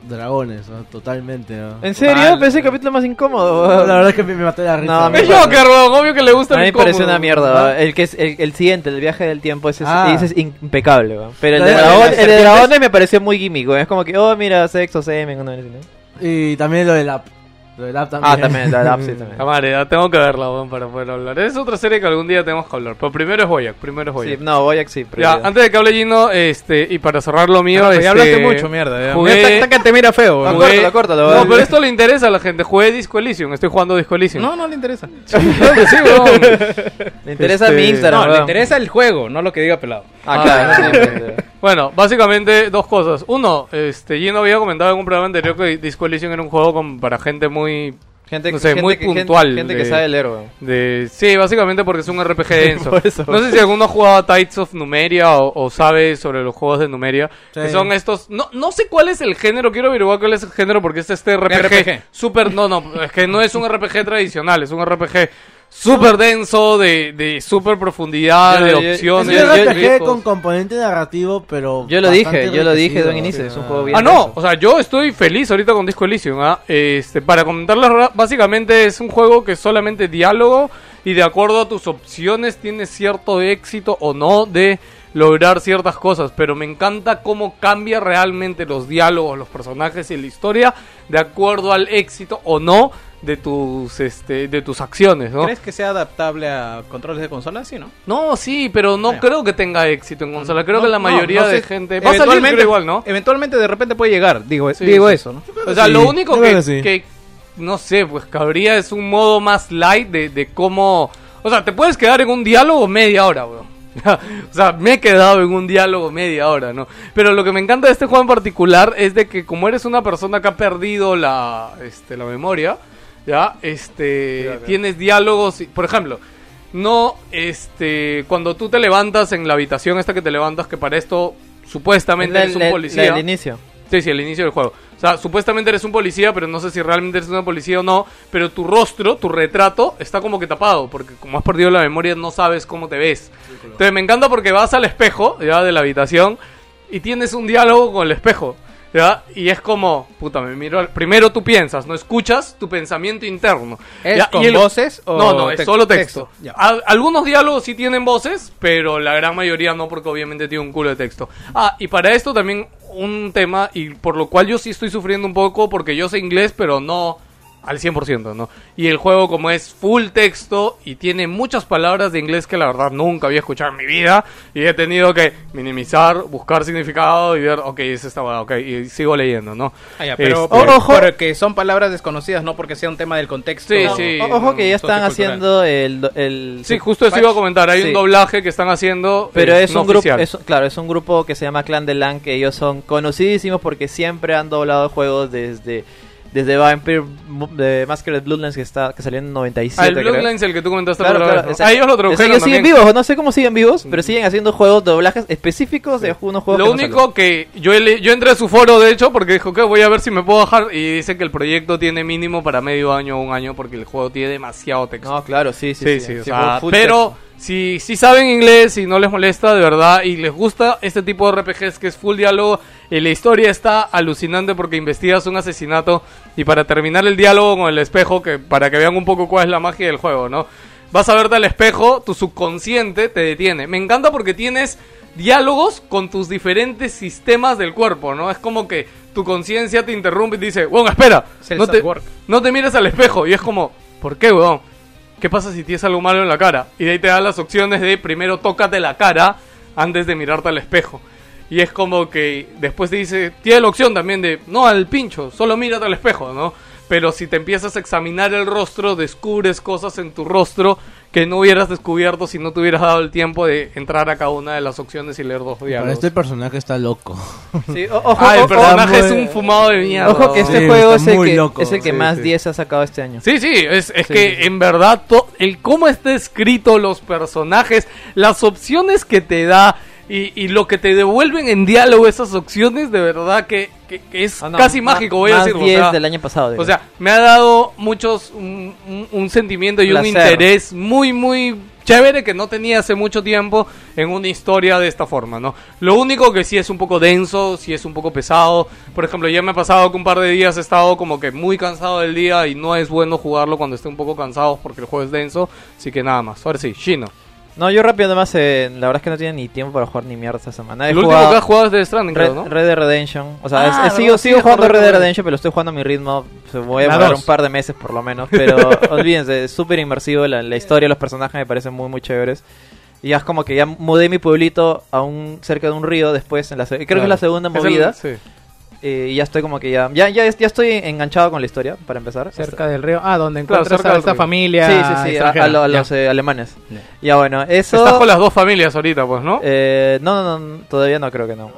dragones, ¿no? Totalmente, ¿no? ¿En serio? Total. Pensé el capítulo más incómodo. La verdad es que me, me maté la risa. No, me Es Joker, obvio que le gusta A mí el me parece una mierda. El que es el, el siguiente, el viaje del tiempo, ese, es- Ah. ese es impecable. weón. Pero el La de, de- dragón- la de el de dragones me pareció muy gimmick. Es como que, oh, mira, sexo, semen. Y también lo del app. Lo del app también. Ah, también, la la- sí, también. La madre, tengo que verla, weón, para poder hablar. Es otra serie que algún día tenemos que hablar. Pero primero es Boyac, primero es Sí, Boyac. no, Boyac sí. ya, antes de que hable Gino, este, y para cerrar lo mío, este, ya hablaste mucho, mierda. Ya. jugué- está que te mira feo. Jugué- No, pero esto le interesa a la gente. Jugué Disco Elysium, estoy jugando Disco Elysium. No, no le interesa. Sí. Me interesa Este, mi Instagram. No, le interesa el juego, no lo que diga pelado. Ah, claro. Bueno, básicamente dos cosas. Uno, este, Gino había comentado en un programa anterior que Disco Elysium era un juego con- para gente muy Gente, No sé, gente muy gente- puntual Gente, de- que sabe leer, weón. de... Sí, básicamente porque es un RPG denso. No sé si alguno ha jugado a Tides of Numeria o, o sabe sobre los juegos de Numeria. Sí. Que son estos... No, no sé cuál es el género, quiero averiguar cuál es el género porque es este RPG, RPG. super... No, no, es que no es un RPG tradicional, es un RPG súper denso, de, de súper profundidad, Yo- de yo- Es opciones. un RPG con componente narrativo, pero. Yo lo dije, yo lo dije de un inicio. Es un juego bien. Ah, no, denso. o sea, yo estoy feliz ahorita con Disco Elysium. ¿ah? Este, para comentarles, ra- básicamente es un juego que solamente diálogo y de acuerdo a tus opciones tienes cierto éxito o no de lograr ciertas cosas. Pero me encanta cómo cambia realmente los diálogos, los personajes y la historia de acuerdo al éxito o no de tus, este, de tus acciones, ¿no? ¿Crees que sea adaptable a controles de consola? Sí, ¿no? No, sí, pero no creo que tenga éxito en consola. Creo No, que la mayoría no sé. de gente... Va a salir igual, ¿no? Eventualmente de repente puede llegar, digo, Sí, digo sí. eso, ¿no? O sea, Sí, lo único que, no sé, pues cabría es un modo más light de, de cómo... O sea, te puedes quedar en un diálogo media hora, weón. o sea, me he quedado en un diálogo media hora, ¿no? Pero lo que me encanta de este juego en particular es de que como eres una persona que ha perdido la, este, la memoria, ¿ya? Este, tienes diálogos, y- por ejemplo, no, este, cuando tú te levantas en la habitación esta que te levantas, que para esto supuestamente eres un policía. del inicio. Sí, sí, el inicio del juego. O sea, supuestamente eres un policía, pero no sé si realmente eres una policía o no. Pero tu rostro, tu retrato, está como que tapado. Porque como has perdido la memoria, no sabes cómo te ves. Entonces me encanta porque vas al espejo, ya, de la habitación, y tienes un diálogo con el espejo. ¿Ya? Y es como, puta, me miro. al- Primero tú piensas, no escuchas tu pensamiento interno. ¿Es ¿ya? con Y el- voces o No, no, es solo texto. texto? Ya. Al- algunos diálogos sí tienen voces, pero la gran mayoría no, porque obviamente tiene un culo de texto. Ah, y para esto también un tema, y por lo cual yo sí estoy sufriendo un poco, porque yo sé inglés, pero no al 100%, ¿no? Y el juego como es full texto y tiene muchas palabras de inglés que la verdad nunca había escuchado en mi vida, y he tenido que minimizar, buscar significado y ver, ok, es esta ok, y sigo leyendo, ¿no? Ah, ya, pero Este- Ojo. porque son palabras desconocidas, no porque sea un tema del contexto. Sí, sí. O- Ojo que ya están haciendo el... el Sí, justo eso iba a comentar, hay Sí. un doblaje que están haciendo, Pero es no un grupo, es, claro, es un grupo que se llama Clan de Lan, que ellos son conocidísimos porque siempre han doblado juegos desde desde Vampire de Masquerade Bloodlines que está que salió en 97, Ah, el creo. Bloodlines, el que tú comentaste Claro, por la claro, vez. Ah, ellos lo O sea, tradujeron ellos siguen vivos, no sé cómo siguen vivos, pero siguen haciendo juegos, doblajes específicos de unos juegos Lo que único que yo, yo entré a su foro, de hecho, porque dijo que voy a ver si me puedo bajar. Y dice que el proyecto tiene mínimo para medio año o un año, porque el juego tiene demasiado texto. No, claro, sí, sí, sí, sí. sí, o Sí, sea, full pero texto. Si, si saben inglés y no les molesta, de verdad, y les gusta este tipo de RPGs que es full diálogo, y la historia está alucinante porque investigas un asesinato, y para terminar el diálogo con el espejo, que para que vean un poco cuál es la magia del juego, ¿no? Vas a verte al espejo, tu subconsciente te detiene. Me encanta porque tienes diálogos con tus diferentes sistemas del cuerpo, ¿no? Es como que tu conciencia te interrumpe y te dice, bueno, espera, no te, no te mires al espejo. Y es como, ¿por qué, weón? ¿Qué pasa si tienes algo malo en la cara? Y de ahí te dan las opciones de primero tócate la cara antes de mirarte al espejo. Y es como que después te dice, tiene la opción también de, no al pincho, solo mírate al espejo, ¿no? Pero si te empiezas a examinar el rostro, descubres cosas en tu rostro que no hubieras descubierto si no te hubieras dado el tiempo de entrar a cada una de las opciones y leer dos diálogos. este personaje está loco. Sí, o- ojo, Ah, el personaje muy- es un fumado de mierda. ojo que este Sí, juego es el que, loco. es el que Sí, más sí. 10 ha sacado este año. Sí, sí, es, es que en verdad to- el cómo está escrito los personajes, las opciones que te da y, y lo que te devuelven en diálogo esas opciones, de verdad que, que- que es Ah, no, casi ma- mágico, voy a más decirlo. 10 o sea, del año pasado. digo. o sea, me ha dado muchos, un, un- un sentimiento y un Placer. interés muy, muy chévere que no tenía hace mucho tiempo en una historia de esta forma, ¿no? Lo único que sí es un poco denso, sí es un poco pesado. Por ejemplo, ya me ha pasado que un par de días he estado como que muy cansado del día y no es bueno jugarlo cuando esté un poco cansado porque el juego es denso. Así que nada más. Ahora sí, Shino. No, yo rápido además, eh, la verdad es que no tiene ni tiempo para jugar ni mierda esta semana. He El último que has jugado es de Stranding, Red, creo, ¿no? Red Dead Redemption. O sea, Ah, es- es- sigo, Sí, sigo jugando Red Dead Redemption, pero lo estoy jugando a mi ritmo. Se me voy a demorar un par de meses por lo menos. Pero olvídense, es súper inmersivo. La, la historia, los personajes me parecen muy, muy chéveres. Y ya es como que ya mudé mi pueblito a un cerca de un río después. En la, se- creo que es la segunda Es el- movida. sí. Eh, y ya estoy como que ya, ya, ya, ya estoy enganchado con la historia, para empezar. Cerca del río. Ah, donde Claro, encuentras cerca a esta río. familia. Sí, sí, sí, a, extranjera. a lo- a Ya. los eh, alemanes. Ya. Ya bueno, eso... Estás con las dos familias ahorita, pues, ¿no? Eh, no, no, no, todavía no creo que no.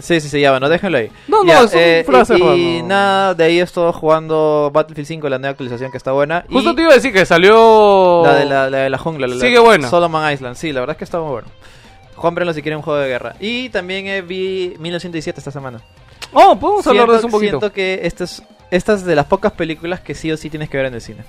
Sí, sí, sí, ya bueno, déjenlo ahí. No, no, son eh, frases, Y, y nada, de ahí estoy jugando Battlefield 5, la nueva actualización que está buena. y Justo te iba a decir que salió... la de la, la de la jungla, la, la- Sigue buena. Solomon Island, sí, la verdad es que está muy bueno. Juanprenlo si quieren un juego de guerra. Y también eh, vi 1917 esta semana. Oh, podemos hablar de eso un poquito. Siento que esta es, esta es de las pocas películas que sí o sí tienes que ver en el cine.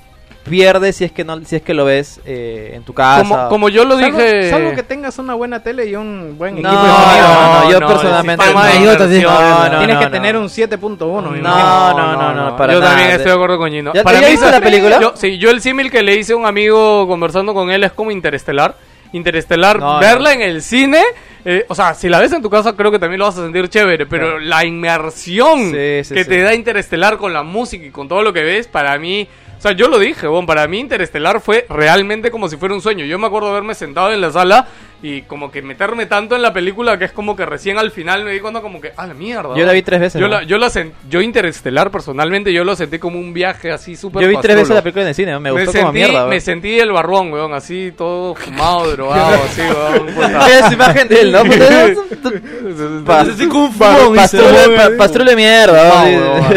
Pierdes si es que no si es que lo ves eh, en tu casa. Como, como yo lo Salvo, dije... salvo que tengas una buena tele y un buen No, equipo de sonido. no, no, yo personalmente no. Idiota, tienes que inmersión, verlo. no, Tienes no, que no. tener un 7.1. me No, no, no, no, para Yo nada. también estoy de acuerdo con Gino. ¿Ya- para ya mí, viste la película? Yo, sí, yo el símil que le hice a un amigo conversando con él es como Interestelar. Interestelar, No, verla no. en el cine, eh, o sea, si la ves en tu casa creo que también lo vas a sentir chévere, pero la inmersión Sí, sí, que te da Interestelar con la música y con todo lo que ves, para mí... O sea, yo lo dije, para mí Interestelar fue realmente como si fuera un sueño. Yo me acuerdo haberme sentado en la sala y como que meterme tanto en la película que es como que recién al final me di cuenta como que, ah, la mierda. Yo la vi tres veces, Yo, ¿no? la, yo, la yo Interestelar personalmente, yo lo sentí como un viaje así súper Yo vi tres veces la película en el cine, me gustó como sentí, mierda. Me sentí el barbón, weón, así todo fumado, drogado, así, weón. puta. Esa imagen de él, ¿no? Así como un fumón, y pastrule, mierda.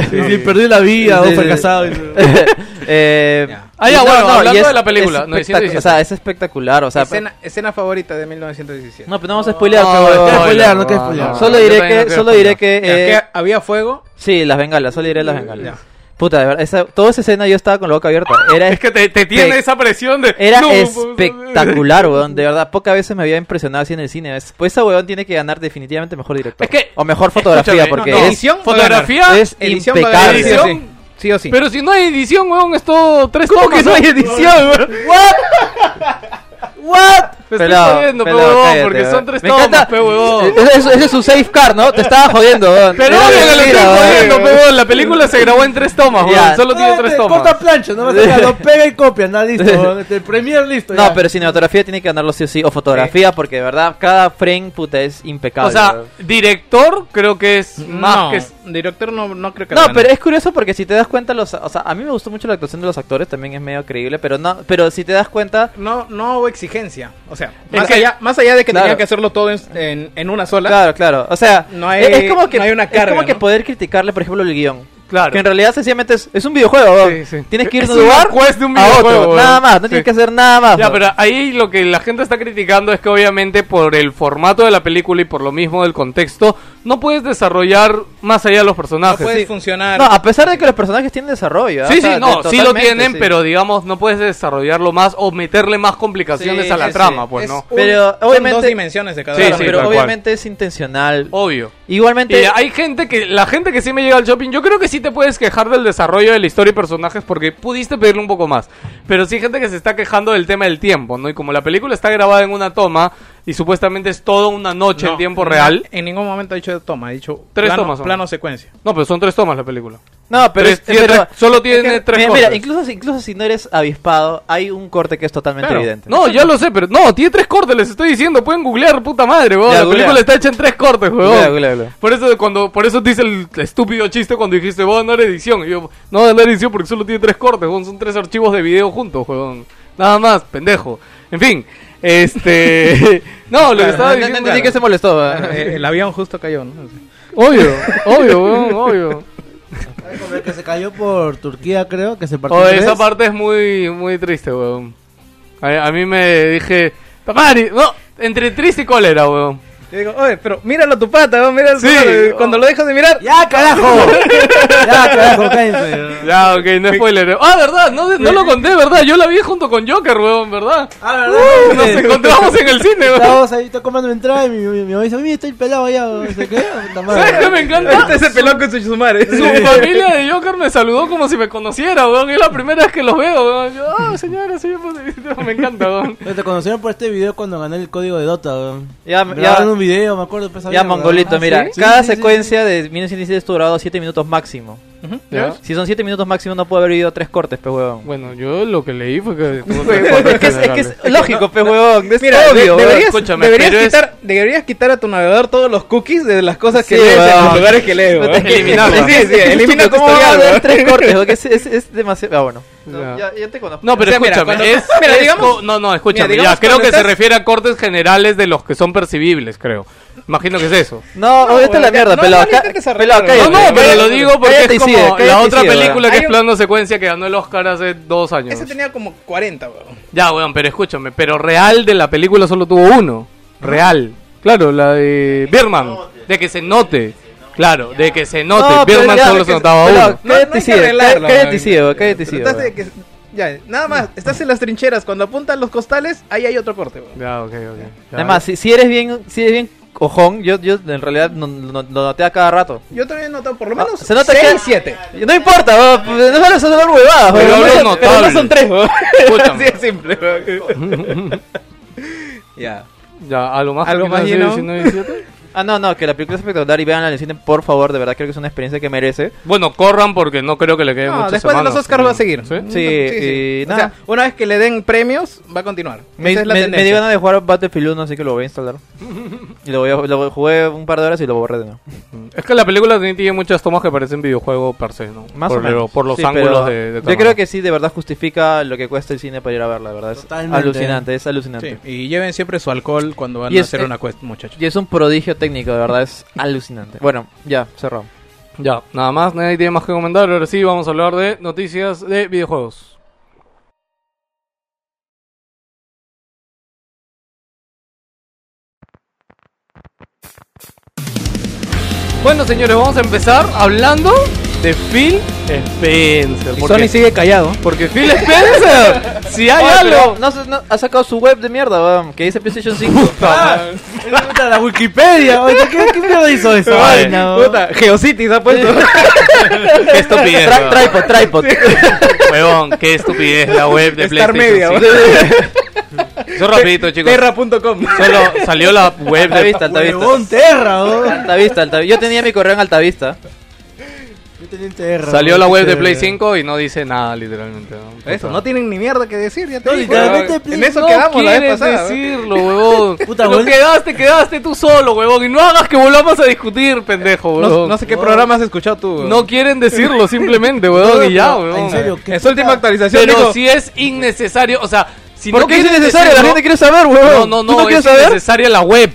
Sí, perdí la vida, fracasado. y- Eh. Ah, ya, No, bueno, no, hablando es- de la película. es 917. espectac- o sea, es espectacular, o sea, escena, escena favorita de 1917. no, pero no vamos a spoilear, No, pero- No quiero spoiler, spoilear, no spoilear. Solo diré que, solo diré que, eh, que había fuego. sí, las bengalas, solo diré las bengalas. Ya. Puta, de verdad, esa, toda esa escena yo estaba con la boca abierta. Era, Es que te, te tiene esa presión de. era no, espectacular, weón. De verdad, pocas veces me había impresionado así en el cine. Es- Pues esa weón tiene que ganar definitivamente mejor director. Es que- o mejor fotografía, porque no, no, es, edición, fotografía, es Edición impecable. Edición. Sí o sí. Pero si no hay edición, weón, es todo tres ¿Cómo tomas. que no hay edición, weón? ¿What? Te estoy Pelado, jodiendo, pe pelado, huevón, cállate, porque weón. son tres Me tomas, encanta- pe huevón. Ese es, ese es su safe car, ¿no? Te estaba jodiendo, weón. Pero obvio que lo estoy weón. jodiendo, pe huevón. La película se grabó en tres tomas, Ya. Solo tiene tres tomas. Corta plancha, no me saca, lo pega y copia, nada listo. weón. El Premiere listo. No, ya. pero cinematografía tiene que ganarlo sí o sí. O fotografía, porque de verdad, cada frame, puta, es impecable. O sea, weón. director creo que es más no, que... director no, no creo que No, la gane. pero es curioso porque si te das cuenta, los, o sea, a mí me gustó mucho la actuación de los actores, también es medio creíble, pero no, pero si te das cuenta, No, no hubo exigencia. O sea, Es más, que- allá, más allá de que Claro. que hacerlo todo en, en, en una sola. claro, claro, o sea, No hay- es, es como que no hay una es carga, como que ¿no? poder criticarle, por ejemplo, el guion. Claro. Que en realidad sencillamente es, es un videojuego. Sí, sí. Tienes que ir Es de un lugar de un a videojuego, otro, nada más, no Sí. tienes que hacer nada más. Ya, pero ahí lo que la gente está criticando es que obviamente por el formato de la película y por lo mismo del contexto, no puedes desarrollar más allá de los No personajes. puede Sí. funcionar. No, a pesar de que los personajes tienen desarrollo. ¿ah? Sí, O sea, sí, no, sí lo tienen, sí. pero digamos, no puedes desarrollarlo más o meterle más complicaciones Sí, a la sí, trama, sí. pues, Es ¿no? un- Pero, son obviamente- dos dimensiones de cada Sí, uno. sí, pero cual. obviamente es intencional. Obvio. Igualmente, Y hay gente que, la gente que sí me llega al shopping, yo creo que sí te puedes quejar del desarrollo de la historia y personajes porque pudiste pedirle un poco más. Pero sí hay gente que se está quejando del tema del tiempo, ¿no? Y como la película está grabada en una toma y supuestamente es toda una noche en No, tiempo no, real. En ningún momento ha dicho toma, ha dicho Tres plano, tomas son. plano secuencia. No, pero son tres tomas la película. No, pero, Tres- es- tiene pero- tres- solo tiene es que- tres mira, mira, cortes. incluso, si- incluso si no eres avispado, hay un corte que es totalmente Claro. evidente. No, ya lo sé, pero no, tiene tres cortes, les estoy diciendo, pueden googlear, puta madre, weón. La googlea. película está hecha en tres cortes, weón. Googlea, googlea, googlea. Por eso cuando por eso te hice el estúpido chiste cuando dijiste, "Voy a dar edición." Y yo, "No voy a dar edición porque solo tiene tres cortes, weón, son tres archivos de video juntos, weón." Nada más, pendejo. En fin, este no, lo que estaba no, no, diciendo no, entendí que se molestó. ¿verdad? Eh, el avión justo cayó, ¿no? Obvio, obvio, weón, obvio. El que se cayó por Turquía, creo, que se partió. Oh, esa parte es muy muy triste, weón. A, a mí me dije, "Papari, no, entre triste y cólera, weón." Yo digo, oye, pero míralo a tu pata, ¿no? mira Sí. cuando lo dejas de mirar. ¡Ya, carajo! ¡Ya, carajo, cállense! Ya, ok, no spoiler. Ah, verdad, no, no lo conté, verdad. Yo la vi junto con Joker, weón, ¿verdad? Ah, ¿verdad? Nos encontramos en el cine, weón. Estábamos ahí, está comprando mi entrada y mi, mi, mi mamá dice, mira, estoy pelado ya, no sé qué, madre. ¿Sabes qué me encanta? Este se peló con su chusumare. Su familia de Joker me saludó como si me conociera, weón. Es la primera vez que los veo, weón. Yo, ah, señora, señor, me encanta, weón. Te conocieron por este video cuando gané el código de Dota, weón. Ya, Me ya, un video, me acuerdo. pues, ya mongolito, Ah, mira, ¿sí? cada sí, secuencia de 1917 estuvo grabado 7 minutos máximo. ¿Ya? Si son 7 minutos máximo, no puede haber habido 3 cortes, pe huevón. Bueno, yo lo que leí fue que... es, que es, es que es lógico, pe huevón. Es Mira, de- obvio, deberías, escúchame, deberías quitar, deberías quitar a tu navegador todos los cookies de las cosas que Sí, lees en los lugares que lees. weón. Es que- Eliminarlo. Sí, sí, elimina ¿Cómo va a historial. haber weón. 3 cortes? Porque es, es, es demasiado. Ah, bueno. Ya. Ya, ya te conozco. No, pero O sea, mira, escúchame, cuando- es, mira, digamos- no, no, escúchame, mira, ya, digamos creo que se refiere a cortes generales de los que son percibibles, creo. Imagino que es eso. No, No, vete a la mierda, no, pelado. no Ca- intentes pelado, cállate. No, no, pero lo digo porque es como sigue, la otra sigue, película que es plano secuencia que ganó el Oscar hace dos años. Ese tenía como 40, weón. Ya, weón, pero escúchame, pero real de la película solo tuvo uno. Real. Claro, la de Birman. De que se note. Claro, de que se note. Birman solo se notaba pelado, uno. No, no Cállate sigue, cállate sigue, cállate sigue. Ya, nada más, estás en las trincheras, cuando apuntan los costales, ahí hay otro corte, weón. Ya, ok, ok. Ya. Además, si, si eres bien, si eres bien cojón, yo, yo en realidad no, no- lo noté a cada rato. Yo también he notado por lo Ah, menos se nota 6, que- 7. No importa, pues, no huevadas, Pero weón, algo no son- pero no son tres. Así es simple. Ya. Ya, ¿algo más? ¿Algo que más, 1917? Ah, no, no, que la película es espectacular y veanla en el cine, por favor, de verdad, creo que es una experiencia que merece. Bueno, corran porque no creo que le queden No, muchas después de los semanas, Oscars va a seguir. ¿Sí? Sí, y O nada. sea, una vez que le den premios, va a continuar. Me, es la me, me dio ganas de jugar Battlefield 1, así que lo voy a instalar. y lo voy a, lo jugué un par de horas y lo borré de nuevo. Es que la película tiene muchas tomas que parecen videojuego per se, ¿no? Más por, o menos. Por los Sí, ángulos de, de Yo cámara. creo que sí, de verdad justifica lo que cuesta el cine para ir a verla, de verdad. Es Totalmente. alucinante, es alucinante. Sí, y lleven siempre su alcohol cuando van Y a es- hacer una quest, muchachos. Y es un prodigio técnico, técnico, de verdad, es alucinante. Bueno, ya, cerramos. Ya, nada más, nadie tiene más que comentar. Ahora sí, vamos a hablar de noticias de videojuegos. Bueno, señores, vamos a empezar hablando de Phil Spencer. Y Sony sigue callado. Porque Phil Spencer, si hay Oye, pero algo. no, no, ha sacado su web de mierda, weón, que dice PlayStation 5. Puta, la Wikipedia, oye, ¿qué, qué mierda hizo esa Ay, vaina? weón? Puta, Geocities ha puesto. Qué estupidez. Tra- weón. tripod, tripod. Huevón, qué estupidez la web de Star PlayStation. Media. 5. Eso rapidito, chicos. Terra.com. Solo salió la web de Altavista, Altavista. Huevón Terra, weón. Altavista, Altavista. Yo tenía mi correo en Altavista. Salió la web de. Play 5 y no dice nada, literalmente. ¿no? Eso, no tienen ni mierda que decir, ya te No, digo. literalmente, Play- En eso no quedamos la vez decirlo, huevón. Puta, Lo quedaste, quedaste tú solo, huevón. Y no hagas que volvamos a discutir, pendejo, No, huevón. no sé qué programa has escuchado tú. No quieren decirlo simplemente, huevón, y ya, huevón. En serio, ¿qué En su última actualización Pero si es innecesario, o sea, si ¿Por no qué es innecesario? La gente quiere saber, weón. No, no, ¿Tú no, es innecesaria la web.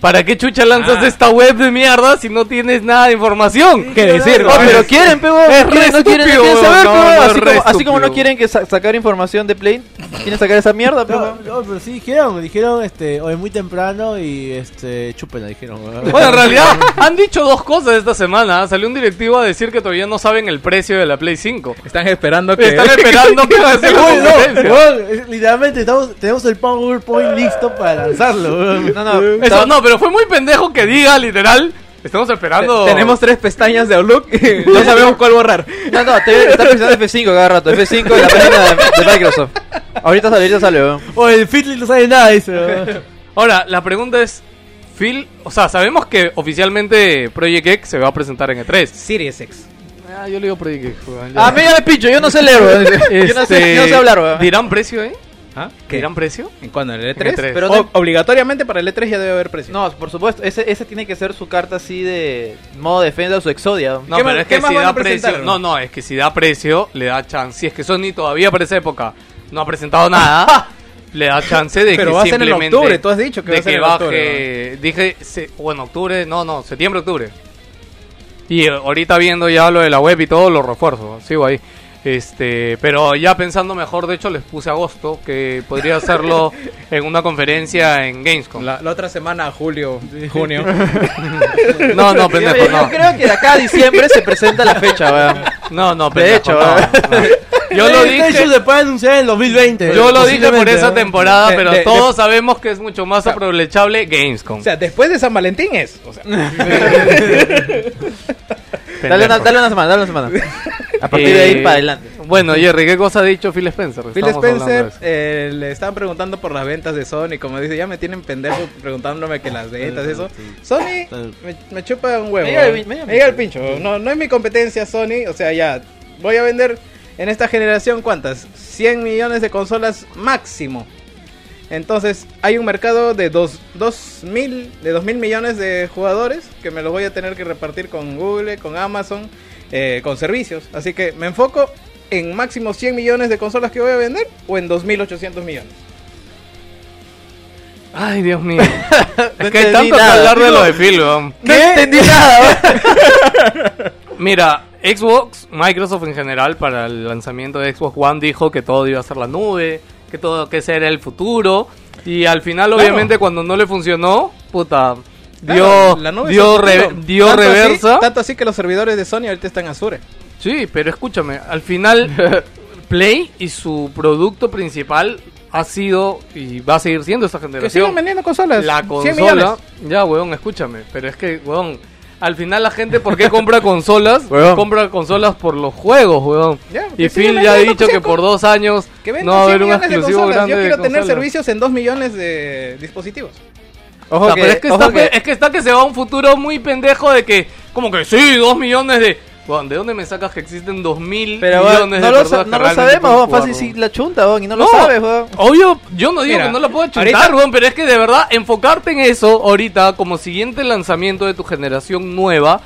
¿Para qué chucha lanzas Ah. esta web de mierda si no tienes nada de información? ¿Qué decir? Oh, weón? pero quieren, pe, weón. Es re no quieren, no saber, no, no, así, re como, así como no quieren que sa- sacar información de Play, quieren sacar esa mierda, pe, No, no, pero sí dijeron, dijeron, este, hoy muy temprano y, este, chúpenla, dijeron. Bueno, en realidad han dicho dos cosas esta semana. Salió un directivo a decir que todavía no saben el precio de la Play 5. Están esperando que. Están esperando que va a ser la no, literalmente estamos, tenemos el PowerPoint listo para lanzarlo. No, no. Eso no, pero fue muy pendejo que diga, literal. Estamos esperando. Tenemos tres pestañas de Outlook y no sabemos cuál borrar. No, no, te está presionando F5 cada rato. F5 en la página de, de Microsoft. Ahorita sale, ahorita sale, weón. O el Fitly no sabe nada, dice. weón. Ahora, la pregunta es: Phil, o sea, sabemos que oficialmente Project X se va a presentar en E3. Series X. Ah, yo le digo Project X, weón, ya. A mí ya me pincho, yo no sé leer, weón. Yo no sé, Este, yo no sé hablar, weón. ¿Dirán precio, eh? ¿Ah? ¿Qué? ¿Dirán precio? ¿En cuándo? ¿En el En el E3? E3. Pero Pero obligatoriamente para el E3 ya debe haber precio. No, por supuesto, ese, ese tiene que ser su carta así de modo defensa o su exodia. No, ¿Qué pero es que si da precio. no? No, no, es que si da precio, le da chance. Si es que Sony todavía para esa época no ha presentado nada, le da chance de Pero que va a ser en simplemente. octubre, tú has dicho que de va a ser que en baje. octubre, Dije, se- o en octubre, no, no, septiembre, octubre. Y ahorita viendo ya lo de la web y todo, lo refuerzo, sigo ahí. Este, pero ya pensando mejor, de hecho les puse agosto, que podría hacerlo en una conferencia en Gamescom. La, la otra semana, julio, junio. No, no, pendejo, yo no. creo que de acá a diciembre se presenta la fecha, weón. No, no, De pendejo, hecho, no, no. Yo lo dije, se puede anunciar en el 2020. yo lo dije por esa temporada, De- pero de- todos sabemos que es mucho más aprovechable Gamescom. o sea, después de San Valentín es. O sea, Dale una, dale una semana, dale una semana. A partir de ahí Eh, para adelante. Bueno, Jerry, ¿qué cosa ha dicho Phil Spencer? Phil Spencer eh, le estaban preguntando por las ventas de Sony. Como dice, ya me tienen pendejo preguntándome que las ventas, eso. Sony me, me chupa un huevo. Me llega el pin- me llega el Me llega el pincho. No, no es mi competencia Sony. O sea, ya voy a vender en esta generación, ¿cuántas? 100 millones de consolas máximo. Entonces, hay un mercado de 2 mil, de 2 mil millones de jugadores que me los voy a tener que repartir con Google, con Amazon, eh, con servicios. Así que me enfoco en máximo 100 millones de consolas que voy a vender o en 2.800 millones. Ay, Dios mío. es que hay tanto que hablar de lo de Phil. No entendí nada. Mira, Xbox, Microsoft en general, para el lanzamiento de Xbox One dijo que todo iba a ser la nube, que todo que ese era el futuro. Y al final, Claro. obviamente, cuando no le funcionó, puta, Claro, dio, re- dio Tanto así- reversa. tanto así que los servidores de Sony ahorita están Azure. Sí, pero escúchame, al final Play y su producto principal ha sido y va a seguir siendo esta Que generación. siguen vendiendo consolas. La 100 consola, ya, weón, escúchame, pero es que, weón, al final la gente, ¿por qué compra consolas? Weón. compra consolas por los juegos, weón. Ya, y que Phil ya ha dicho que por dos años Que no va a 100 haber un exclusivo grande Yo de quiero tener servicios en 2 millones de dispositivos. Ojo O sea, que, pero es que, ojo está, que- es que está que se va a un futuro muy pendejo de que, como que sí, dos millones de... Weón, ¿de dónde me sacas que existen dos mil Pero millones no de lo, personas que no lo sabemos, Fácil si la chunta, y no, lo sabes, weón. Obvio, yo no digo Mira, que no la puedo chutar, ahorita- pero es que de verdad, enfocarte en eso ahorita como siguiente lanzamiento de tu generación nueva,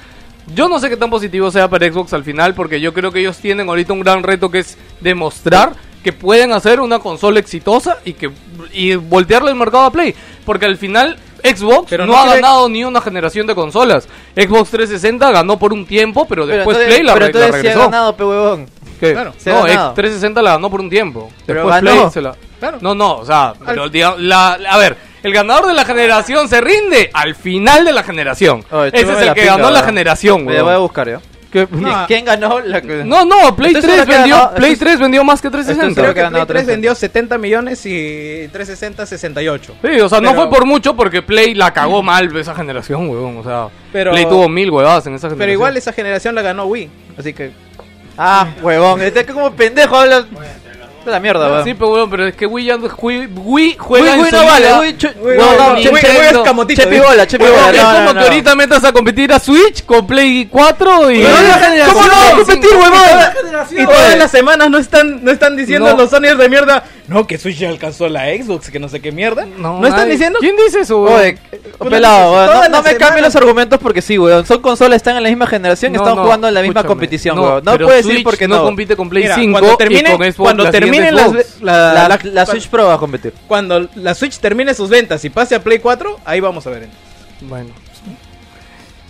yo no sé qué tan positivo sea para Xbox al final, porque yo creo que ellos tienen ahorita un gran reto que es demostrar que pueden hacer una consola exitosa y que y voltearle el mercado a Play, porque al final Xbox Pero no, no ha ganado ni una generación de consolas. Xbox 360 ganó por un tiempo, pero Pero después entonces- Play la, pero re- la entonces sí ha regresó. ganado, pe huevón. Claro. No. X 360 la ganó por un tiempo. Pero Después ganó. Play se la... Claro. No, no, o sea, pero digamos, la, la- a ver, El ganador de la generación se rinde al final de la generación. Oye, Ese es el la que ganó la weón. generación, Me voy a buscar yo. ¿Qué? No. ¿Quién ganó la No, no, Play Estoy 3 seguro que vendió, ganó- Play estoy- 3 vendió más que estoy 360. Creo que que Play 3 360. vendió 70 millones y 360 68. Sí, o sea, no Pero- fue por mucho porque Play la cagó mal esa generación, weón. O sea, Pero- Play tuvo mil huevadas en esa generación. Pero igual esa generación la ganó Wii. Así que Ah, huevón. Este que como pendejo habla. La mierda, weón. Sí, pero weón, pero es que Wii ya no- Wii, Wii juega en no vale. no, no, no, Wii- es no, camotito, Chepi bola, chepi Weón, bola. es no, como no, que no. ahorita metas a competir a Switch con Play 4 y... ¿Cómo no va a competir, huevón? Y todas las semanas no están, no están diciendo No. los Sonyers de mierda, no, que Switch ya alcanzó la Xbox, que no sé qué mierda. No, están nadie- diciendo. ¿Quién dice eso, weón? Oye, pelado, weón. No, no me cambien los argumentos porque sí, weón. Son consolas, están en la misma generación y No, están no, jugando en la misma escúchame. competición, weón. No puedes Switch decir porque no. no. compite con Play Mira, 5 cuando termine, la siguiente terminen las, Xbox. la, La, la- la Switch Pro va a competir. cuando la Switch termine sus ventas y pase a Play 4, ahí vamos a ver. Bueno.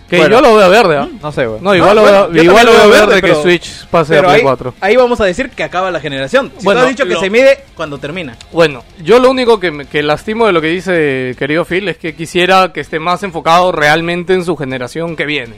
Que Bueno. yo lo veo verde, ¿ah? No sé, weón. No, igual No, lo bueno, veo, igual lo veo verde verde, que pero- Switch pase a Play ahí, 4. ahí vamos a decir que acaba la generación. Si Bueno, tú has dicho que lo- se mide cuando termina. Bueno, yo lo único que, me- que lastimo de lo que dice querido Phil es que quisiera que esté más enfocado realmente en su generación que viene.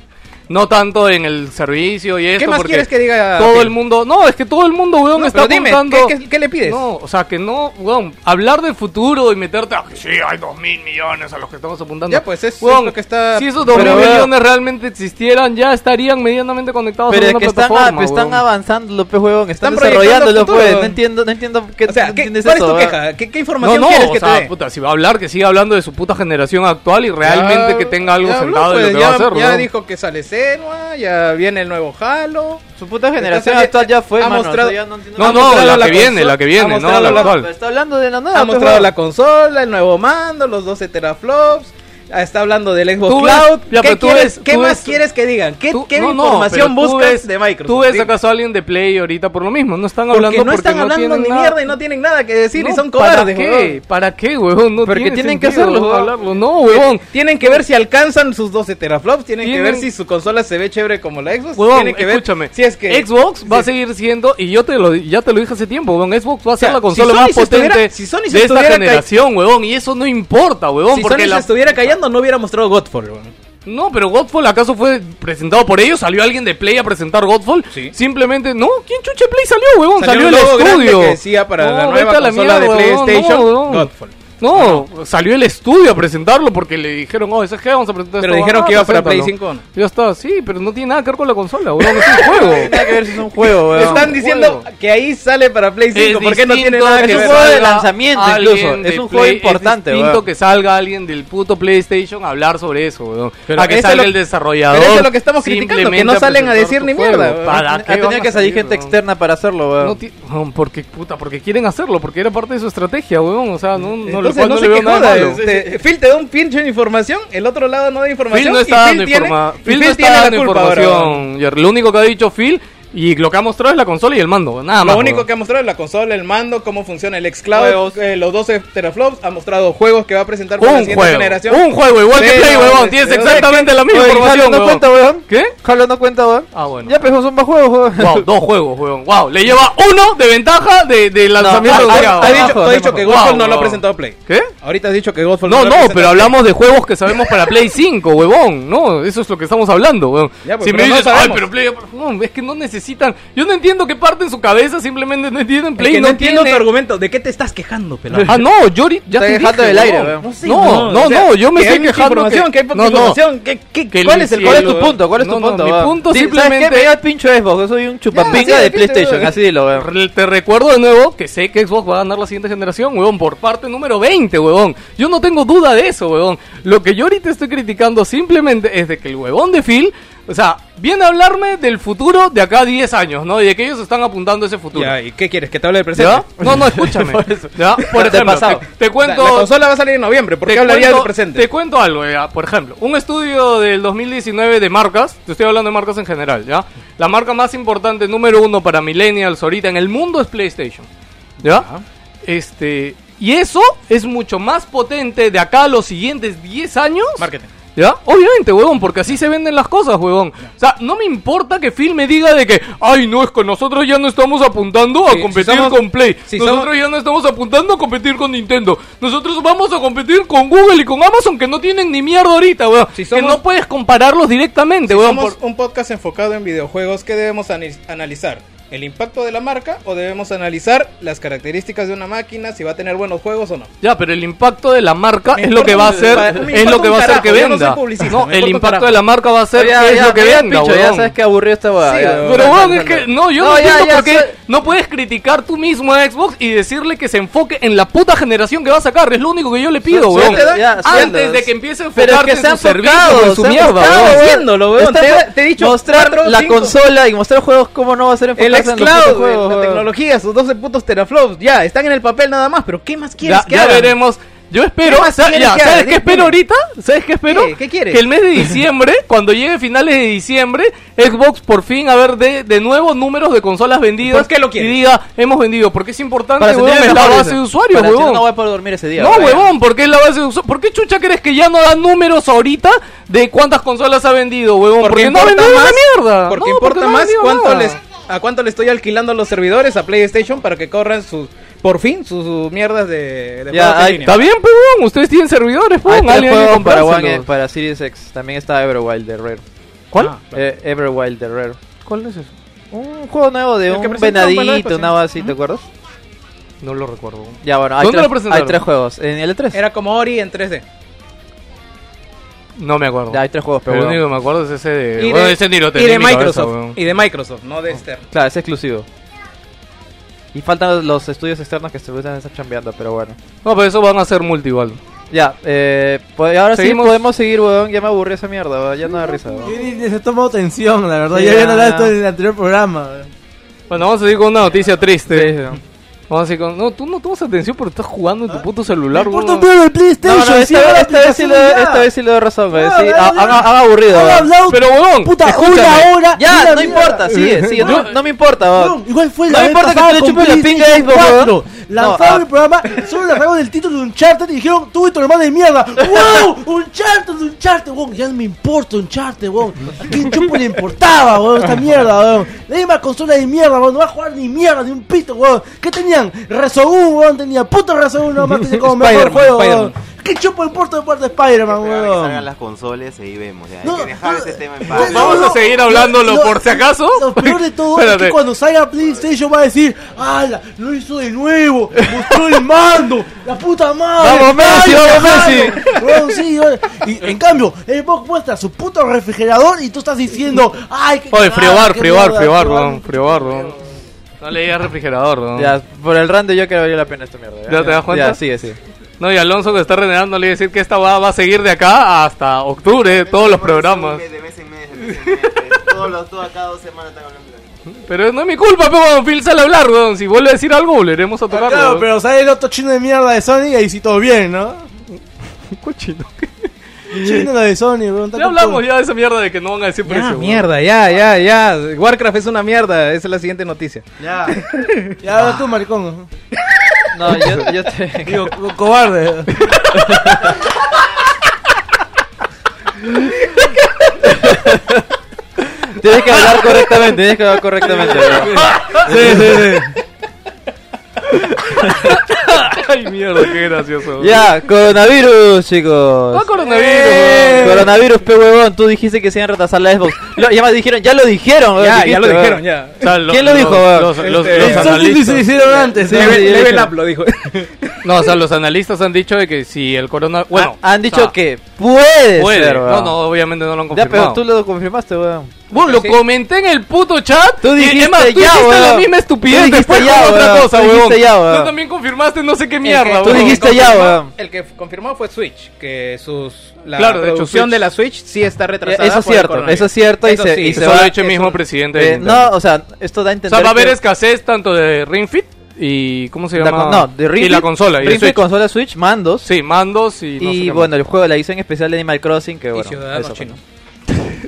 No tanto en el servicio y esto. más porque quieres que diga Todo Phil? el mundo. No, es que todo el mundo, weón, No, está pero dime, apuntando. ¿qué- qué- qué le pides? No, o sea, que no, weón, hablar del futuro y meterte a que sí, hay dos mil millones a los que estamos apuntando. Ya, pues, es- Weón, es lo que está- Si esos dos mil millones realmente existieran, ya estarían medianamente conectados Pero a es una que están, plataforma. a- están weón. avanzando. Están, Están desarrollándolo, futuro. pues. No entiendo, no entiendo qué O sea, ¿qué, entiendes ¿cuál es tu weón. queja? ¿Qué, qué No, información no, quieres o que sea, te dé? puta, si va a hablar, que siga hablando de su puta generación actual y realmente que tenga algo sentado habló, de lo pues, que ya, va a hacer, Ya dijo que sale Senua, ya viene el nuevo Halo. Su puta generación Entonces, actual ya fue, ha mano. mostrado- o sea, ya no No, no, mostrado la la que viene, consola- la que viene, no la la- actual. Está hablando de la nueva. Ha pues, mostrado la consola, el nuevo mando, los 12 teraflops. Ah, Está hablando del Xbox Tú Cloud. ya, ¿Qué, pero tú quieres- ves- qué tú más ves- quieres que digan? ¿Qué, Tú- qué no, no, información buscas ves- de Microsoft? ¿Tú ves acaso a alguien de Play ahorita por lo mismo? No están Porque hablando no están hablando ni nada- mierda y no tienen nada que decir y son ¿Para cobardes, qué? huevón. ¿Para qué, huevón? No Porque tiene tienen que hacerlo, hablarlo. No, huevón. Tienen que ver si alcanzan sus 12 teraflops, tienen, que ver si su consola se ve chévere como la Xbox, Huevón, tienen que ver escúchame. si es que Xbox va a seguir siendo, y yo te lo, ya te lo dije hace tiempo, huevón, Xbox va a ser la consola más potente de esta generación, huevón, y eso no importa, huevón, si porque la... se estuviera callando no hubiera mostrado Godfall. huevón. No, pero Godfall acaso fue presentado por ellos, salió alguien de Play a presentar Godfall. Sí. Simplemente, no, ¿quién chuche Play salió, huevón? Salió, un el logo estudio. que decía para No, la nueva la consola mierda, de PlayStation, no. Godfall. No, salió el estudio a presentarlo porque le dijeron, oh, ¿sabes qué? Vamos a presentar Pero esto". dijeron Ah, que iba para Play preséntalo. 5. Ya está, sí, pero no tiene nada que ver con la consola, huevón, es un juego. Nada que ver si es un juego, weón. Están diciendo juego. que ahí sale para Play 5, Es ¿por qué no tiene nada que que es un ver? juego de lanzamiento incluso, de es un juego importante, Es distinto weón. que salga alguien del puto PlayStation a hablar sobre eso, weón. Pero a que eso es salga lo- el desarrollador. pero eso es lo que estamos criticando, que no salen a decir ni mierda, weón. ¿Para Ha qué tenido van que a salir gente weón? externa para hacerlo, weón. Weón, porque, puta, porque quieren hacerlo, porque era parte de su estrategia, weón. O sea, no, le, Entonces no, no sé qué joda. este, Phil te da un pinche de información, el otro lado no da información. Phil no y está dando, Phil tiene- informa- y Phil no Phil está dando ahora, información. Jerry. Lo único que ha dicho Phil y lo que ha mostrado es la consola y el mando. Nada más. Lo único weón. que ha mostrado es la consola, el mando, cómo funciona el xCloud, eh, los 12 teraflops, ha mostrado juegos que va a presentar para la siguiente juego. generación. Un juego, igual que Play, no, huevón. este, Tienes exactamente la misma Oye, información, Halo no huevón. cuenta, weón. ¿Qué? Halo no cuenta, weón. Ah, bueno. Ya, pero son más juegos, weón. Wow, dos juegos, weón. Wow, le lleva uno de ventaja de, de lanzamiento No, de un ah, Has dicho, tú has dicho abajo. que Godfall Wow, no lo ha presentado Play. ¿Qué? Ahorita has dicho que Godfall No, lo ha no, presentado pero hablamos de juegos que sabemos para Play 5, huevón. No, eso es lo que estamos hablando. Ya, pues, si me no dices, ay, sabemos". pero Play. No, es que no necesitan. Yo no entiendo qué parte en su cabeza, simplemente no entienden Es Play. que no, no entiendo tiene- tu argumento. ¿De qué te estás quejando, pelado? Ah, no, yo ya te dejando del aire. No, no, o sea, no, yo me que estoy quejando información, que, que hay no, no, información. ¿Qué- qué- que ¿Cuál es el cielo, ¿Cuál es tu punto? ¿Cuál es tu No, no, punto? mi punto Di- ¿Sabes simplemente- qué? Me el pincho Xbox. Yo soy un chupapinga Ya, sí, de PlayStation. Así weón. Re- Te recuerdo de nuevo que sé que Xbox va a ganar la siguiente generación, huevón, por parte número 20, huevón. Yo no tengo duda de eso, huevón. Lo que yo ahorita estoy criticando simplemente es de que el huevón de Phil, o sea, viene a hablarme del futuro de acá a 10 años, ¿no? Y de que ellos están apuntando a ese futuro. Ya, ¿y qué quieres? ¿Que te hable del presente? ¿Ya? No, no, escúchame. Por eso. ¿Ya? Por Te he ejemplo, pasado. te, cuento... la consola va a salir en noviembre. ¿Por qué hablaría cuento- del presente? Te cuento algo, ya. Por ejemplo, un estudio del 2019 de marcas, te estoy hablando de marcas en general, ¿ya? La marca más importante, número uno para millennials ahorita en el mundo es PlayStation, ¿ya? Este, y eso es mucho más potente de acá a los siguientes 10 años Marketing. ¿Ya? Obviamente, huevón, porque así se venden las cosas, huevón. O sea, no me importa que Phil me diga de que, ay, no, es que nosotros ya no estamos apuntando a Sí, si competir somos- con Play. si nosotros somos- ya no estamos apuntando a competir con Nintendo. Nosotros vamos a competir con Google y con Amazon que no tienen ni mierda ahorita. Si Que no puedes compararlos directamente, somos por- un podcast enfocado en videojuegos, ¿qué debemos analizar? ¿El impacto de la marca o debemos analizar las características de una máquina, si va a tener buenos juegos o no? Ya, pero el impacto de la marca Me es lo que va a hacer, es lo que va a hacer que no venda. No, el impacto carajo. de la marca va a ser Ya, qué es ya, lo que venda, pincho, ya sabes que aburrido esta weá. Sí. Pero weón, dale, es que no, yo no, No, ya, entiendo ya, por qué soy- no puedes criticar tú mismo a Xbox y decirle que se enfoque en la puta generación que va a sacar. Es lo único que yo le pido, weón. Antes de que empiece a enfocarse en su servicio, enfocado, en su mierda, enfocado, weón. Te- he dicho mostrar la consola y mostrar juegos, ¿cómo no va a ser El en juegos, la tecnología, sus 12 putos teraflops, ya, están en el papel nada más, pero ¿qué más quieres Ya, que ya hagan? veremos. Yo espero, ¿Qué más sa- quieres ya, que haga? ¿sabes qué espero ahorita? ¿Sabes qué espero? ¿Qué? ¿Qué quieres? Que el mes de diciembre, cuando llegue finales de diciembre, Xbox por fin a ver de, de nuevo números de consolas vendidas. ¿Por qué lo quieres? Y diga, hemos vendido, porque es importante, Para es la base de usuarios, Para weón. No voy a poder dormir ese día. No, weón. huevón, porque es la base de usuarios. ¿Por qué chucha crees que ya no dan números ahorita de cuántas consolas ha vendido, huevón? Porque, no ha vendido más- una mierda. Porque No, importa no más cuánto nada. les, a cuánto le estoy alquilando los servidores a PlayStation para que corran sus, por fin, sus, sus mierdas de, de Ya, hay-. Está bien, pues, weón. Ustedes tienen servidores, Alguien hay juegos para, One, eh, para Series X. También está Everwild de Rare. ¿Cuál? Ah, Eh, Everwild de Rare. ¿Cuál es eso? Un juego nuevo de un venadito, una cosa así, ¿te acuerdas? No lo recuerdo. Ya, bueno, hay, ¿Dónde tres, hay tres juegos. En el E3. Era como Ori en 3D. No me acuerdo. Ya, hay tres juegos, pero bueno. único que me acuerdo es ese de. Y bueno, de, ese ni lo y tenía de en mi cabeza, Microsoft. weón. y de Microsoft, no de Esther. Claro, es exclusivo. Y faltan los estudios externos que se están chambeando, pero bueno. No, pero eso van a ser multi igual. Ya, eh, pues ahora Seguimos. sí podemos seguir, weón. Ya me aburrí esa mierda, weón. Ya no da risa, weón. Yo se tomó tensión, la verdad. Sí, ya habían ya, hablado esto en el anterior programa. Bueno, vamos a seguir con una noticia triste. Sí, sí. Vamos a seguir con. No, tú no tomas atención porque estás jugando en tu puto celular, Me importa un PlayStation. no, esta, vez, la esta, vez sí le, ya. esta vez sí le doy razón, Sí, han, han- aburrido, Han weón. hablado, Pero, weón, puta, una hora. Ya, no importa, sigue, sigue. No, no me importa, Weón, igual fue No me importa que le con chupes la pinga Xbox. 4. Lanzaron No, ah. el programa, solo largaron el título de Uncharted y dijeron, tú y tu hermano de mierda. ¡Wow! Uncharted, Uncharted, weón. Ya no me importa Uncharted, weón. ¿A quién chupo le importaba, weón, esta mierda, weón? La misma consola de mierda, weón. No va a jugar ni mierda, ni un pito, weón. ¿Qué tenían? Resogun, weón. Tenía puto Resogun, nomás tenía como mejor juego, weón. ¿Qué chupo el puerto de parte de Spider-Man, Esperar que salgan weón? las consolas y ahí vemos. Ya. No, Hay que dejar no, ese tema en no, paz. no, Vamos no, a seguir no, hablándolo no, por si acaso. Lo peor de todo es Espérate. que cuando salga PlayStation va a decir, ¡Hala! Lo hizo de nuevo, mostró el mando, la puta madre. Vamos, Messi, ¡Ay, vamos! Messi. Weón, sí, weón. Y en cambio, Xbox muestra su puto refrigerador y tú estás diciendo, ¡ay, qué Oye, friobar, friobar, friobar, friobar, weón. Friobar, weón. No le digas refrigerador, weón. Ya, por el rande yo creo que valió la pena esta mierda. ¿Ya te das cuenta? Ya, sigue, sigue. No, y Alonso que está renegando le iba a decir que esta va, va a seguir de acá hasta octubre, todos los programas. De mes en mes, de mes en mes. Todos los, todos cada dos semanas están hablando de eso. Pero no es mi culpa, pero cuando Phil sale a hablar, weón. Si vuelve a decir algo, volveremos a Ah, tocarlo. Claro, pero sale el otro chino de mierda de Sony y ahí sí todo bien, ¿no? Cochino. Chino lo de Sony, weón. Ya hablamos ya de esa mierda de que no van a decir precio. Ya, weón. mierda, ya, ya, ya. Warcraft es una mierda. Esa es la siguiente noticia. Ya. Ya, tú, maricón. No, yo, yo te... Digo, co- cobarde. Tienes que hablar correctamente, tienes que hablar correctamente. Sí, sí, sí. Ay, mierda, qué gracioso. Ya, coronavirus, chicos. Ah, coronavirus, Eh. weón. Coronavirus, pe huevón, tú dijiste que se iban a retrasar la Xbox. Lo- ya me dijeron, ya lo dijeron, Ya, ya lo dijeron, ya. O sea, lo- ¿Quién lo dijo? Los, los- Este, los analistas. se hicieron antes. Sí, sí, Level, ya up lo dijo. No, o sea, los analistas han dicho de que si el corona... Bueno, han dicho o sea, que puede, puede. ser, no, weón. no, obviamente no lo han Ya, confirmado. pero tú lo confirmaste, weón. Bueno, lo Sí. comenté en el puto chat. Tú y, dijiste es más, tú ya, dijiste la misma estupidez después ya, con otra cosa, Tú dijiste weón. ya, weón. Tú también confirmaste no sé qué mierda, tú dijiste ya, weón. El que confirmó fue Switch, que sus la Claro, de hecho, de la Switch sí está retrasada. Eso es cierto, eso es cierto y Eso se- sí, y se Eso va- lo ha dicho el mismo presidente. de Eh, no, o sea, esto da a o entender sea, va a haber que- escasez tanto de Ring Fit y... ¿Cómo se la llama? con- no, de Ring y la consola. Y Ring Fit, consola Switch, mandos. Sí, mandos y... no sé y qué bueno, más. el juego, la edición especial de Animal Crossing, que Y bueno. ciudadanos eso, chinos.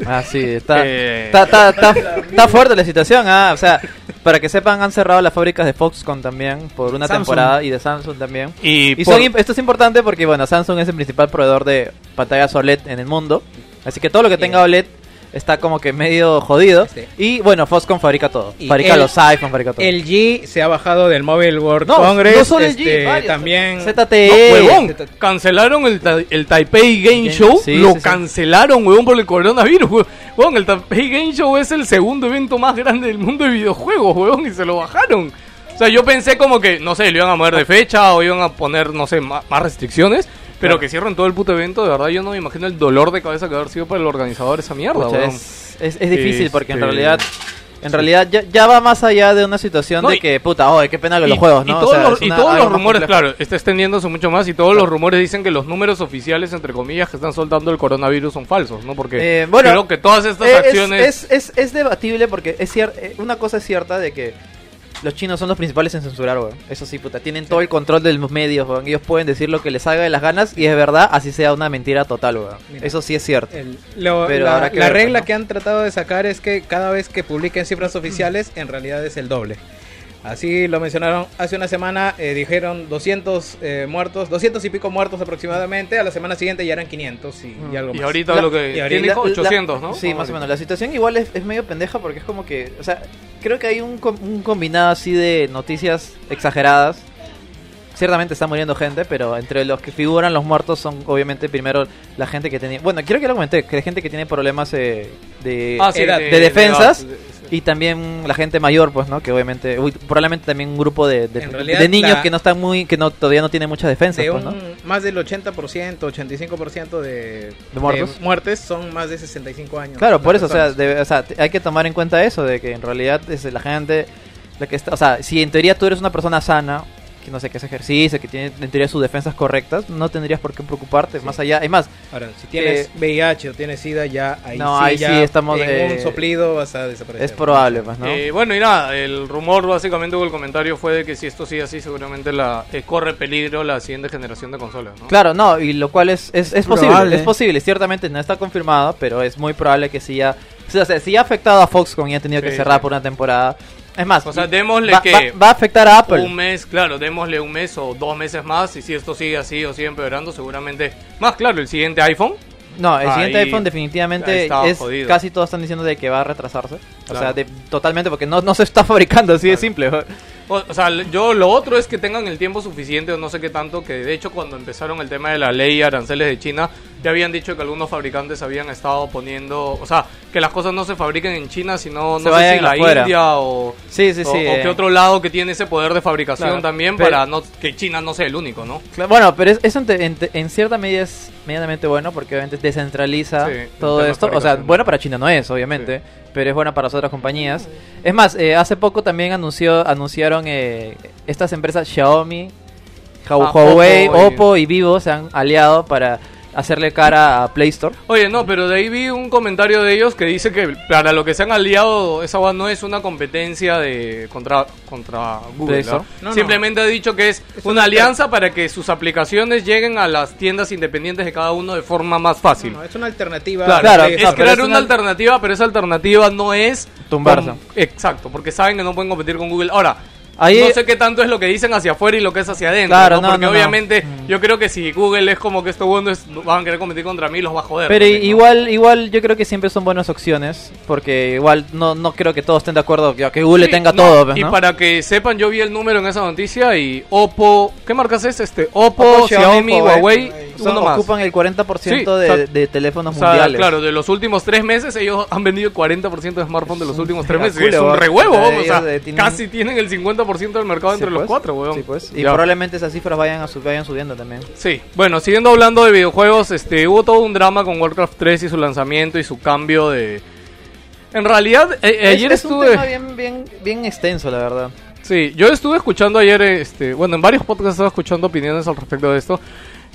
Ah, sí, está, Eh. está, está, está, está fuerte la situación, ah, o sea, para que sepan, han cerrado las fábricas de Foxconn también por una Samsung. temporada y de Samsung también. Y, Y por- son im- esto es importante porque, bueno, Samsung es el principal proveedor de pantallas OLED en el mundo. Así que todo lo que tenga OLED está como que medio jodido. Sí. Y bueno, Foxconn fabrica todo. Y fabrica el- los iPhone, fabrica todo. El G se ha bajado del Mobile World No, Congress. no solo el G, este, varios. también ZTE. No, huevón, Z- cancelaron el, ta- el Taipei Game Game- Show, sí, lo sí, cancelaron, huevón, por el coronavirus, hue- huevón, el Taipei Game Show es el segundo evento más grande del mundo de videojuegos, huevón, y se lo bajaron. O sea, yo pensé como que, no sé, lo iban a mover de fecha o iban a poner, no sé, ma- más, restricciones, pero que cierren todo el puto evento, de verdad yo no me imagino el dolor de cabeza que haber sido para el organizador esa mierda, Pucha, es, es, es difícil porque en Este- realidad... En realidad ya, ya va más allá de una situación No, de que, puta, oh, qué pena que los juegos, y ¿no? O todos, sea, los, es y todos los rumores, claro, está extendiéndose mucho más y todos los rumores dicen que los números oficiales, entre comillas, que están soltando el coronavirus son falsos, ¿no? Porque Eh, bueno, creo que todas estas Eh, es- acciones... Es, es, es debatible porque es cier- eh, una cosa es cierta de que los chinos son los principales en censurar, weón. Eso sí, puta. Tienen todo el control de los medios, weón. Ellos pueden decir lo que les haga de las ganas y es verdad, así sea una mentira total, weón. Mira. Eso sí es cierto. El- lo- Pero la que la ver, regla ¿no? que han tratado de sacar es que cada vez que publiquen cifras oficiales, en realidad es el doble. Así lo mencionaron hace una semana, eh, dijeron 200 eh, muertos, 200 y pico muertos aproximadamente, a la semana siguiente ya eran 500 y, y algo Y más. ahorita La- lo que... y ahorita- ¿Quién dijo? La- 800, ¿no? Sí, más o menos. La situación igual es, es medio pendeja porque es como que, o sea, creo que hay un, un combinado así de noticias exageradas. Ciertamente está muriendo gente, pero entre los que figuran los muertos son obviamente primero la gente que tenía... Bueno, quiero que lo comenté, que hay gente que tiene problemas eh, de, Ah, sí, de defensas. Y también la gente mayor, pues, ¿no? Que obviamente, uy, probablemente también un grupo de, de, En realidad, de niños la- que no están muy, que no todavía no tienen mucha defensa, de pues, ¿no? un, más del 80%, 85% de, ¿De muertos? de muertes son más de 65 años. Claro, por eso, o sea, o sea, hay que tomar en cuenta eso, de que en realidad es la gente, la que está, o sea, si en teoría tú eres una persona sana, que no sé, que hace ejercicio, que tiene en teoría sus defensas correctas, no tendrías por qué preocuparte, más allá, es más, Ahora, si tienes Eh, VIH o tienes SIDA, ya ahí no, sí, ahí ya sí estamos, en eh, un soplido vas a desaparecer. es probable, pues, ¿no? Eh, bueno, y nada, el rumor básicamente o el comentario fue de que si esto sigue así, seguramente la eh, corre peligro la siguiente generación de consolas, ¿no? Claro, no, y lo cual es, es, es posible, es posible, ciertamente no está confirmado, pero es muy probable que sí ya, o sea, ha afectado a Foxconn y ha tenido que Sí, cerrar sí. por una temporada, es más, O sea, démosle va, que va- va a afectar a Apple. un mes, claro, démosle un mes o dos meses más y si esto sigue así o sigue empeorando, seguramente más claro, el siguiente iPhone. No, el siguiente Ahí- iPhone definitivamente es jodido. casi todos están diciendo de que va a retrasarse. O Claro. sea, de- totalmente porque no, no se está fabricando así de simple. O, o sea, yo lo otro es que tengan el tiempo suficiente o no sé qué tanto, que de hecho cuando empezaron el tema de la ley aranceles de China, ya habían dicho que algunos fabricantes habían estado poniendo, o sea, que las cosas no se fabriquen en China, sino Se no sé si la. India o, Sí, sí, sí. o eh. que otro lado que tiene ese poder de fabricación Claro, también pero- para no que China no sea el único, ¿no? Bueno, pero es- eso en, cierta medida es medianamente bueno porque obviamente descentraliza todo esto. O sea, bueno para China no es, obviamente, pero es bueno para las otras compañías. Es más, eh, hace poco también anunció, anunciaron eh, estas empresas Xiaomi, Hua- Ah, Huawei, Oppo y- Oppo y Vivo se han aliado para hacerle cara a Play Store. Oye, no, pero de ahí vi un comentario de ellos que dice que para lo que se han aliado, esa va no es una competencia de contra contra Google. No, no. Simplemente ha dicho que es, una alianza para que sus aplicaciones lleguen a las tiendas independientes de cada uno de forma más fácil. No, no, es una alternativa. Claro, es crear es una alternativa, pero esa alternativa no es Tumbarse. con- exacto, porque saben que no pueden competir con Google. Ahora, Ahí- no sé qué tanto es lo que dicen hacia afuera y lo que es hacia adentro. Claro, ¿no? no, Porque no, obviamente Mm. yo creo que si Google es como que estos buenos van a querer competir contra mí, los va a joder. Pero igual, igual yo creo que siempre son buenas opciones, porque igual no, no creo que todos estén de acuerdo que, que Google Sí, tenga todo, pues, Y para que sepan, yo vi el número en esa noticia y Oppo, ¿qué marcas es este? Oppo, Oppo, Xiaomi, Huawei, Son- uno más. ocupan el 40% Sí, de, o sea, de teléfonos O sea, mundiales. claro, de los últimos tres meses ellos han vendido 40% de smartphones de los últimos tres meses. culo, es un weón. re huevo, O sea, tienen- casi tienen el 50% del mercado Sí, entre los pues. cuatro, weón. Sí, pues. Y Ya. probablemente esas cifras vayan, a vayan subiendo también. Sí, bueno, siguiendo hablando de videojuegos, este, hubo todo un drama con Warcraft 3 y su lanzamiento y su cambio de... En realidad, eh, Es- ayer es, un estuve... tema bien, bien, bien extenso, la verdad. Sí, yo estuve escuchando ayer, este, bueno, en varios podcasts estaba escuchando opiniones al respecto de esto.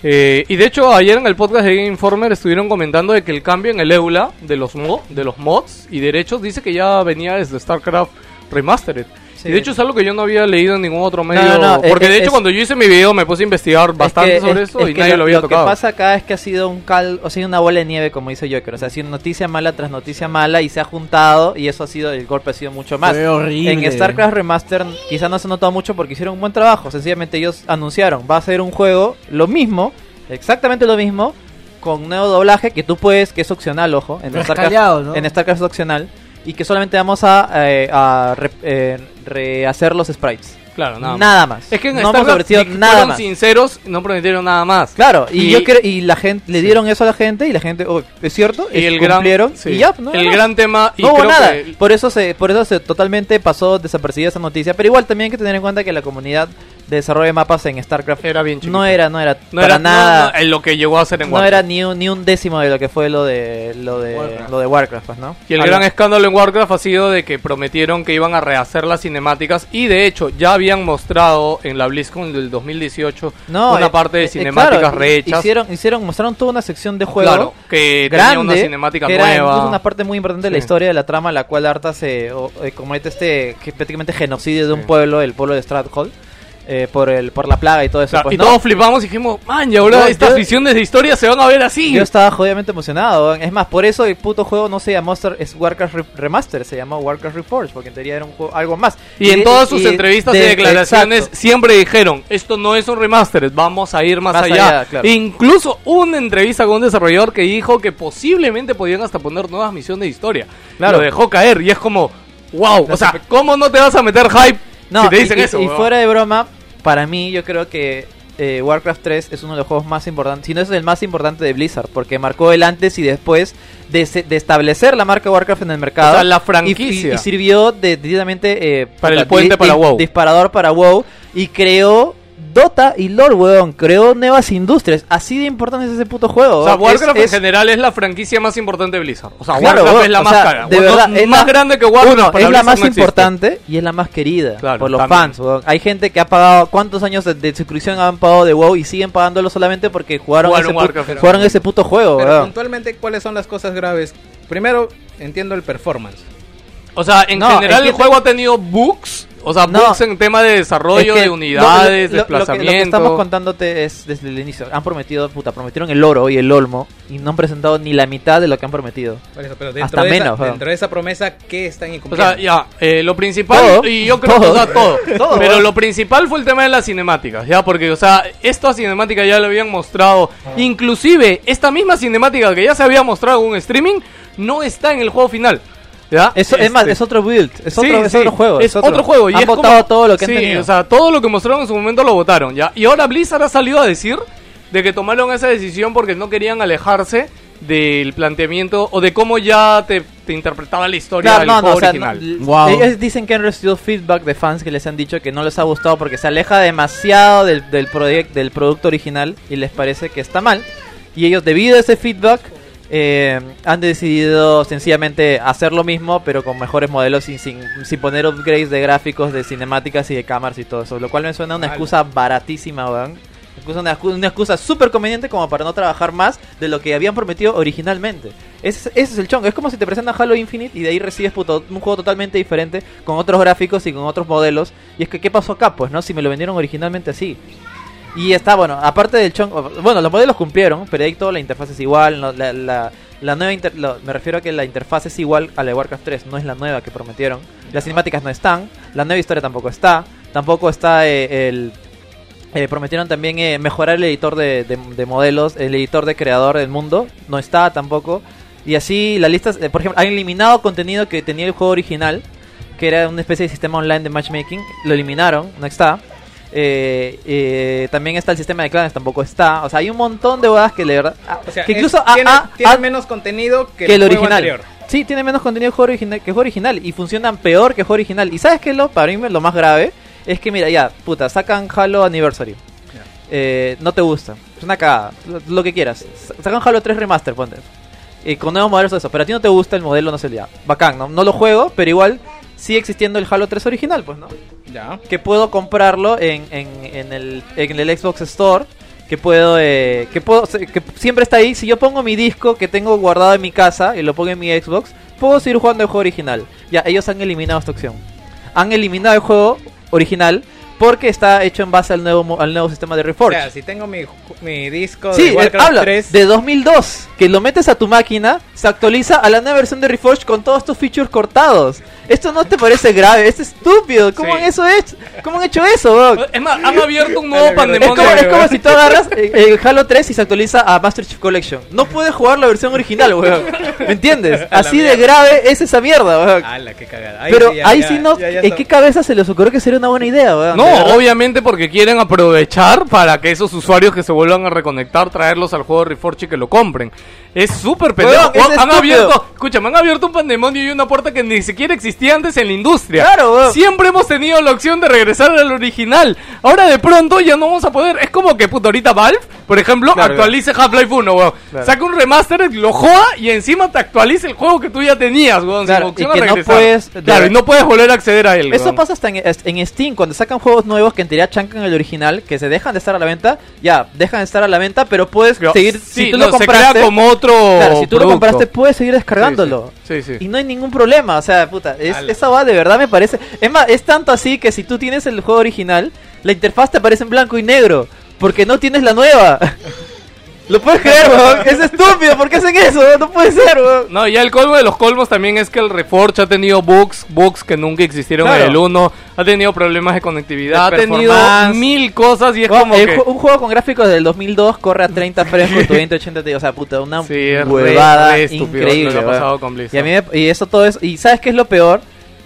Eh, y de hecho, ayer en el podcast de Game Informer estuvieron comentando de que el cambio en el EULA de los, mo- de los mods y derechos dice que ya venía desde StarCraft Remastered. Y de hecho es algo que yo no había leído en ningún otro medio. no, no, porque es- de hecho es- cuando yo hice mi video me puse a investigar bastante Es que- sobre es- eso es y que nadie lo, había Lo tocado. que pasa acá es que ha sido un cal, o sea, una bola de nieve, como dice Joker. O sea, ha sido noticia mala tras noticia mala y se ha juntado y eso ha sido, el golpe ha sido mucho más. Fue horrible. En StarCraft Remaster quizá no se ha notado mucho porque hicieron un buen trabajo. Sencillamente ellos anunciaron, va a ser un juego lo mismo, exactamente lo mismo, con nuevo doblaje que tú puedes, que es opcional, ojo, en StarCraft, ¿no? en StarCraft es opcional. Y que solamente vamos a, eh, a eh, rehacer los sprites. Claro, nada, Nada, más. más. Es que en no hemos StarCraft ofrecido si nada fueron más. sinceros, no prometieron nada más. Claro, y, Y- yo creo y la gente le dieron eso a la gente y la gente, oh, es cierto, Y es- el gran, cumplieron sí. y ya, no, el no. gran tema y no hubo creo nada. que- Por eso se por eso se totalmente pasó desapercibida esa noticia, pero igual también hay que tener en cuenta que la comunidad de desarrollo de mapas en StarCraft era bien chiquito. no era no era no para era nada en lo que llegó a ser en no Warcraft. era ni un, ni un décimo de lo que fue lo de lo de Warcraft. lo de Warcraft, pues, ¿no? Y el gran escándalo en Warcraft ha sido de que prometieron que iban a rehacer las cinemáticas y de hecho ya habían mostrado en la BlizzCon del 2018 no, una eh, parte de eh, cinemáticas claro, rehechas. Hicieron hicieron mostraron toda una sección de juego Claro, que grande, tenía una cinemática que era nueva. incluso una parte muy importante de la historia de la trama, la cual Arthas se o- eh, comete este que prácticamente genocidio de un Sí. pueblo, el pueblo de Strathold, eh, por el por la plaga y todo eso. Claro, pues, y ¿no? todos flipamos y dijimos, man, y ahora Yo- estas yo- visiones de historia se van a ver así. Yo estaba jodidamente emocionado. Es más, por eso el puto juego no se llamó Star- es Warcraft Re- Remaster, se llamó Warcraft Reforged, porque en teoría era un juego, algo más. Y en todas sus y entrevistas y de- declaraciones exacto. siempre dijeron, esto no es un remaster, vamos a ir más, Más allá. allá, claro. Incluso una entrevista con un desarrollador que dijo que posiblemente podían hasta poner nuevas misiones de historia. Claro. Lo dejó caer y es como, wow, No o sea, se- ¿cómo no te vas a meter hype No, si te dicen y, eso? fuera de broma, para mí yo creo que eh, Warcraft 3 es uno de los juegos más importantes, si no es el más importante de Blizzard, porque marcó el antes y después de, se- de establecer la marca Warcraft en el mercado. O sea, la franquicia. Y, y sirvió de, directamente eh, Para el puente para WoW. Disparador para WoW. Y creó Dota y LoL, weón. Creó nuevas industrias. Así de importante es ese puto juego. O sea, weón. Warcraft Es- en es- general es la franquia más importante de Blizzard. O sea, Claro, Warcraft weón, es la o más sea, cara. de verdad, es más la- grande que Warcraft. Uno, para es la Blizzard más no importante y es la más querida Claro, por los también. fans. weón. Hay gente que ha pagado cuántos años de, de suscripción han pagado de WoW y siguen pagándolo solamente porque jugaron, Jugaron ese, pu- Warcraft. jugaron ese puto juego. Pero weón. puntualmente, ¿cuáles son las cosas graves? Primero, entiendo el performance. O sea, en No, general el juego ha tenido bugs. O sea, No. bugs en tema de desarrollo Es que de unidades, lo- lo- lo que- Lo que, desplazamiento. estamos contándote es desde el inicio. Han prometido, puta, prometieron el oro y el olmo y no han presentado ni la mitad de lo que han prometido. Por eso, pero dentro, Hasta de, menos, esa, dentro de esa promesa, ¿qué están O incumpliendo? sea, ya, eh, lo principal, Todo, y yo creo todo. que, o sea, todo. Todo, pero lo principal fue el tema de las cinemáticas, ya, porque, o sea, esta cinemática ya lo habían mostrado. Inclusive, esta misma cinemática que ya se había mostrado en un streaming, no está en el juego final. ¿Ya? Eso, es más, Este, es otro build, es Sí, otro, es sí, otro juego. Es otro, juego. Y han es como- votado todo lo que sí, han tenido. O sea, todo lo que mostraron en su momento lo votaron, ¿ya? Y ahora Blizzard ha salido a decir de que tomaron esa decisión porque no querían alejarse del planteamiento o de cómo ya te, te interpretaba la historia Claro, del no, no, juego o sea, original. no, Wow. ellos dicen que han recibido feedback de fans que les han dicho que no les ha gustado porque se aleja demasiado del, del, del producto original y les parece que está mal. Y ellos, debido a ese feedback, eh, han decidido sencillamente hacer lo mismo, pero con mejores modelos y sin, sin poner upgrades de gráficos, de cinemáticas y de cámaras y todo eso. Lo cual me suena una excusa baratísima, weón. Una, una excusa súper conveniente como para no trabajar más de lo que habían prometido originalmente. Ese, ese es el chongo. Es como si te presentan Halo Infinite y de ahí recibes puto, un juego totalmente diferente, con otros gráficos y con otros modelos. Y es que, ¿qué pasó acá? Pues, ¿no? Si me lo vendieron originalmente así. Y está, bueno, aparte del chongo... Bueno, los modelos cumplieron, toda la interfaz es igual. la, nueva me refiero a que la interfaz es igual a la de Warcraft 3, no es la nueva que prometieron. Las cinemáticas no están, la nueva historia tampoco está, tampoco está eh, el... eh, prometieron también eh, mejorar el editor de, de- de modelos, el editor de creador del mundo, no está tampoco. Y así la lista, eh, por ejemplo, han eliminado contenido que tenía el juego original, que era una especie de sistema online de matchmaking, lo eliminaron, no está. Eh, eh, también está el sistema de clanes, tampoco está. O sea, hay un montón de bodas que de verdad... ah, O sea, que es- incluso tiene, ha- tiene ha- menos contenido que, que el original. anterior. Sí, tiene menos contenido que juego original, que juego original y funcionan peor que juego original. ¿Y sabes qué es lo para mí lo más grave? Es que mira, ya, puta, sacan Halo Anniversary. Eh, no te gusta, es una cagada, lo, lo que quieras. Sa- Sacan Halo 3 Remaster, ponte. Y con nuevos modelos de eso, pero a ti no te gusta el modelo, no sé, ya. Bacán, ¿no? No lo juego, pero igual sigue existiendo el Halo 3 original, pues, ¿no? Ya. que puedo comprarlo en, en, en el, en el Xbox Store que puedo eh, que puedo que siempre está ahí si yo pongo mi disco que tengo guardado en mi casa y lo pongo en mi Xbox puedo seguir jugando el juego original ya ellos han eliminado esta opción han eliminado el juego original porque está hecho en base al nuevo al nuevo sistema de O Reforge. sea, si tengo mi, mi disco Sí, de eh, Warcraft habla 3, de 2002, que lo metes a tu máquina, se actualiza a la nueva versión de Reforge con todos estos features cortados. ¿Esto no te parece grave? Esto es estúpido. ¿Cómo Sí. han eso hecho? ¿Cómo han hecho eso, weón? Es más, han abierto un nuevo Es pandemonio. como, es como si tú agarras eh, el Halo 3 y se actualiza a Master Chief Collection. No puedes jugar la versión original, weón. ¿Me entiendes? Así de grave es esa mierda, weón. ¡Hala, qué cagada! Pero ya, ahí ya, sí no. ya, ya ¿En qué cabeza se les ocurrió que sería una buena idea, weón? De No, obviamente porque quieren aprovechar para que esos usuarios que se vuelvan a reconectar, traerlos al juego de Reforge y que lo compren. Es súper pendejo. Han estúpido. abierto, escúchame, han abierto un pandemonio y una puerta que ni siquiera existía antes en la industria. Claro, weón. Siempre hemos tenido la opción de regresar al original. Ahora de pronto ya no vamos a poder. Es como que puto ahorita Valve, por ejemplo, Claro, actualice Half-Life 1, weón. Claro. Saca un remaster, lo joda y encima te actualice el juego que tú ya tenías, weón. Claro, y que no puedes- Claro, y no puedes volver a acceder a él. Eso weón. pasa hasta en, en Steam, cuando sacan juegos nuevos que en teoría chancan el original, que se dejan de estar a la venta, ya, dejan de estar a la venta, pero puedes Pero, seguir, sí, si tú no, lo se compraste, crea como otro claro, si tú lo compraste puedes seguir descargándolo. Sí, sí. Sí, Y no hay ningún problema, o sea, puta, es, esa va de verdad me parece... Es más, es tanto así que si tú tienes el juego original, la interfaz te aparece en blanco y negro, porque no tienes la nueva. ¿Lo puedes creer, weón? Es estúpido, ¿por qué hacen eso? No puede ser, weón. No, ya el colmo de los colmos también es que el Reforge ha tenido bugs, bugs que nunca existieron Claro. en el 1, ha tenido problemas de conectividad, ha tenido mil cosas y es como el que... un juego con gráficos del 2002 corre a 30 frames con tu 2080 Ti, o sea, puta, una Sí, es re- huevada re estúpido increíble. lo que ha pasado con Blizzard. y a mí me- y eso todo es y sabes qué es lo peor?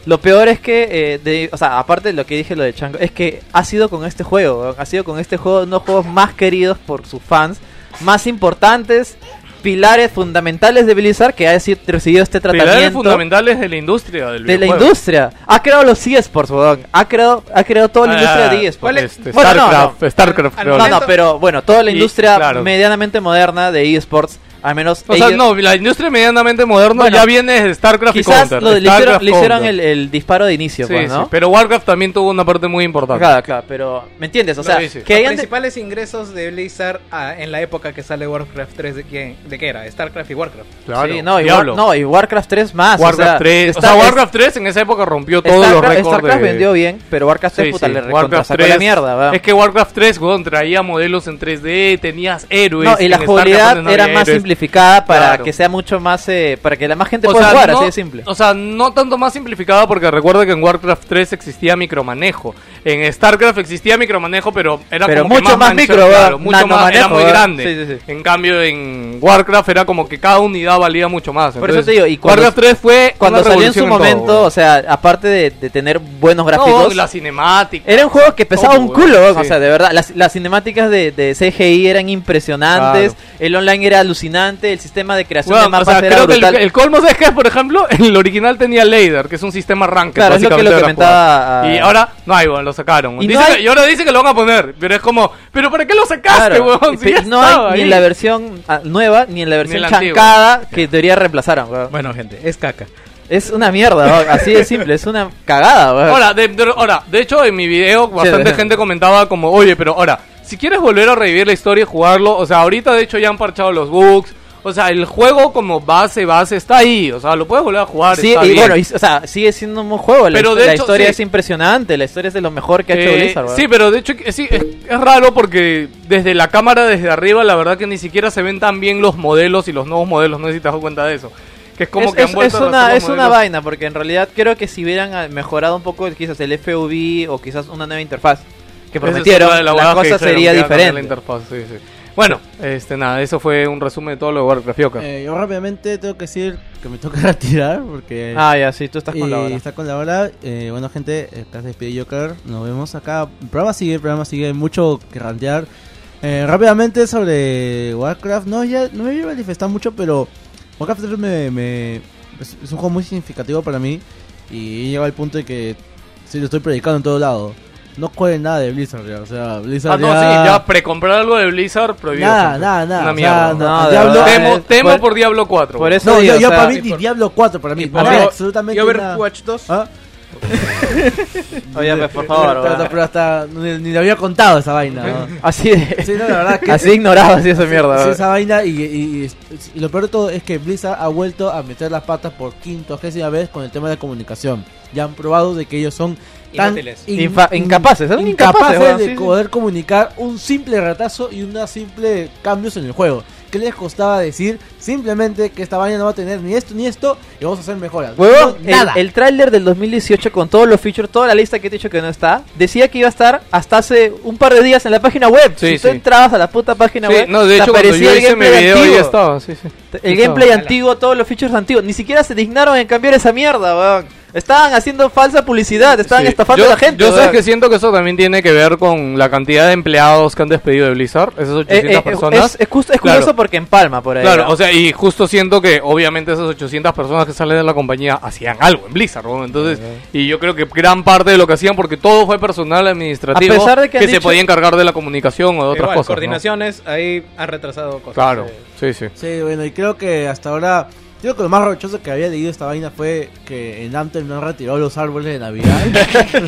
Lo peor es que, eh, de- o sea, aparte de lo que dije lo de Chango, es que ha sido con este juego, ha sido con este juego uno de los juegos más queridos por sus fans, más importantes, pilares fundamentales de Blizzard que ha recibido este Pilares tratamiento fundamentales de la industria del de la industria. Ha creado los eSports, weón. Ha creado, ha creado toda la Ah, industria de eSports. ¿cuál es? Este, Bueno, no, Starcraft, no. Starcraft, Al- creo. al No, no, pero bueno, toda la Y- industria claro. medianamente moderna de eSports, al menos O sea, no, la industria medianamente moderna Bueno, ya viene Starcraft y quizás Counter. lo- le hicieron, Starcraft, le hicieron el, el disparo de inicio, Sí, pues, ¿no? sí, pero Warcraft también tuvo una parte muy importante. Claro, claro, pero ¿me entiendes? O sea, que Los hayan de- principales ingresos de Blizzard ah, en la época que sale Warcraft 3, ¿de, quién, ¿de qué era? StarCraft y Warcraft. Claro, Sí, no, y. War- no, y Warcraft 3 más. Warcraft o sea, 3. O sea, Warcraft 3 en esa época rompió todos los Starcraft, récords. Starcraft de- vendió bien, pero Warcraft 3 Sí, puta sí, le recontra Warcraft sacó 3 la mierda, ¿verdad? Es que Warcraft 3, weón, traía modelos en 3D, tenías héroes. No, y la jugabilidad Starcraft no era más héroes. Simplificada para Claro. que sea mucho más, eh, para que la más gente O pueda sea, jugar, no, así de simple. O sea, no tanto más simplificada porque recuerda que en Warcraft 3 existía micromanejo. En StarCraft existía micromanejo, pero era Pero como que mucho más micro, claro, mucho más, era muy ¿verdad? grande. Sí, sí, sí. En cambio, en Warcraft era como que cada unidad valía mucho más. Por eso te digo, y cuando- Warcraft 3 fue Cuando salió en su momento, o sea, aparte de, de tener buenos No, gráficos, la cinemática. Era un juego que pesaba Todo, un culo, o sea, de verdad, las, las cinemáticas de, de CGI eran impresionantes, el online era alucinante, el sistema de creación Weón, de mapas o sea, era creo que el, brutal. el colmo es que, por ejemplo, el original tenía Lader, que es un sistema rank. Claro, es lo que lo comentaba, ah, Y ahora, no hay, weón, lo sacaron. Y Dice no que- hay- y ahora dice que lo van a poner, pero es como, ¿pero para qué lo sacaste, Claro, weón? Si no hay ni ahí. en la versión ah, nueva ni en la versión la antigua. chancada que debería reemplazaran, weón. Bueno, gente, es caca. Es una mierda, weón, así de simple, es una cagada, weón. Ahora de, de- ahora, de hecho, en mi video, bastante de- gente comentaba como, oye, pero ahora, si quieres volver a revivir la historia y jugarlo, o sea, ahorita de hecho ya han parchado los bugs. O sea, el juego como base, base está ahí. O sea, lo puedes volver a jugar. Sí, está y bien. bueno, y- o sea, sigue siendo un buen juego. La, Pero de la hecho, historia sí. es impresionante. La historia es de lo mejor que ha hecho Eh, Blizzard. sí, pero de hecho es, es raro porque desde la cámara, desde arriba, la verdad que ni siquiera se ven tan bien los modelos y los nuevos modelos. No sé si te das cuenta de eso. Que es como es, que han vuelto es una, es vaina, porque en realidad creo que si hubieran ah, mejorado un poco quizás el FUV o quizás una nueva interfaz que es prometieron, la, que cosa sería que iban a cambiar diferente. La interfaz, sí, sí. Bueno, este nada, eso fue un resumen de todo lo de Warcraft Yoka. Eh, yo rápidamente tengo que decir que me toca retirar porque Ah, ya, sí, tú estás con y la hora. está con la hora. Eh, bueno, gente, acá se despide Joker. Nos vemos acá. El programa sigue, el programa sigue. Mucho que rantear. Eh, rápidamente sobre Warcraft. No, ya no me voy a manifestar mucho, pero Warcraft 3 me, me- es, es un juego muy significativo para mí. Y llega al punto de que sí lo estoy predicando en todo lado. No jueguen nada de Blizzard, ya. O sea, Blizzard. Ah, no, sí, ya precomprar algo de Blizzard prohibido. Nada, siempre. nada, nada. Una O mierda. sea, No, Diablo-. Temo, eh, temo por- por Diablo 4. por eso No, digo, yo, yo o sea, para mí y por- Diablo 4 para mí. Para Over- absolutamente y. Overwatch 2. ¿Ah? Oye, pues, por favor. Pero, pero- hasta ni, ni le había contado esa vaina. ¿no? Así de... Sí, no, la verdad que Así ignoraba así esa mierda. Sí, esa vaina y, y- y- y lo peor de todo es que Blizzard ha vuelto a meter las patas por quintoagésima vez con el tema de comunicación. Ya han probado de que ellos son tan Inútiles. in- Infa- incapaces, son incapaces incapaces, weón, de sí, sí. poder comunicar un simple retraso y una simple cambios en el juego. ¿Qué les costaba decir simplemente que esta vaina no va a tener ni esto ni esto y vamos a hacer mejoras? Huevón, No, nada. el, el tráiler del 2018 con todos los features, toda la lista que te he dicho que no está, decía que iba a estar hasta hace un par de días en la página web. Sí, si tú sí. entrabas a la puta página Sí, web, no, de te hecho, cuando aparecía yo el hice mi gameplay video ya antiguo. estaba, sí, sí. El Sí, gameplay estaba. antiguo, todos los features antiguos. Ni siquiera se dignaron en cambiar esa mierda, weón. Estaban haciendo falsa publicidad, estaban Sí. estafando yo, a la gente. Yo weón. que siento que eso también tiene que ver con la cantidad de empleados que han despedido de Blizzard, esas 800 Eh, eh, personas. Es, es, justo- es Claro. curioso porque empalma por ahí. Claro, ¿no? o sea, y justo siento que obviamente esas 800 personas que salen de la compañía hacían algo en Blizzard, ¿no? Entonces, y yo creo que gran parte de lo que hacían, porque todo fue personal administrativo, A pesar de que se podía encargar de la comunicación o de otras Igual, cosas. ¿no? coordinaciones, ahí han retrasado cosas. Claro, sí, sí. Sí, bueno, y creo que hasta ahora. Creo que lo más rochoso que había leído esta vaina fue que en Anthem no han retirado los árboles de Navidad.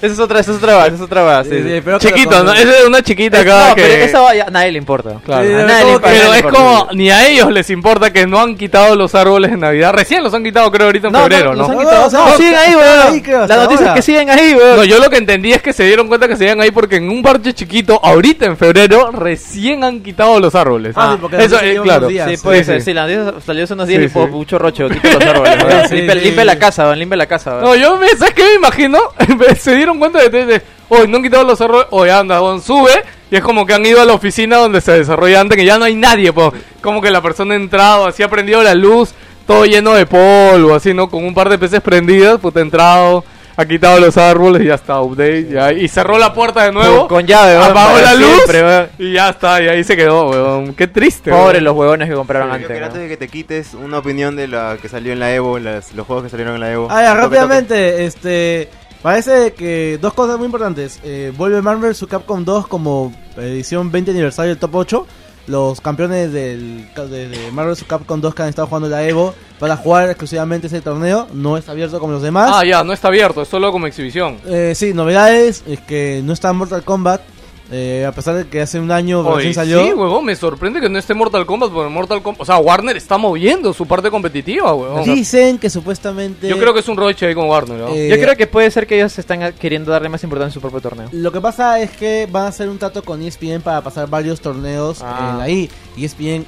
Esa es otra, esa es otra, esa es otra base. Sí, sí, pero que Chiquito, ¿no? Esa es una chiquita Es- acá no, que... pero esa va- ya- a nadie le importa. Claro. Sí, a pero nadie le importa, Pero es como, ni a ellos les importa que no han quitado los árboles de Navidad. Recién los han quitado, creo, ahorita en No, febrero, no, ¿no? siguen ahí, weón. La noticia es que siguen ahí, weón. No, yo lo que entendí es que se dieron cuenta que se iban ahí porque en un parche chiquito, ahorita en febrero, recién han quitado los árboles. Ah, sí, porque eso claro. Sí, Sí, puede sí, ser. sí. Sí, la noticia salió hace unos días Sí, y po- mucho roche, quita los árboles. weón. Sí, limpia, sí. limpia la casa, weón, limpia la casa. weón. No, yo me, ¿sabes qué me imagino? se dieron cuenta de que hoy no han quitado los árboles, hoy anda, weón, sube. Y es como que han ido a la oficina donde se desarrolla antes, que ya no hay nadie, pues. Como que la persona ha entrado, así ha prendido la luz, todo lleno de polvo, así, ¿no? Con un par de peces prendidas, pues ha entrado, ha quitado los árboles y ya está, update, ya. Y cerró la puerta de nuevo. Con, con llave, weón, apagó la luz siempre, weón. y ya está, y ahí se quedó, weón. Qué triste. Pobres los huevones que compraron Yo antes. antes de que te quites una opinión de la que salió en la Evo, las- los juegos que salieron en la Evo. Ah, ya, Toque, toque. rápidamente, este. Parece que dos cosas muy importantes. Eh, vuelve Marvel su Capcom 2 como edición 20 aniversario del top 8. Los campeones del, de, de Marvel su Capcom 2 que han estado jugando la Evo para jugar exclusivamente ese torneo. No está abierto como los demás. Ah, ya, no está abierto, es solo como exhibición. Eh, sí, novedades. Es que no está Mortal Kombat. Eh, a pesar de que hace un año Oye, recién salió. Sí, huevón, me sorprende que no esté Mortal Kombat, porque Mortal Kombat, o sea, Warner está moviendo su parte competitiva, huevón. Dicen que supuestamente. Yo creo que es un roche ahí con Warner, ¿no? Eh, Yo creo que puede ser que ellos están queriendo darle más importancia a su propio torneo. Lo que pasa es que van a hacer un trato con ESPN para pasar varios torneos Ah. en ahí. Y ESPN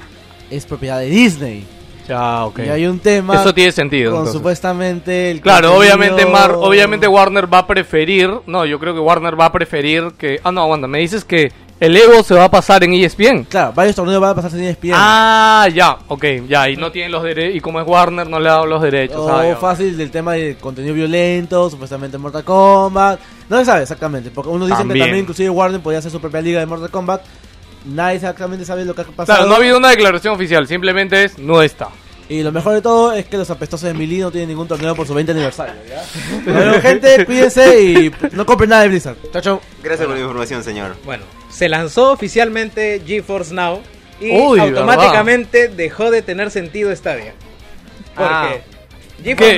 es propiedad de Disney. Ya, ok. Y hay un tema Eso tiene sentido. con entonces. supuestamente el Claro, contenido- obviamente, Mar, obviamente Warner va a preferir, no, yo creo que Warner va a preferir que, ah, no, aguanta, me dices que el Evo se va a pasar en ESPN. Claro, varios torneos van a pasarse en ESPN. Ah, ya, ok, ya, y no tienen los derechos, y como es Warner no le ha dado los derechos. o ah, ya. fácil del tema de contenido violento, supuestamente Mortal Kombat. No se sabe exactamente, porque uno dice que También. inclusive Warner podría hacer su propia liga de Mortal Kombat. Nadie exactamente sabe lo que ha pasado. Claro, no ha habido una declaración oficial, simplemente es, no está. Y lo mejor de todo es que los apestosos de Mili no tienen ningún torneo por su 20 aniversario. ¿ya? Bueno, gente, cuídense y no compren nada de Blizzard. Chao, chao. Gracias por la información, señor. Bueno, se lanzó oficialmente GeForce Now y Uy, automáticamente dejó de tener sentido Stadia. Porque Ah.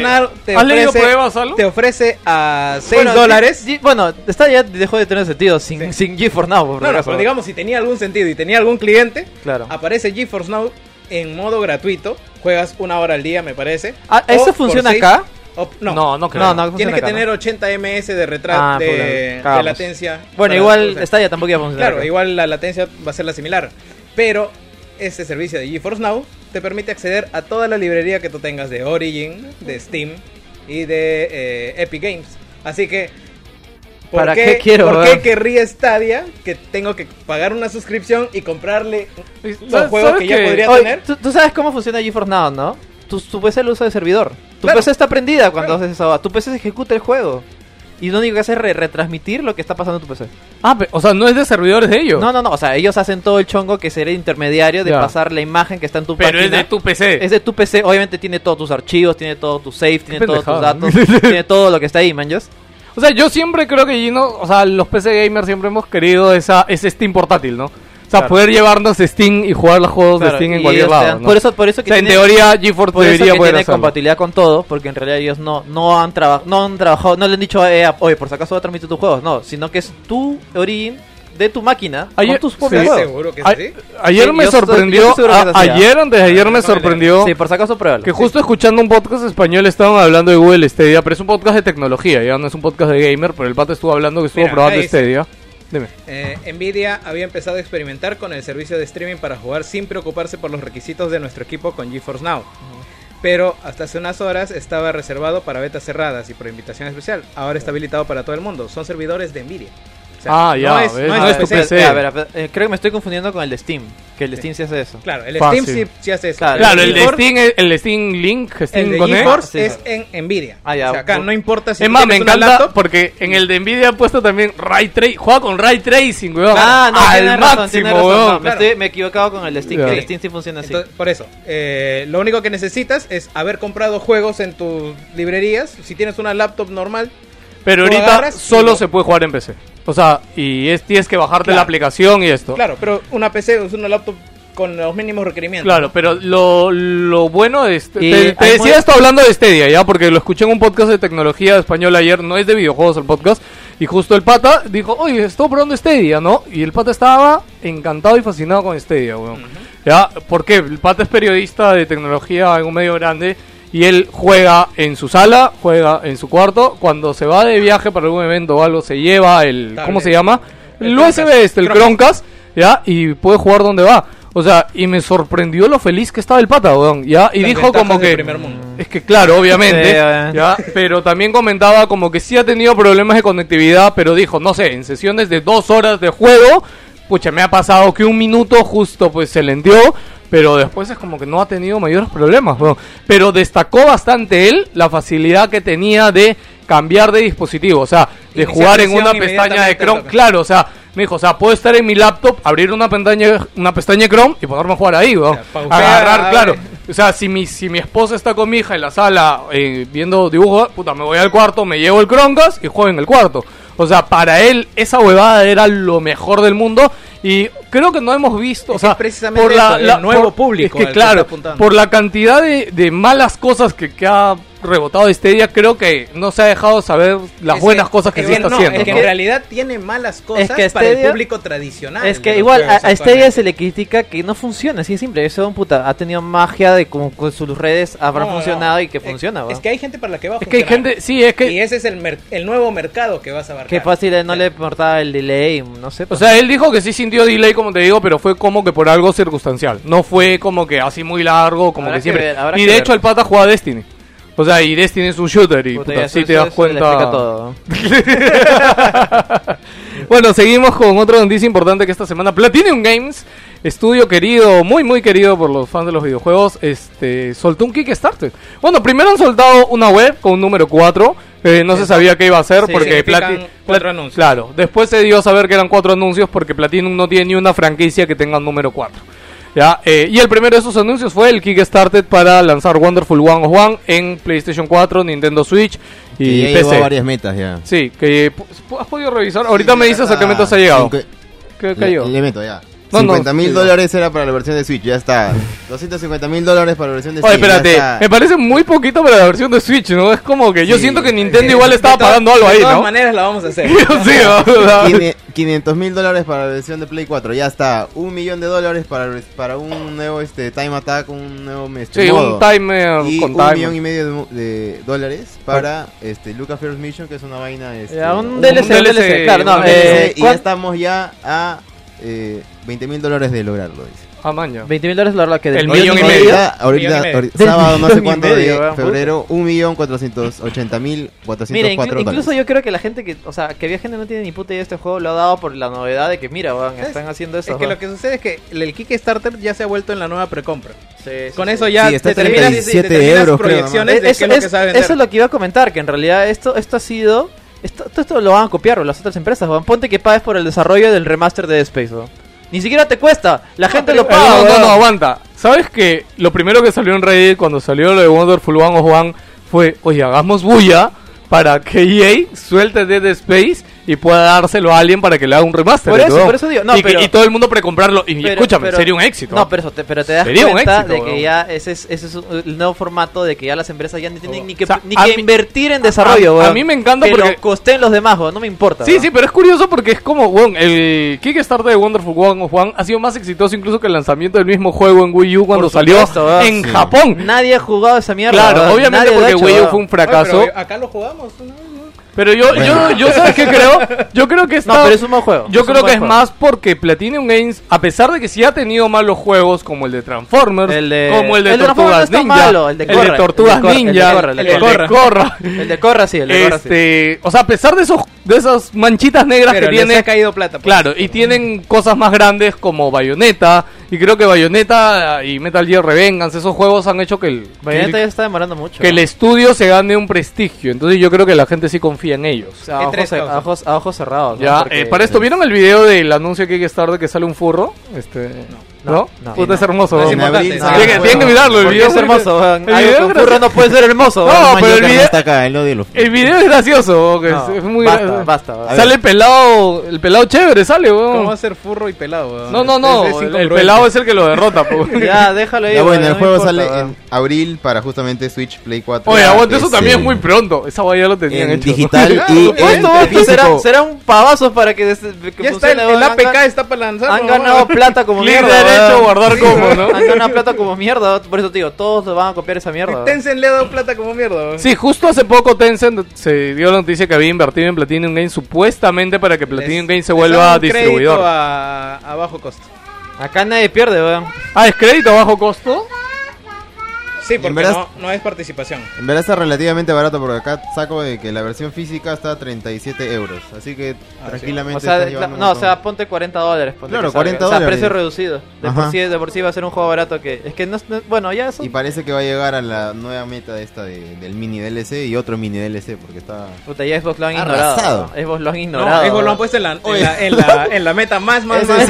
Now te ¿Has leído ofrece, pruebas, te ofrece a 6 Bueno, dólares. G- Bueno, está ya dejó de tener sentido sin, sin GeForce Now, por No, no, pero digamos, si tenía algún sentido y tenía algún cliente, Claro. aparece GeForce Now en modo gratuito. Juegas una hora al día, me parece. Ah, ¿Eso funciona seis- acá? o- no, No, no creo. No, no, Tienes que acá, tener ¿no? 80 ms de retraso Ah, de, latencia. Bueno, igual ya tampoco iba a funcionar. Claro, acá. igual la latencia va a ser la similar. Pero este servicio de GeForce Now te permite acceder a toda la librería que tú tengas de Origin, de Steam y de eh, Epic Games. Así que, ¿por ¿Para qué, qué quiero, ¿por qué querría Stadia que tengo que pagar una suscripción y comprarle los ¿Sabes- juegos sabes que ya que- podría Oye, tener? ¿tú, tú sabes cómo funciona GeForce Now, ¿no? Tu, tu PC lo usa de servidor. Tu Claro. PC está prendida cuando Claro. haces esa Tu PC ejecuta el juego. Y lo único que hace es re- retransmitir lo que está pasando en tu PC. Ah, pe- o sea, no es de servidores de ellos. No, no, no. O sea, ellos hacen todo el chongo que será intermediario de Ya. pasar la imagen que está en tu pero es página. de tu PC. Es de tu PC, obviamente tiene todos tus archivos, tiene todos tus saves, tiene todos tus pendejada. datos, tiene todo lo que está ahí, man. ¿yos? O sea, yo siempre creo que Gino, o sea, los PC gamers siempre hemos querido esa, ese Steam portátil, ¿no? O sea, Claro. poder llevarnos Steam y jugar los juegos Claro, de Steam en cualquier ellos te lado. dan- ¿no? Por eso, por eso o que sea, en tiene- teoría GeForce por eso debería que poder tiene hacerlo. compatibilidad con todo, porque en realidad ellos no, no han trabajado, no han trabajado, no le han dicho a EA, oye, por si acaso va a transmitir tus juegos, no, sino que es tu origin de tu máquina Ayer- con tus propios sí. juegos. ¿Seguro que es A- ayer Sí, me sorprendió, estoy a- ¿ah? ayer, antes de ayer me sorprendió Sí, por si acaso pruébalo. que justo escuchando un podcast español estaban hablando de Google Stadia, pero es un podcast de tecnología, ya no es un podcast de gamer, pero el pato estuvo hablando que estuvo Mira, probando ahí dice. Eh, Nvidia había empezado a experimentar con el servicio de streaming para jugar sin preocuparse por los requisitos de nuestro equipo con GeForce Now. Pero hasta hace unas horas estaba reservado para betas cerradas y por invitación especial. Ahora está habilitado para todo el mundo. Son servidores de Nvidia. Ah, ya, ves, no es tu PC, PC. a ver, a ver, eh, creo que me estoy confundiendo con el de Steam, que el de Steam sí hace eso. Claro, el Fácil. Steam sí, sí hace eso. Claro, Claro, el de Steam, el Steam Link, Steam El de Connect. GeForce Sí, es en Nvidia. Ah, ya. O sea, acá no importa si Es más, me encanta laptop, porque en el de Nvidia han puesto también Ray Tracing. Juega con Ray Tracing, weón. Ah, no, Al razón, máximo, razón, weón. no, me, Claro. estoy- me he equivocado con el de Steam, que el de Steam sí funciona así. Entonces, por eso, eh, lo único que necesitas es haber comprado juegos en tus librerías. Si tienes una laptop normal, Pero ahorita solo lo- se puede jugar en PC. O sea, y es, tienes que bajarte Claro. la aplicación y esto. claro, pero una PC es una laptop con los mínimos requerimientos. Claro, pero lo, lo bueno de este, te, te decía muy- esto hablando de Stadia, ya, porque lo escuché en un podcast de tecnología español ayer, no es de videojuegos el podcast, y justo el pata dijo, oye, estoy probando Stadia, ¿no? Y el pata estaba encantado y fascinado con Stadia, weón. Ya, porque el pata es periodista de tecnología en un medio grande y él juega en su sala, juega en su cuarto, cuando se va de viaje para algún evento o algo, se lleva el, ¿cómo se llama? El, El USB este, el. Chromecast, ¿ya? Y puede jugar donde va. O sea, y me sorprendió lo feliz que estaba el pata, weón, ¿ya? Y Las dijo como que... primer mundo. Es que claro, obviamente, Sí. ¿ya? Pero también comentaba como que sí ha tenido problemas de conectividad, pero dijo, no sé, en sesiones de dos horas de juego, pucha, me ha pasado que un minuto justo pues se lenteó, pero después es como que no ha tenido mayores problemas, weón. Pero destacó bastante él la facilidad que tenía de cambiar de dispositivo, o sea, de jugar en una pestaña de Chrome, claro, o sea, me dijo, o sea, puedo estar en mi laptop, abrir una pestaña, una pestaña de Chrome y ponerme a jugar ahí, weón. O sea, pausea, Agarrar, abre. claro. O sea, si mi, si mi esposa está con mi hija en la sala eh, viendo dibujos, puta, me voy al cuarto, me llevo el Chromecast y juego en el cuarto. O sea, para él esa huevada era lo mejor del mundo y creo que no hemos visto, o sea, precisamente eso, el nuevo público es que claro, por la cantidad de, de malas cosas que, que ha rebotado Stadia, creo que no se ha dejado saber las Es buenas que- cosas que sí está no, haciendo. Es que ¿no? en realidad tiene malas cosas que para el público tradicional. Es de que igual a, a Stadia se le critica que no funciona, así de simple. Eso, puta, ha tenido magia de como con sus redes habrá No, funcionado no. y que Es- funciona. Es, que hay gente para la que va a Es que hay funcionar. gente, sí, es que Y ese es el, mer- el nuevo mercado que vas a abarcar. Qué fácil no le importaba el delay, no sé. O pues. sea, él dijo que sí sintió delay, como te digo, pero fue como que por algo circunstancial. No fue como que así muy largo, como Habrá que que siempre. ver, y de ver. hecho, el pata juega Destiny. O sea, y Destiny es un shooter y Puta, puta, ya sí eso- te das cuenta. todo. bueno, seguimos con otra noticia importante que esta semana Platinum Games, estudio querido, muy muy querido por los fans de los videojuegos, este soltó un Kickstarter. Bueno, primero han soltado una web con un número 4, eh, no se sabía qué iba a hacer Sí, porque significan Plati- cuatro anuncios. Claro, después se dio a saber que eran cuatro anuncios porque Platinum no tiene ni una franquicia que tenga un número 4. ¿Ya? Eh, y el primero de esos anuncios fue el Kickstarter para lanzar Wonderful 101 en PlayStation 4, Nintendo Switch Que y ya llegó PC. varias metas ya. Sí, que has podido revisar. Ahorita me dices a qué metas ha llegado. Cincu- ¿Qué Le, cayó? le meto ya. No, no, 50 mil dólares era para la versión de Switch, ya está. 250 mil dólares para la versión de Oye, Steam. ya espérate, está. me parece muy poquito para la versión de Switch, ¿no? Es como que yo Sí. siento que Nintendo Eh, igual estaba pagando algo ahí, De todas ¿no? maneras la vamos a hacer. sí, o sea, Quine- 500 mil dólares para la versión de Play 4, ya está. Un millón de dólares para, para un nuevo este, Time Attack, un nuevo este, sí, modo. un timer y con un timer. millón y medio de, dólares para este, Lucas First Mission, que es una vaina. Este, Ya, un un DLC, un DLC, DLC, claro, no. eh, y ya ¿cuán- estamos ya a eh, 20 mil dólares de lograrlo. Dice. Ah, maña. 20 mil dólares la verdad que El millón y millón medio. Ahorita, ahorita- Millón y medio. ahorita- sábado, no sé cuánto medio, de febrero, 1.480.000 Mira, 404 inclu- dólares. incluso yo creo que la gente que, o sea, que había gente que no tiene ni puta idea de este juego lo ha dado por la novedad de que mira, weón, ¿Sabes? están haciendo eso. Es que weón. lo que sucede es que el Kickstarter ya se ha vuelto en la nueva precompra. Sí, sí, Con sí. eso ya Sí, está determinas, 37 determinas euros, creo, proyecciones de Es- qué es lo que es- sabe vender. eso es lo que iba a comentar, que en realidad esto, esto ha sido, esto, esto lo van a copiar weón, las otras empresas, weón. ponte que pagues por el desarrollo del remaster de Dead Space, weón. Ni siquiera te cuesta, la gente pero- lo paga, no, no, no, aguanta. ¿Sabes que lo primero que salió en Reddit cuando salió lo de Wonderful 101 fue, oye, hagamos bulla para que EA suelte Dead Space y pueda dárselo a alguien para que le haga un remaster. Por eso, por eso digo, no, y, que- pero- y todo el mundo precomprarlo. Y Pero- escúchame, pero- sería un éxito. No, pero, eso te, pero te das Sería cuenta éxito, de que ya ese es, ese es el nuevo formato de que ya las empresas ya no tienen ni que, O sea, ni que mí- invertir en desarrollo, a- a mí me encanta que porque- lo costen los demás, weón, no me importa. Sí, weón. sí, pero es curioso porque es como, weón, el Kickstarter de Wonderful One of One ha sido más exitoso incluso que el lanzamiento del mismo juego en Wii U cuando Por salió en Sí. Japón. Nadie ha jugado esa mierda. Claro, obviamente porque hecho, Wii U fue un fracaso. acá lo jugamos. ¿no? Pero yo, yo, yo, ¿sabes qué creo? Yo creo que está... No, pero es un buen juego. Yo creo que es juego. más porque Platinum Games, a pesar de que sí ha tenido malos juegos como el de Transformers, El de- como el de el Tortugas Ninja, malo, el de Tortugas el de el de Ninja, Korra, el de el de Korra. Korra. El de Corra sí, el de Corra sí. Este, o sea, a pesar de esos de esas manchitas negras Pero que tiene ha caído plata. pues. Claro, y tienen cosas más grandes como Bayonetta. Y creo que Bayonetta y Metal Gear Revengeance, esos juegos han hecho que el, que Bayonetta ya está demorando mucho. que el estudio se gane un prestigio. Entonces yo creo que la gente sí confía en ellos. O sea, a, ¿Qué ojos, tres a, causas? ojos, a ojos cerrados. ¿no? Ya, Porque- eh, para esto, ¿vieron el video del anuncio que Kickstarter que sale un furro? Este, ¿no? No, no. Puta, es hermoso. No Tienen, que juego. mirarlo, el video es hermoso. El Algo video que no puede ser hermoso. No, pero el video- está acá, el odio El video es gracioso, que No, es, muy basta, basta, basta. Sale el pelado, el pelado chévere, sale, weón. ¿Cómo va a ser furro y pelado? weón? No, no, no, Es- es el, pelado es el que lo derrota, po. Ya, déjalo ahí. Ya bueno, el juego importa, sale en abril para justamente Switch, Play 4. Oye, aguante, eso también es muy pronto. Esa guay ya lo tenían En hecho. digital y será, será un pavazo para que, que Ya está, el, APK está para lanzar. Han ganado plata como mierda. Derecho, weón. guardar como, ¿no? Han ganado plata como mierda. Por eso te digo, todos van a copiar esa mierda. Tencent le ha dado plata como mierda. weón. Sí, justo hace poco Tencent se dio la noticia que había invertido en Platinum Games supuestamente para que Platinum Les- Games se vuelva distribuidor. A, a bajo costo. Acá nadie pierde, weón. Ah, ¿es crédito a bajo costo? Sí, porque verdad no, no es participación. En verdad está relativamente barato porque acá saco de que la versión física está a 37 euros. Así que tranquilamente O sea, llevando un no, o sea, ponte 40 dólares. ponte Claro, que salga. 40 O sea, dólares. precio reducido. De por, sí, de por sí va a ser un juego barato que... Es que no, es- no- bueno, ya eso... Y parece que va a llegar a la nueva meta de esta de- del mini DLC y otro mini DLC porque está... Puta, ya Xbox lo han Arrasado. ignorado. Xbox lo han No, ignorado. Xbox lo han puesto en la, en la, en la, en la meta más, más. Es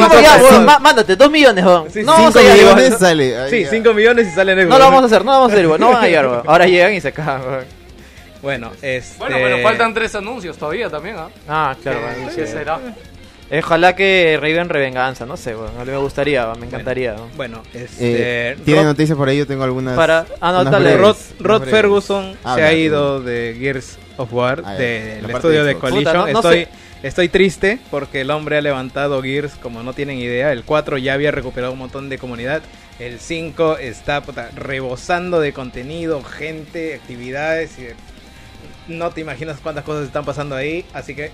mándate, 2 millones. Sí, no vamos cinco a llegar, millones weón. sale. ahí Sí, ya. 5 millones y sale en Xbox. No lo vamos a hacer, no vamos a hacer, weón. No van a llegar, weón. Ahora llegan y se cagan, weón. Bueno, este... Bueno, pero faltan tres anuncios todavía también, ¿ah? Ah, claro, ¿Qué- weón. ¿Qué sí. será? Ojalá que reviven revenganza, no sé, weón. A mí me gustaría, weón, me encantaría. weón. Bueno, este... Eh, ¿Tiene Rod- noticias por ahí? Yo tengo algunas... Para- ah, no, dale. breves, Rod, Rod. Ferguson se ha ido de Gears of War, Ah, del parte estudio de de. Collision. Puta, no- no estoy, sé. Estoy triste porque el hombre ha levantado Gears como no tienen idea. El 4 ya había recuperado un montón de comunidad. El 5 está rebosando de contenido, gente, actividades. Y no te imaginas cuántas cosas están pasando ahí. Así que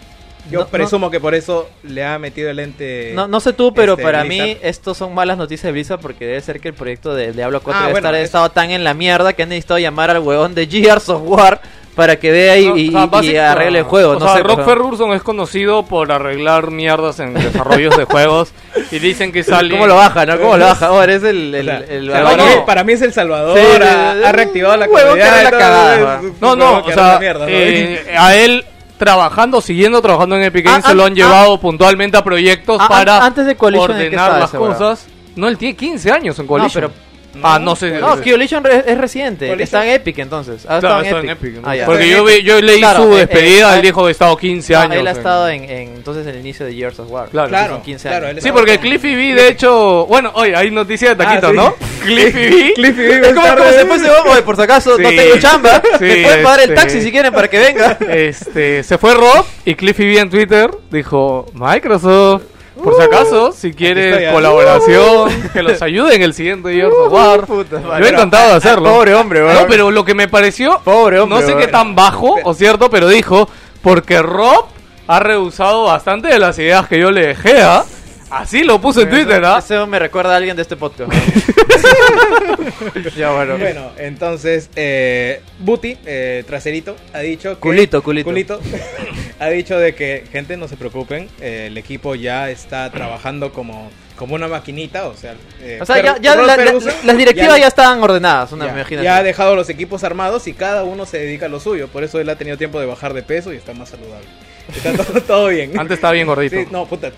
yo No- no- presumo que por eso le ha metido el ente. No, no sé tú, pero este, para Blizzard. mí estos son malas noticias de Blizzard porque debe ser que el proyecto de Diablo 4 Ah, debe bueno, estar es- estado tan en la mierda que han necesitado llamar al huevón de Gears of War para que vea y, No, y- o sea, y arregle el juego. O no sea, sé, Rock Ferguson es conocido por arreglar mierdas en desarrollos de juegos y dicen que sale... ¿Cómo lo baja, no? ¿Cómo lo baja? Ahora es el... el, O sea, el- o sea, el- para, no, mí, no. para mí es el Salvador, Sí, ha, ha reactivado la un No, no, o sea, mierda, ¿no? eh, a él trabajando, siguiendo trabajando en Epic Games, Ah, se lo ah, han llevado puntualmente a proyectos Ah, para an- antes de Coalition, ¿en qué ordenar las cosas. No, él tiene 15 años en Coalition. pero- ah, no sé. No, Coalition re- es reciente. Coalition- Está en Epic entonces. Ha Claro, estado está en en Epic. Ah, ya. Porque yo, vi- yo leí Claro, su eh, despedida, eh, él dijo que estado 15 Ah, años. él ha en- estado en, en- entonces en el inicio de Gears of War. Claro. Claro, son 15 claro, años. él Sí, porque con- Cliffy B, de hecho, bueno, oye, hay noticia de taquito, Ah, sí. ¿no? Cliffy B. Cliffy B, Es como, como se tardes. fue ese huevón, oye, por si acaso no Sí. tengo chamba. Sí, me pueden pagar el este- taxi si quieren para que venga. Este, se fue Rob y Cliffy B en Twitter dijo, Microsoft, por si acaso, si quieres ah. colaboración, que los ayude en el siguiente Gears of War. puta Yo he encantado de hacerlo. Pobre hombre, No, weón. pero lo que me pareció, Pobre hombre, no sé qué tan bajo o cierto, pero dijo, porque Rob ha rehusado bastante de las ideas que yo le dejé, ¿ah? Así lo puso en Twitter, ¿ah? Ese me recuerda a alguien de este podcast. ya, bueno. Bueno, entonces, eh, Buti, eh, traserito, ha dicho que... Culito, culito. ha dicho de que, gente, no se preocupen, eh, el equipo ya está trabajando como, como una maquinita, o sea... eh, O sea, ya, ya la- las directivas ya, estaban ordenadas, una, ya, imagínate. ya ha dejado los equipos armados y cada uno se dedica a lo suyo, por eso él ha tenido tiempo de bajar de peso y está más saludable. Está todo, todo bien. Antes estaba bien gordito. Sí, no, puta.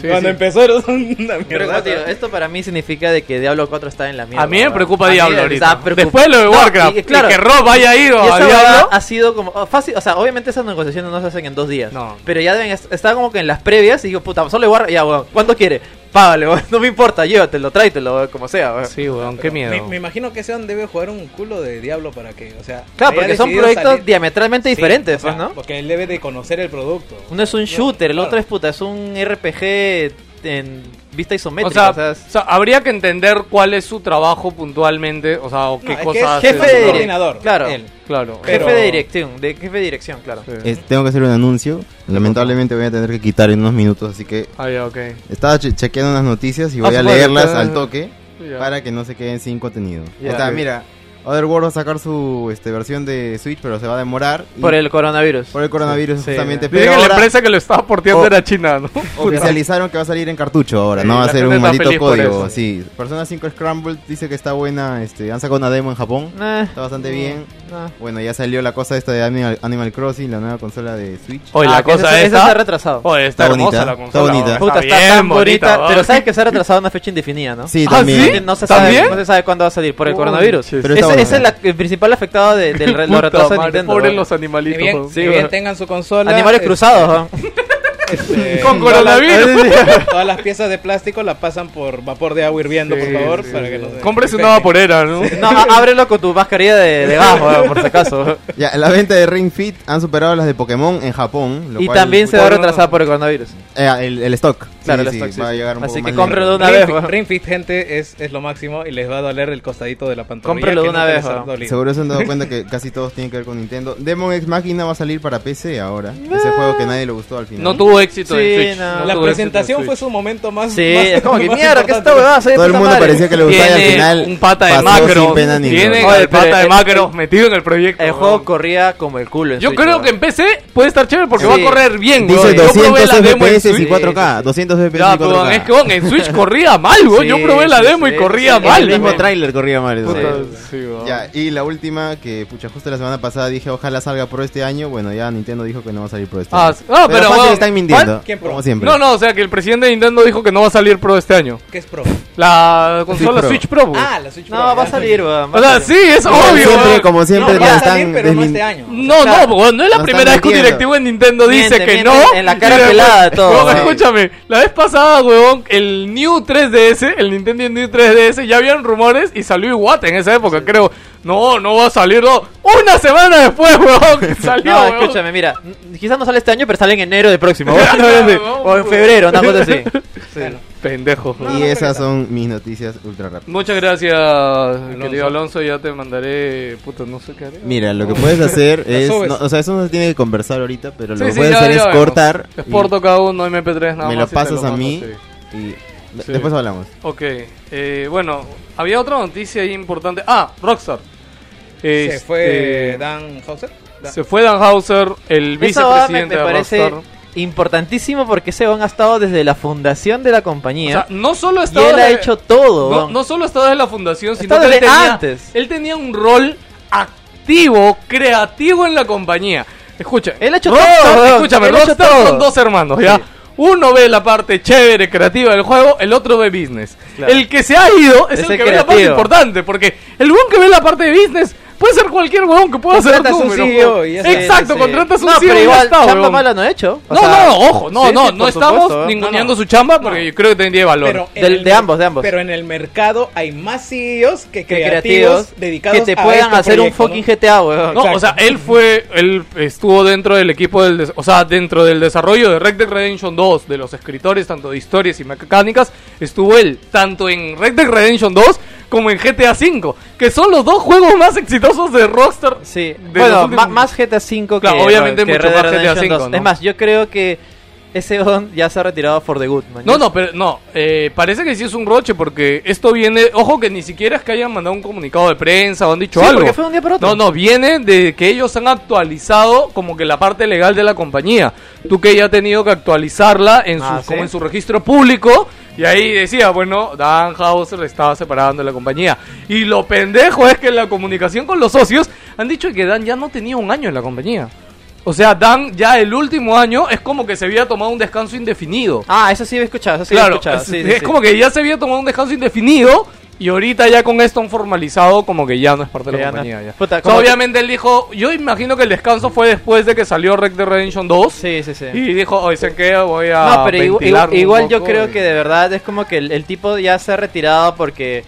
Sí, Cuando sí. empezó era una Pero, mierda. tío, esto para mí significa de que Diablo 4 está en la mierda. A mí me preocupa Diablo ahorita. está preocup- Después de lo de No, Warcraft. y- claro, y que Rob haya ido Y a Diablo. ha sido como oh, fácil, o sea, obviamente esas negociaciones no se hacen en dos días. No. Pero ya deben est- estar como que en las previas y digo, puta, solo de Warcraft, ya, weón, ¿cuánto quiere? Págale, weón, no me importa, llévatelo, tráetelo, weón, como sea, weón. Sí, weón, qué miedo. Me, me imagino que Sean debe jugar un culo de Diablo para que, o sea. Claro, porque son proyectos salir- diametralmente Sí, diferentes, o sea, pues, ¿no? Porque él debe de conocer el producto. Uno es un shooter, el claro. otro es puta, es un RPG en vista O isométrica. sea, o sea, es- o sea, habría que entender cuál es su trabajo puntualmente, o sea, o No, qué es que cosas es hace jefe de coordinador. Claro. Él. Claro. Pero- jefe de dirección, de jefe de dirección, claro. Sí. Es- tengo que hacer un anuncio. Lamentablemente voy a tener que quitar en unos minutos, así que Ah, estaba che- chequeando unas noticias y Ah, voy a su madre, leerlas al toque para que no se queden sin contenido. O sea, mira, Otherworld va a sacar su este, versión de Switch, pero se va a demorar. y- Por el coronavirus. por el coronavirus, Sí. justamente. Pero que la empresa que lo estaba porteando era China, ¿no? oficializaron que va a salir en cartucho ahora, Sí, no va a ser un maldito código. Sí, Persona 5 Scramble dice que está buena. Este, han sacado una demo en Japón, Eh, está bastante bien. no. Bueno, ya salió la cosa esta de Animal, Animal Crossing, la nueva consola de Switch. Oye, Ah, la cosa ese esta... está retrasado. Oye, está, Está hermosa bonita, la está consola. bonita. weón. Puta, está bien tan bonita, pero sabes que se ha retrasado una fecha indefinida, ¿no? Sí, ¿Ah, también. sí? No se sabe, ¿También? no se sabe cuándo va a salir por el coronavirus. Pero ese es la- el principal afectado de, del re- los retrasos de Nintendo. Pobres los Ni animalitos. bien, Sí, bien tengan su consola. Animales cruzados, este, Con todas las- coronavirus. Todas las piezas de plástico las pasan por vapor de agua hirviendo, Sí, por favor, sí, para sí. que no se Cómprese una vaporera, ¿no? No, ábrelo con tu mascarilla de, de weón, por si acaso. Ya, la venta de Ring Fit han superado las de Pokémon en Japón. lo Y cual- también se va a por- retrasar por el coronavirus. Eh, el, el stock. Claro, Sí, el sí, stock, sí, va a sí. llegar un Así poco que cómprelo de una vez. Ring Fit, gente, es, es lo máximo y les va a doler el costadito de la pantalla. Cómprelo de una nunca vez. Seguro se han dado cuenta que casi todos tienen que ver con Nintendo. Demon X Machina va a salir para PC ahora. Ese juego que nadie le gustó al final. No tuvo éxito Sí, en Switch. no. no La presentación fue su momento más. Sí, más- es como que mierda, que esta huevada Todo el mundo parecía que le gustaba y al Tiene final. un pata de macro. sin pena ni Tiene el pata de macro metido en el proyecto. El juego corría como el culo Yo creo que en PC puede estar chévere porque va a correr bien, Dice weón. Yo probé 200 la demo en FPS y Switch. 4K. 200 FPS Ya, y pero 4K. es que en Switch corría mal, weón. Yo probé la demo sí, y corría sí, mal. el mismo tráiler corría mal. Puta, Sí. sí, weón. Ya, y la última, que pucha, justo la semana pasada dije ojalá salga pro este año. Bueno, ya Nintendo dijo que no va a salir pro este Ah, año. Ah, pero, weón, están mintiendo. ¿cuál? ¿Quién pro? Como siempre. No, no, o sea que el presidente de Nintendo dijo que no va a salir Pro este año. ¿Qué es pro? La consola Pro. Switch Pro, weón. Ah, la Switch Pro. No, va a salir, weón. O sea, sí, es Como obvio, como siempre No, la va a están salir, pero no este año. No, no, no es la No primera vez que un directivo en Nintendo dice Miente, que miente, no. en la cara pelada de todo, weón. escúchame, la vez pasada, weón, el New 3DS, el Nintendo New 3DS, ya habían rumores y salió Iwata en esa época, creo. No, no va a salir, no. Una semana después, weón, que salió, No, escúchame, mira, quizás no sale este año, pero sale en enero del próximo. O en febrero, una cosa así. Pendejo. Y esas son mis noticias ultra rápidas. Muchas gracias, querido Alonso. Ya te mandaré. Puta, no sé qué haré. Mira, lo que puedes hacer es. no, o sea, eso no se tiene que conversar ahorita, pero Sí, lo que sí, puedes ya- hacer ya es vemos. cortar. y Exporto cada uno MP3 nada me más. lo y te pasas a mí sí. y Sí. después hablamos. Ok, eh, bueno, había otra noticia ahí importante. Ah, Rockstar. Se Este, fue Dan Hauser. Da- Se fue Dan Hauser, el me, vicepresidente me de parece Rockstar. Importantísimo porque ese weón ha estado desde la fundación de la O compañía. sea, no solo y estaba él ha de- hecho todo. no, no solo estaba desde la fundación, sino que él tenía, antes. él tenía un rol activo, creativo en la compañía. Escucha, Él ha hecho Rockstar- todo. Escúchame, Él ha hecho Rockstar todo. son dos hermanos, ¿ya? Sí. Uno ve la parte chévere, creativa del juego, el otro ve business. Claro. El que se ha ido es, Es el el que ve la parte creativo. importante, porque el huevón que ve la parte de business puede ser cualquier huevón que pueda hacer huevón. está. Exacto, contratas un No, CEO pero y ya está, chamba huevón. mala no ha hecho. No, no, ojo, no, sí, no, no estamos ¿eh? ninguneando su chamba porque yo creo que tendría valor. De ambos, de ambos. Pero en el mercado hay más CEOs que que creativos, dedicados que te a puedan este hacer un fucking. GTA, weón. No, o sea, él fue, él estuvo dentro del equipo del, o sea, dentro del desarrollo de Red Dead Redemption 2, de los escritores tanto de historias y mecánicas, estuvo él tanto en Red Dead Redemption 2 como en GTA 5, que son los dos juegos más exitosos de Rockstar. Sí, de bueno, más GTA V que, Claro, obviamente que mucho Red más Dead GTA Redemption 2. V, ¿no? Es más, yo creo que ese weón ya se ha retirado for the good, man. No, no, pero no, eh, parece que sí es un roche porque esto viene, ojo que ni siquiera es que hayan mandado un comunicado de prensa o han dicho Sí, algo. porque fue de un día para otro. No, no, viene de que ellos han actualizado como que la parte legal de la compañía. Tú que ya has tenido que actualizarla en su, Ah, ¿sí? como en su registro público y ahí decía, bueno, Dan Hauser estaba separando de la compañía. Y lo pendejo es que en la comunicación con los socios han dicho que Dan ya no tenía un año en la compañía. O sea, Dan ya el último año es como que se había tomado un descanso indefinido. Ah, eso sí he escuchado, eso sí he claro, escuchado. es, sí, sí, es sí. como que ya se había tomado un descanso indefinido y ahorita ya con esto han formalizado como que ya no es parte de la ya no- compañía. ya. Puta, obviamente él dijo, yo imagino que el descanso fue después de que salió Red Dead Redemption 2 Sí, sí, sí. y dijo, hoy se queda, voy a No, pero igual, yo creo y- que de verdad es como que el, el tipo ya se ha retirado porque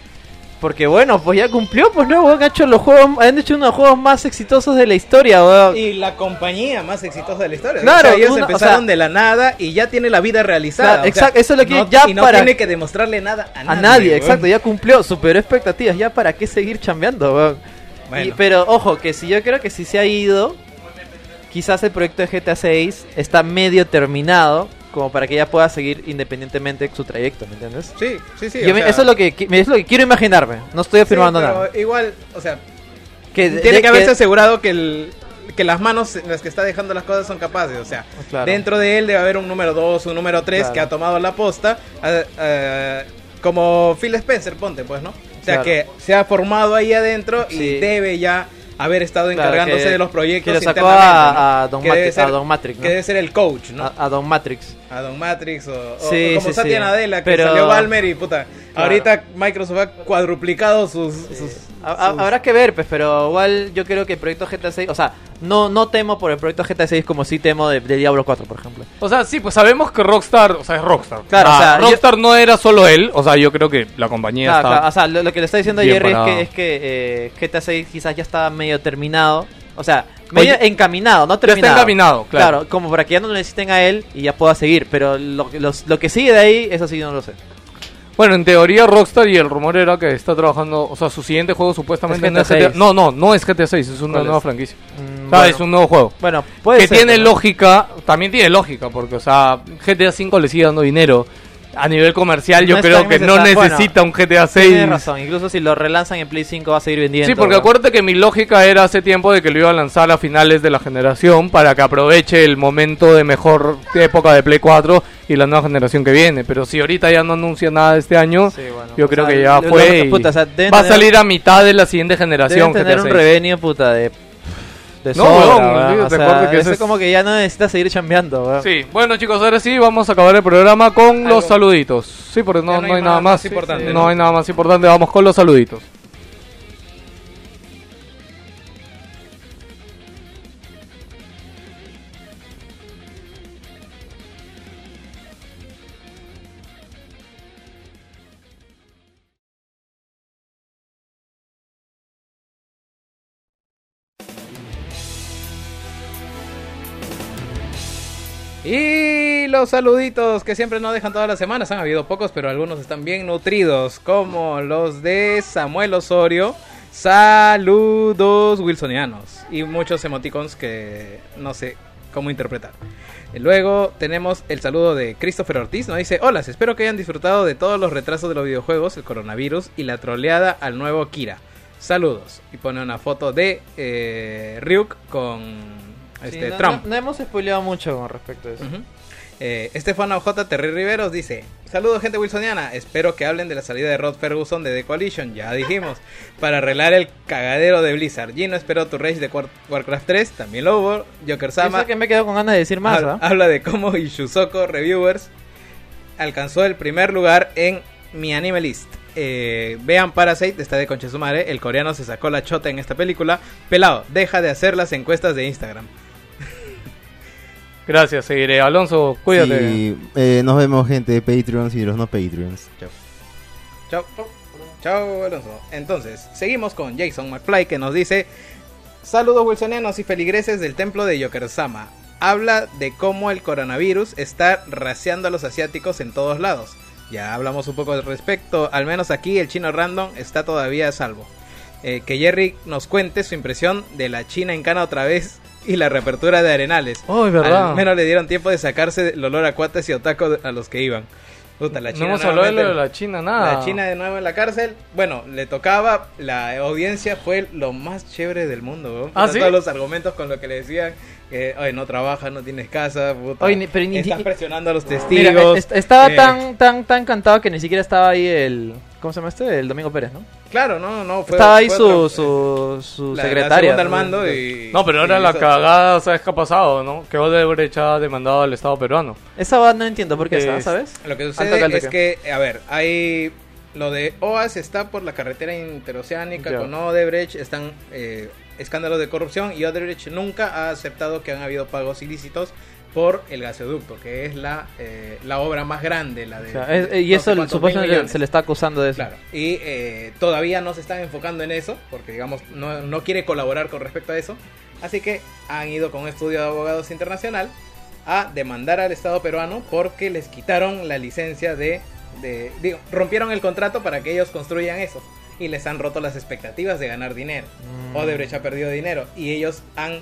porque bueno, pues ya cumplió, pues no, weón, ha hecho los juegos, han hecho uno de los juegos más exitosos de la historia, weón. Y la compañía más exitosa de la historia. Claro, o sea, ellos o empezaron sea- de la nada y ya tiene la vida realizada. Claro, o sea, exacto, eso es lo que no- ya y no para- tiene que demostrarle nada a, A nadie, weón. exacto, ya cumplió, superó expectativas, ya para qué seguir chambeando, weón. Bueno. Y- pero ojo, que si yo creo que si se ha ido, quizás el proyecto de GTA 6 está medio terminado, como para que ella pueda seguir independientemente su trayecto, ¿me entiendes? Sí, sí, sí. Yo me- sea, eso es lo que es lo que quiero imaginarme, no estoy sí, afirmando pero nada. Igual, o sea, Que, tiene de- que haberse asegurado que el que las manos en las que está dejando las cosas son capaces, o sea, Claro. dentro de él debe haber un número 2, un número 3 Claro. que ha tomado la posta, eh, eh, como Phil Spencer, ponte pues, ¿no? O sea, Claro. que se ha formado ahí adentro y debe ya haber estado Claro, encargándose que- de los proyectos que le sacó a- Don a Don Matrix, ¿no? Que debe ser el coach, ¿no? a, a Don Matrix. a Don Matrix o, o- Sí, o como sí, Satya sí. Nadella que Pero- salió Balmer y puta Claro. ahorita Microsoft ha cuadruplicado sus, sus- Habrá que ver, pues, pero igual yo creo que el proyecto GTA 6, o sea, no no temo por el proyecto GTA 6 como sí temo de, de Diablo 4, por ejemplo. O sea, sí, pues sabemos que Rockstar, o sea, es Rockstar. Claro, Ah, o sea, Rockstar no era solo él, o sea, yo creo que la compañía Claro, está... claro, o sea, lo, lo que le está diciendo Jerry es que, es que eh, GTA 6 quizás ya está medio terminado. O sea, medio Oye, encaminado, no está terminado. encaminado, claro. como para que ya no lo necesiten a él y ya pueda seguir. Pero lo, que- los- lo que sigue de ahí, eso sí no lo sé. Bueno, en teoría Rockstar y el rumor era que está trabajando, o sea, su siguiente juego supuestamente Es no es GTA GTA... 6. No, no, no es GTA 6, es una ¿Cuál nueva es? franquicia. Mm, O sea, bueno. es un nuevo juego. Bueno, puede que ser, tiene ¿no? lógica, también tiene lógica, porque, o sea, GTA 5 le sigue dando dinero. A nivel comercial, yo No creo que no necesita un GTA 6. Tienes razón, incluso si lo relanzan en Play 5 va a seguir vendiendo. Sí, porque ¿no? acuérdate que mi lógica era hace tiempo de que lo iba a lanzar a finales de la generación para que aproveche el momento de mejor época de Play 4 y la nueva generación que viene. Pero si ahorita ya no anuncia nada de este año, Sí, bueno, yo creo sea, que ya lo- fue. lo- y puta, o sea, va a salir a mitad de la siguiente generación. Deben tener GTA un 6. revenue, puta, de... De No, sobra, weón, weón. sí, O te sea, acuerdas que eso ese es como que ya no necesitas seguir chambeando, weón. Sí, bueno chicos, ahora sí vamos a acabar el programa con Algo- los saluditos. Sí, porque no, no hay, nada más. importante, no, hay nada más importante, vamos con los saluditos. Los saluditos que siempre nos dejan todas las semanas. Han habido pocos, pero algunos están bien nutridos. Como los de Samuel Osorio. Saludos wilsonianos. Y muchos emoticons que no sé cómo interpretar. Luego tenemos el saludo de Christopher Ortiz. Nos dice: Hola, espero que hayan disfrutado de todos los retrasos de los videojuegos, el coronavirus y la troleada al nuevo Kira. Saludos. Y pone una foto de eh, Ryuk con Sí, este, no, Trump. no- no hemos spoileado mucho con respecto a eso. Eh, Estefano J. Terry Riveros dice: Saludos, gente wilsoniana. Espero que hablen de la salida de Rod Ferguson de The Coalition. Ya dijimos, para arreglar el cagadero de Blizzard. Gino espero tu rage de War- Warcraft 3. También lo hubo. Joker Sama que me quedo con ganas de decir más, habla, habla de cómo Ishuzoko Reviewers alcanzó el primer lugar en mi anime list. Eh, vean Parasite, está de concha su madre. El coreano se sacó la chota en esta película. Pelado, deja de hacer las encuestas de Instagram. Gracias, seguiré. Alonso, cuídate. Y, eh, nos vemos, gente, Patreons y los no Patreons. Chao. Chao. Chao, Alonso. Entonces, seguimos con Jason McFly que nos dice: Saludos wilsonianos y feligreses del templo de Yokersama. Habla de cómo el coronavirus está raciando a los asiáticos en todos lados. Ya hablamos un poco al respecto, al menos aquí el chino random está todavía a salvo. Eh, que Jerry nos cuente su impresión de la China en Cana otra vez y la reapertura de Arenales. Oh, verdad. Al menos le dieron tiempo de sacarse el olor a cuates y otaco a los que iban. Puta, la no China hemos hablado de la China, nada. la China de nuevo en la cárcel. Bueno, le tocaba, la audiencia fue lo más chévere del mundo. ¿Ah, sí? Todos los argumentos con lo que le decían, que, oye, no trabajas, no tienes casa, puta, Oye, ni- pero ni- estás presionando a los Mira, testigos. est- estaba eh, tan tan tan cantado que ni siquiera estaba ahí el ¿Cómo se llama este? El Domingo Pérez, ¿no? Claro, no, no. Fue, Estaba ahí fue su, otro- su, su la- la secretaria. ¿no? mando y... No, pero ahora y la cagada, ¿sabes qué ha pasado, no? Que Odebrecht ha demandado al Estado peruano. Esa va, no entiendo por qué está, Es- ¿sabes? Lo que sucede es que, a ver, hay... Lo de OAS está por la carretera interoceánica Ya. con Odebrecht, están eh, escándalos de corrupción y Odebrecht nunca ha aceptado que han habido pagos ilícitos por el gasoducto, que es la, eh, la obra más grande, la de... O sea, es- de y no sé eso supuestamente se le está acusando de eso. Claro, y eh, todavía no se están enfocando en eso, porque digamos, no, no quiere colaborar con respecto a eso. Así que han ido con un estudio de abogados internacional a demandar al Estado peruano porque les quitaron la licencia de... de digo, rompieron el contrato para que ellos construyan eso. Y les han roto las expectativas de ganar dinero. Mm. Odebrecht ha perdido dinero. Y ellos han...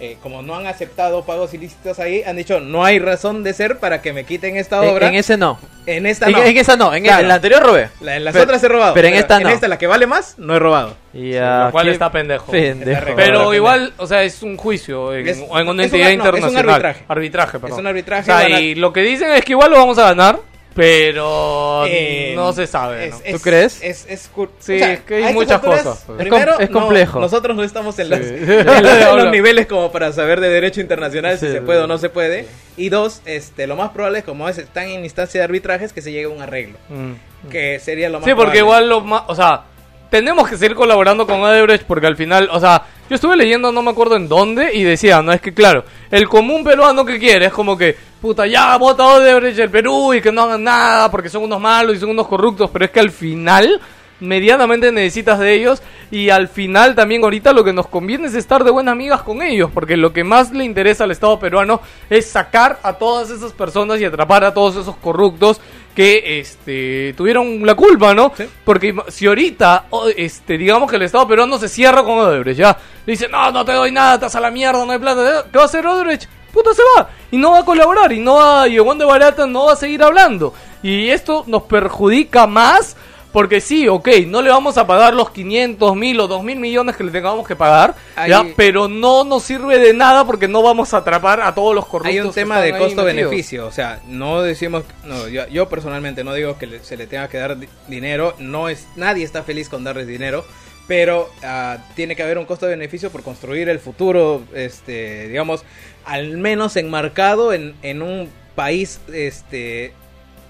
eh, como no han aceptado pagos ilícitos ahí, han dicho no hay razón de ser para que me quiten esta En, obra. en ese no. En esta En, no. en esa no. En, Claro. en la anterior robé. La- en las Pero- otras he robado. pero en esta no. En esta, la que vale más, no he robado. Y lo cual está pendejo. Pendejo. Pero igual, o sea, es un juicio en, Es- en una un- entidad no, es un internacional. arbitraje. Arbitraje, perdón. Es un arbitraje, O sea, a- y lo que dicen es que igual lo vamos a ganar, pero Eh, no se sabe, ¿no? es- es- crees? Es, es, cur- Sí, o sea, es que hay muchas cosas, pues. Es Primero, com- es no, complejo. nosotros no estamos en, las- Sí. en los, en los Habla. niveles como para saber de derecho internacional si se puede o no se puede. Y dos, este, lo más probable, como es, están en instancia de arbitraje, es que se llegue a un arreglo. Mm. Que sería lo más Sí, porque probable. igual lo más, o sea, tenemos que seguir colaborando con Odebrecht porque al final, o sea, yo estuve leyendo, no me acuerdo en dónde, y decía, no es que claro, el común peruano que quiere es como que, puta, ya vota Odebrecht el Perú y que no hagan nada porque son unos malos y son unos corruptos, pero es que al final medianamente necesitas de ellos y al final también ahorita lo que nos conviene es estar de buenas amigas con ellos porque lo que más le interesa al Estado peruano es sacar a todas esas personas y atrapar a todos esos corruptos que este tuvieron la culpa, ¿no? Sí. Porque si ahorita este digamos que el Estado peruano se cierra con Odebrecht, ya le dice, "No, no te doy nada, estás a la mierda, no hay plata." ¿Qué va a hacer Odebrecht? Puta se va y no va a colaborar y no va y Juan de Barata no va a seguir hablando. Y esto nos perjudica más porque sí, ok, no le vamos a pagar los 500 mil o 2 mil millones que le tengamos que pagar, Hay- ¿ya? pero no nos sirve de nada porque no vamos a atrapar a todos los corruptos. Hay un que tema de están ahí metidos. costo-beneficio, o sea, no decimos, no, yo, yo personalmente no digo que le- se le tenga que dar di- dinero, no es, nadie está feliz con darles dinero, pero ah, tiene que haber un costo-beneficio por construir el futuro, este, digamos, al menos enmarcado en, en un país, este,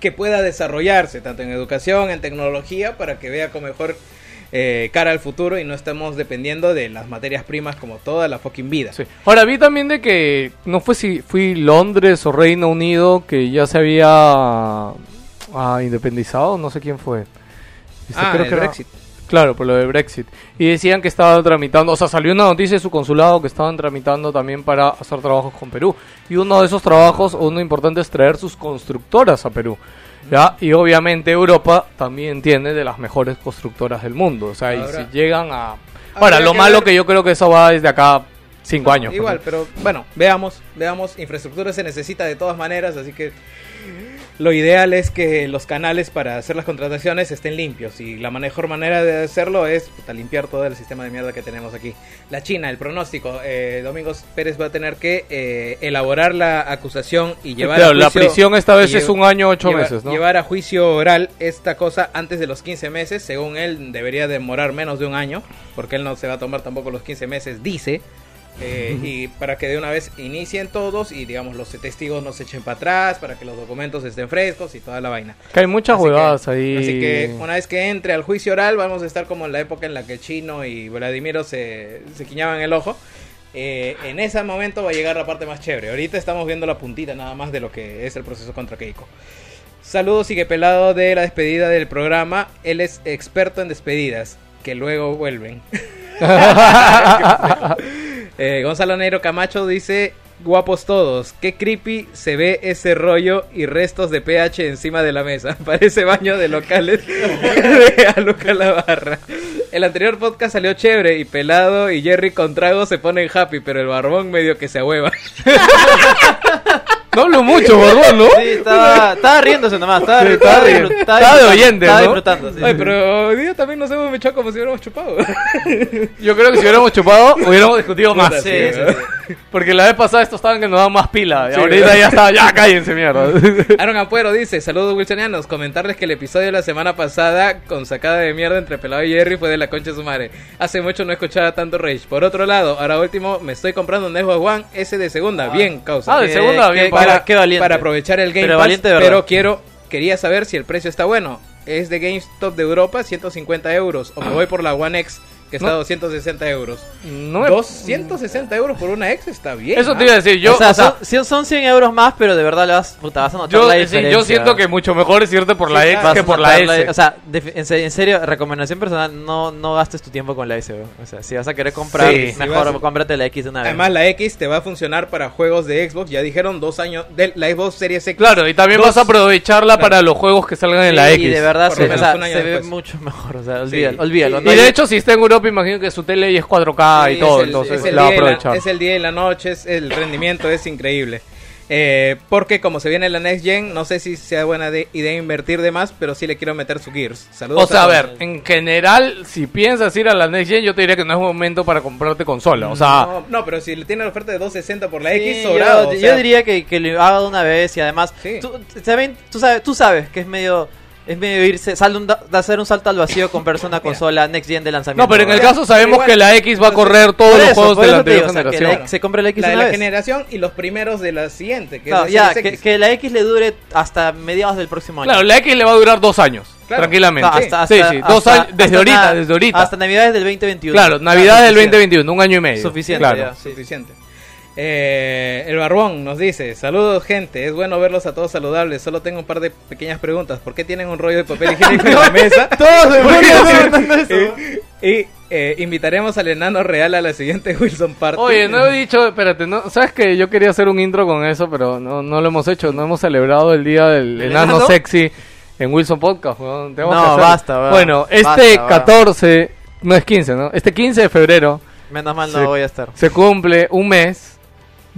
que pueda desarrollarse tanto en educación, en tecnología, para que vea con mejor eh, cara al futuro y no estemos dependiendo de las materias primas como toda la fucking vida. Sí. Ahora vi también de que no fue si fui Londres o Reino Unido que ya se había ah, independizado, no sé quién fue. Este, Ah, creo el que era- Brexit. Claro, por lo de Brexit. Y decían que estaban tramitando, o sea, salió una noticia de su consulado que estaban tramitando también para hacer trabajos con Perú. Y uno de esos trabajos, uno importante es traer sus constructoras a Perú. ¿Ya? Y obviamente Europa también tiene de las mejores constructoras del mundo. O sea, y si llegan a... Ahora, lo que malo ver- que yo creo que eso va desde acá cinco años. Igual, pero bueno, veamos, veamos. Infraestructura se necesita de todas maneras, así que lo ideal es que los canales para hacer las contrataciones estén limpios y la mejor manera de hacerlo es puta, limpiar todo el sistema de mierda que tenemos aquí. La China, el pronóstico, eh, Domingos Pérez va a tener que eh, elaborar la acusación y llevar Claro, a la juicio- prisión esta vez es un año ocho llevar- meses, ¿no? Llevar a juicio oral esta cosa antes de los 15 meses, según él debería demorar menos de un año, porque él no se va a tomar tampoco los 15 meses, dice. Eh, y para que de una vez inicien todos y digamos los testigos no se echen para atrás, para que los documentos estén frescos y toda la vaina. Que hay muchas Así que- huevadas ahí. Así que una vez que entre al juicio oral vamos a estar como en la época en la que Chino y Vladimiro se, se quiñaban el ojo. Eh, en ese momento va a llegar la parte más chévere. Ahorita estamos viendo la puntita nada más de lo que es el proceso contra Keiko. Saludos, sigue pelado de la despedida del programa. Él es experto en despedidas, que luego vuelven. Eh, Gonzalo Neiro Camacho dice: Guapos todos, qué creepy se ve ese rollo y restos de pH encima de la mesa. Parece baño de locales de Aluca la barra. El anterior podcast salió chévere y pelado y Jerry con trago se ponen happy, pero el barbón medio que se ahueva. No hablo mucho, barbón, ¿no? Sí, estaba, estaba riéndose nomás. Estaba, Sí, estaba, estaba riendo. estaba Estaba de oyente, Estaba ¿no? disfrutando, sí. Ay, pero hoy día también nos hemos echado como si hubiéramos chupado. Yo creo que si hubiéramos chupado, hubiéramos discutido más. Sí, sí, sí, ¿no? sí. Porque la vez pasada estos estaban que nos daban más pila. Y Sí, ahorita ¿verdad? ya está, ya cállense mierda. Aaron Ampuero dice, saludos wilsonianos, comentarles que el episodio de la semana pasada con sacada de mierda entre Pelado y Jerry fue de la concha de su madre. Hace mucho no escuchaba tanto Rage. Por otro lado, ahora último, me estoy comprando un Xbox One S de segunda, bien, causa. Ah, de segunda, bien, para- aprovechar el Game Pero Pass, valiente pero quiero quería saber si el precio está bueno. Es de GameStop de Europa, 150 euros. O me voy por la One X, que está a No. 260 euros. No me- 260 euros por una X está bien. Eso ¿ah? te iba a decir. Yo, o sea, o sea, son, son 100 euros más, pero de verdad le vas, puta, vas a notar yo, la sí, diferencia. yo siento que mucho mejor es irte por la Sí, claro, que por la S. O sea, de- en, se- en serio, recomendación personal, no, no gastes tu tiempo con la S. O sea, si vas a querer comprar, Sí. mejor Si cómprate la X de una vez. Además, la X te va a funcionar para juegos de Xbox. Ya dijeron dos años de la Xbox Series X. Claro, y también Dos- vas a aprovecharla Claro. para los juegos que salgan en la X. Y de verdad, se, o sea, ve mucho mejor. O sea, Sí. olvídalo, olvídalo. Sí. no Y de hecho, si está en Europa, imagino que su tele ya es 4K y todo, es el- entonces es el la va a y la- es el día y la noche, es- el rendimiento es increíble. Eh, porque como se viene la Next Gen, no sé si sea buena de- idea invertir de más, pero sí le quiero meter su Gears. Saludos O sea, a ver, en general, si piensas ir a la Next Gen, yo te diría que no es momento para comprarte consola. O sea, no, no, pero si le tiene la oferta de 260 por la Sí, X, yo- sobrado. yo, o sea, diría que, que lo haga de una vez y además Sí. tú, saben- tú sabes tú sabes que es medio es medio irse sal un da- de hacer un salto al vacío comprarse una consola next gen de lanzamiento no, pero en el Ya, caso sabemos igual, que la X va a correr todos los juegos de la digo, anterior o sea, que generación. la- se compre la X la de la vez. generación y los primeros de la siguiente. Que es ya, la Series que, la X le dure hasta mediados del próximo año. Claro, la X le va a durar dos años, Claro. tranquilamente. No, hasta, sí, hasta- sí, dos hasta- años, desde hasta ahorita, na- desde ahorita. Hasta navidades del 2021. claro, Navidad Claro, del suficiente. 2021, un año y medio. Suficiente, Claro. ya. Sí. Suficiente. Eh, el Barbón nos dice, saludos gente, es bueno verlos a todos saludables, solo tengo un par de pequeñas preguntas, ¿por qué tienen un rollo de papel higiénico en la mesa? Todos eso. Y, y, eh, invitaremos al enano real a la siguiente Wilson Party. Oye, no he dicho, espérate, no, sabes que yo quería hacer un intro con eso, pero no, no lo hemos hecho, no hemos celebrado el día del ¿El enano enano? sexy en Wilson Podcast. No, que hacer- basta, Bueno, este basta, weón. 14, no es 15, ¿no? Este 15 de febrero Menos mal no voy a estar. se cumple un mes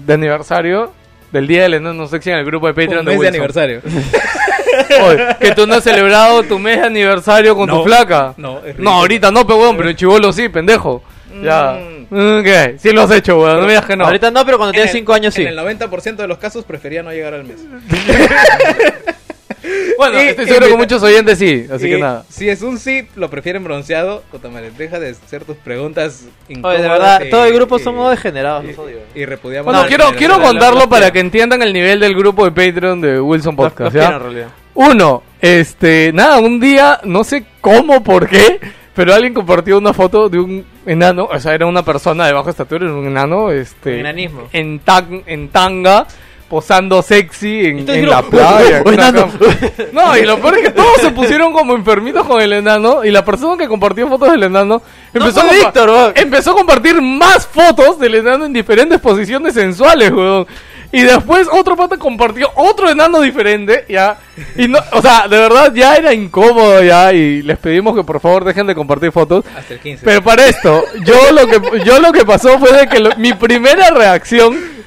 de aniversario del día del enano sexy en el grupo de Patreon un mes de Wilson. aniversario. Oye, que tú no has celebrado tu mes de aniversario con tu flaca. no, es No, ahorita no, pero weón, pero en chivolo sí, pendejo. Ya. Mm. ¿Qué? Sí lo has hecho, weón, no me digas que no. Ahorita no, pero cuando En tienes el- 5 años sí. En el 90% de los casos prefería no llegar al mes. Bueno, Y- estoy seguro que muchos oyentes sí, así Y que nada. Si es un sí, lo prefieren bronceado. Madre, deja de hacer tus preguntas incómodas. Oye, de verdad, y- todo el grupo y- somos degenerados, y- los odio. Y repudiamos. Bueno, quiero, quiero contarlo los para que entiendan el nivel del grupo de Patreon de Wilson Los- Podcast. los ¿ya? en realidad. Uno, este, nada, un día, no sé cómo, por qué, pero alguien compartió una foto de un enano, o sea, era una persona de baja estatura, era un enano, este, enanismo. en, tan- en tanga, posando sexy en, la playa. No, y lo peor es que todos se pusieron como enfermitos con el enano, y la persona que compartió fotos del enano empezó, fue a, Víctor, empezó a compartir más fotos del enano en diferentes posiciones sensuales, weón. Y después otro pata compartió otro enano diferente, ya. Y no, o sea, de verdad ya era incómodo ya y les pedimos que por favor dejen de compartir fotos. Hasta el 15. Pero para esto, yo lo que yo lo que pasó fue de que lo- mi primera reacción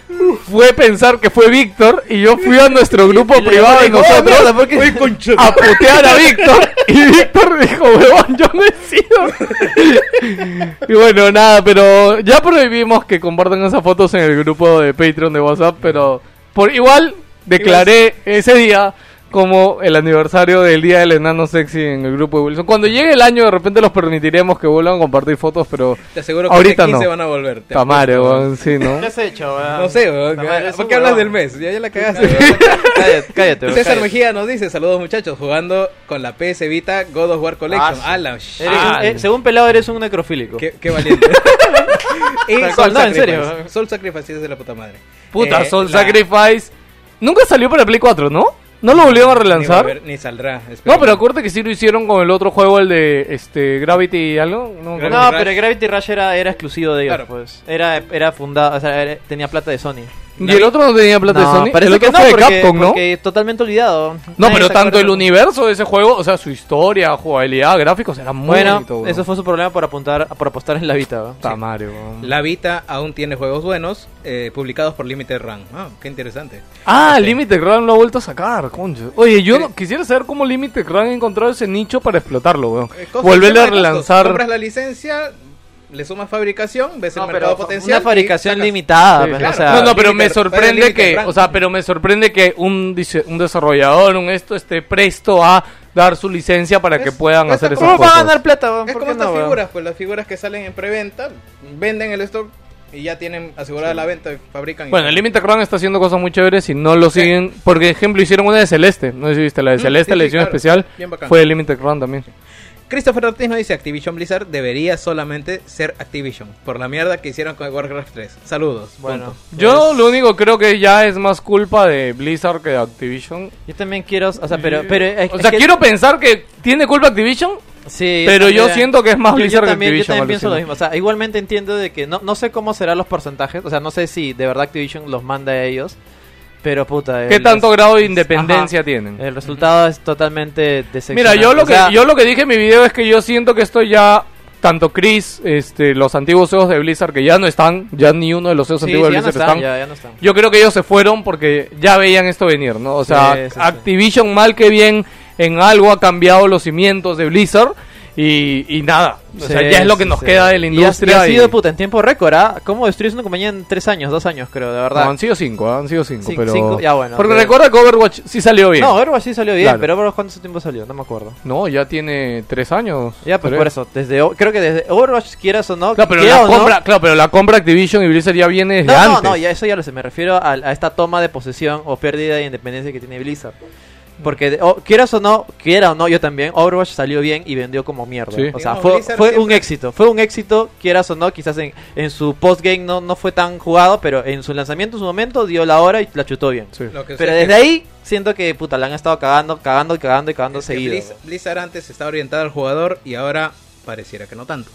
fue pensar que fue Víctor y yo fui a nuestro grupo y privado de dijo, "Oh, nosotros mierda, ¿por qué?" Oye, concha- a putear a Víctor y Víctor dijo, huevón, yo no he sido. y bueno, nada, pero ya prohibimos que compartan esas fotos en el grupo de Patreon de WhatsApp, pero por igual declaré ese día como el aniversario del día del enano sexy en el grupo de Wilson. Cuando llegue el año de repente los permitiremos que vuelvan a compartir fotos, pero Te aseguro que ahorita 15 no. van a volver. te Tamare, weón, sí, ¿no? ¿Qué has hecho, weón? No sé, weón. ¿Por qué hablas del mes? Ya, ya la cagaste. weón. cállate, cállate, weón, César cállate. Mejía nos dice, saludos muchachos, jugando con la PS Vita God of War Collection. Ah, la Eres shit. un- eh, según pelado eres un necrofílico. Qué, qué valiente. y no, en serio. Soul Sacrifice es de la puta madre. Puta, Eh, Soul la- Sacrifice. Nunca salió para Play 4, ¿no? ¿No lo volvieron a Ni, va a relanzar? ver- ni saldrá. No, pero acuérdate que sí lo hicieron con el otro juego, el de este Gravity y algo. No, Gravity No, pero Gravity Rush era, era exclusivo de ellos, Claro. pues. Era, era fundado, o sea, era- tenía plata de Sony. Y el otro no tenía plata de Sony. parece el otro que no, fue de porque, Capcom, ¿no? porque totalmente olvidado. No, Nadie pero tanto el universo de ese juego, o sea, su historia, jugabilidad, gráficos, era muy Bueno, bonito, eso fue su problema por apuntar, por apostar en la Vita. madre, weón. La Vita aún tiene juegos buenos, eh, publicados por Limited Run. Ah, qué interesante. Ah, Este, Limited Run lo ha vuelto a sacar, concho. Oye, yo Sí. no- quisiera saber cómo Limited Run ha encontrado ese nicho para explotarlo, weón. eh, Volverle a relanzar. Compras la licencia, le sumas fabricación, ves No, el mercado potencial. una fabricación limitada, Sí, pues, claro. o sea, no, no, pero me sorprende que, o sea, pero me sorprende que un, dise- un desarrollador, un esto, esté presto a dar su licencia para que puedan es hacer esas ¿Cómo va a cosas. ganar plata? Es ¿Por como estas no, figuras, pues las figuras que salen en preventa, venden el stock y ya tienen asegurada la venta, fabrican. y Bueno, el. Limited Run está haciendo cosas muy chéveres y no lo Sí. siguen. Por ejemplo, hicieron una de Celeste. No sé si viste la de Mm, Celeste, sí, la sí, edición claro. especial. Bien bacán. Fue el Limited Run también. Christopher Ortiz nos dice Activision Blizzard debería solamente ser Activision por la mierda que hicieron con Warcraft 3. Saludos. Bueno, punto. Yo pues, lo único creo que ya es más culpa de Blizzard que de Activision. Yo también quiero, o sea, pero, pero es- o es sea, que- quiero pensar que tiene culpa Activision, Sí, pero yo siento que es más Blizzard yo que también, yo Activision. también pienso lo mismo. O sea, igualmente entiendo de que no, no sé cómo serán los porcentajes. O sea, no sé si de verdad Activision los manda a ellos. Pero puta. ¿Qué el- tanto grado de Ajá. independencia tienen? El resultado es totalmente decepcionante. Mira, yo lo O sea, que yo lo que dije en mi video es que yo siento que esto ya tanto Chris, este, los antiguos CEOs de Blizzard que ya no están, ya ni uno de los CEOs sí, antiguos sí, de no Blizzard están, están. ya, ya no están. Yo creo que ellos se fueron porque ya veían esto venir, ¿no? O sea, sí. Activision mal que bien en algo ha cambiado los cimientos de Blizzard y, y nada. O sea, Sí, ya es lo que sí, nos sí. queda de la Y ha- industria. Y ha, sido puta en tiempo récord, ¿ah? ¿Cómo destruyes una compañía en tres años, dos años, creo, de verdad? No, han sido cinco, ¿ah? han sido cinco, Cin- pero... cinco, ya bueno, Porque pero- recuerda que Overwatch sí salió bien. No, Overwatch sí salió bien, Claro. pero Overwatch ¿cuánto tiempo salió? No me acuerdo. No, ya tiene tres años. Ya, pues creo. por eso, desde creo que desde Overwatch, quieras o no, Claro, pero la o no- compra, claro, pero la compra Activision y Blizzard ya viene desde No, no, antes. no, ya eso ya lo sé, me refiero a, a esta toma de posesión o pérdida de independencia que tiene Blizzard. Porque, de- o- quieras o no, quiera o no, yo también, Overwatch salió bien y vendió como mierda. Sí. O sea, fue, fue un éxito, fue un éxito, quieras o no, quizás en, en su postgame no, no fue tan jugado, pero en su lanzamiento, en su momento, dio la hora y la chutó bien. Sí. Pero desde que- ahí, siento que, puta, la han estado cagando, cagando y cagando y cagando es seguido. Blizz- Blizzard antes estaba orientada al jugador y ahora pareciera que no tanto.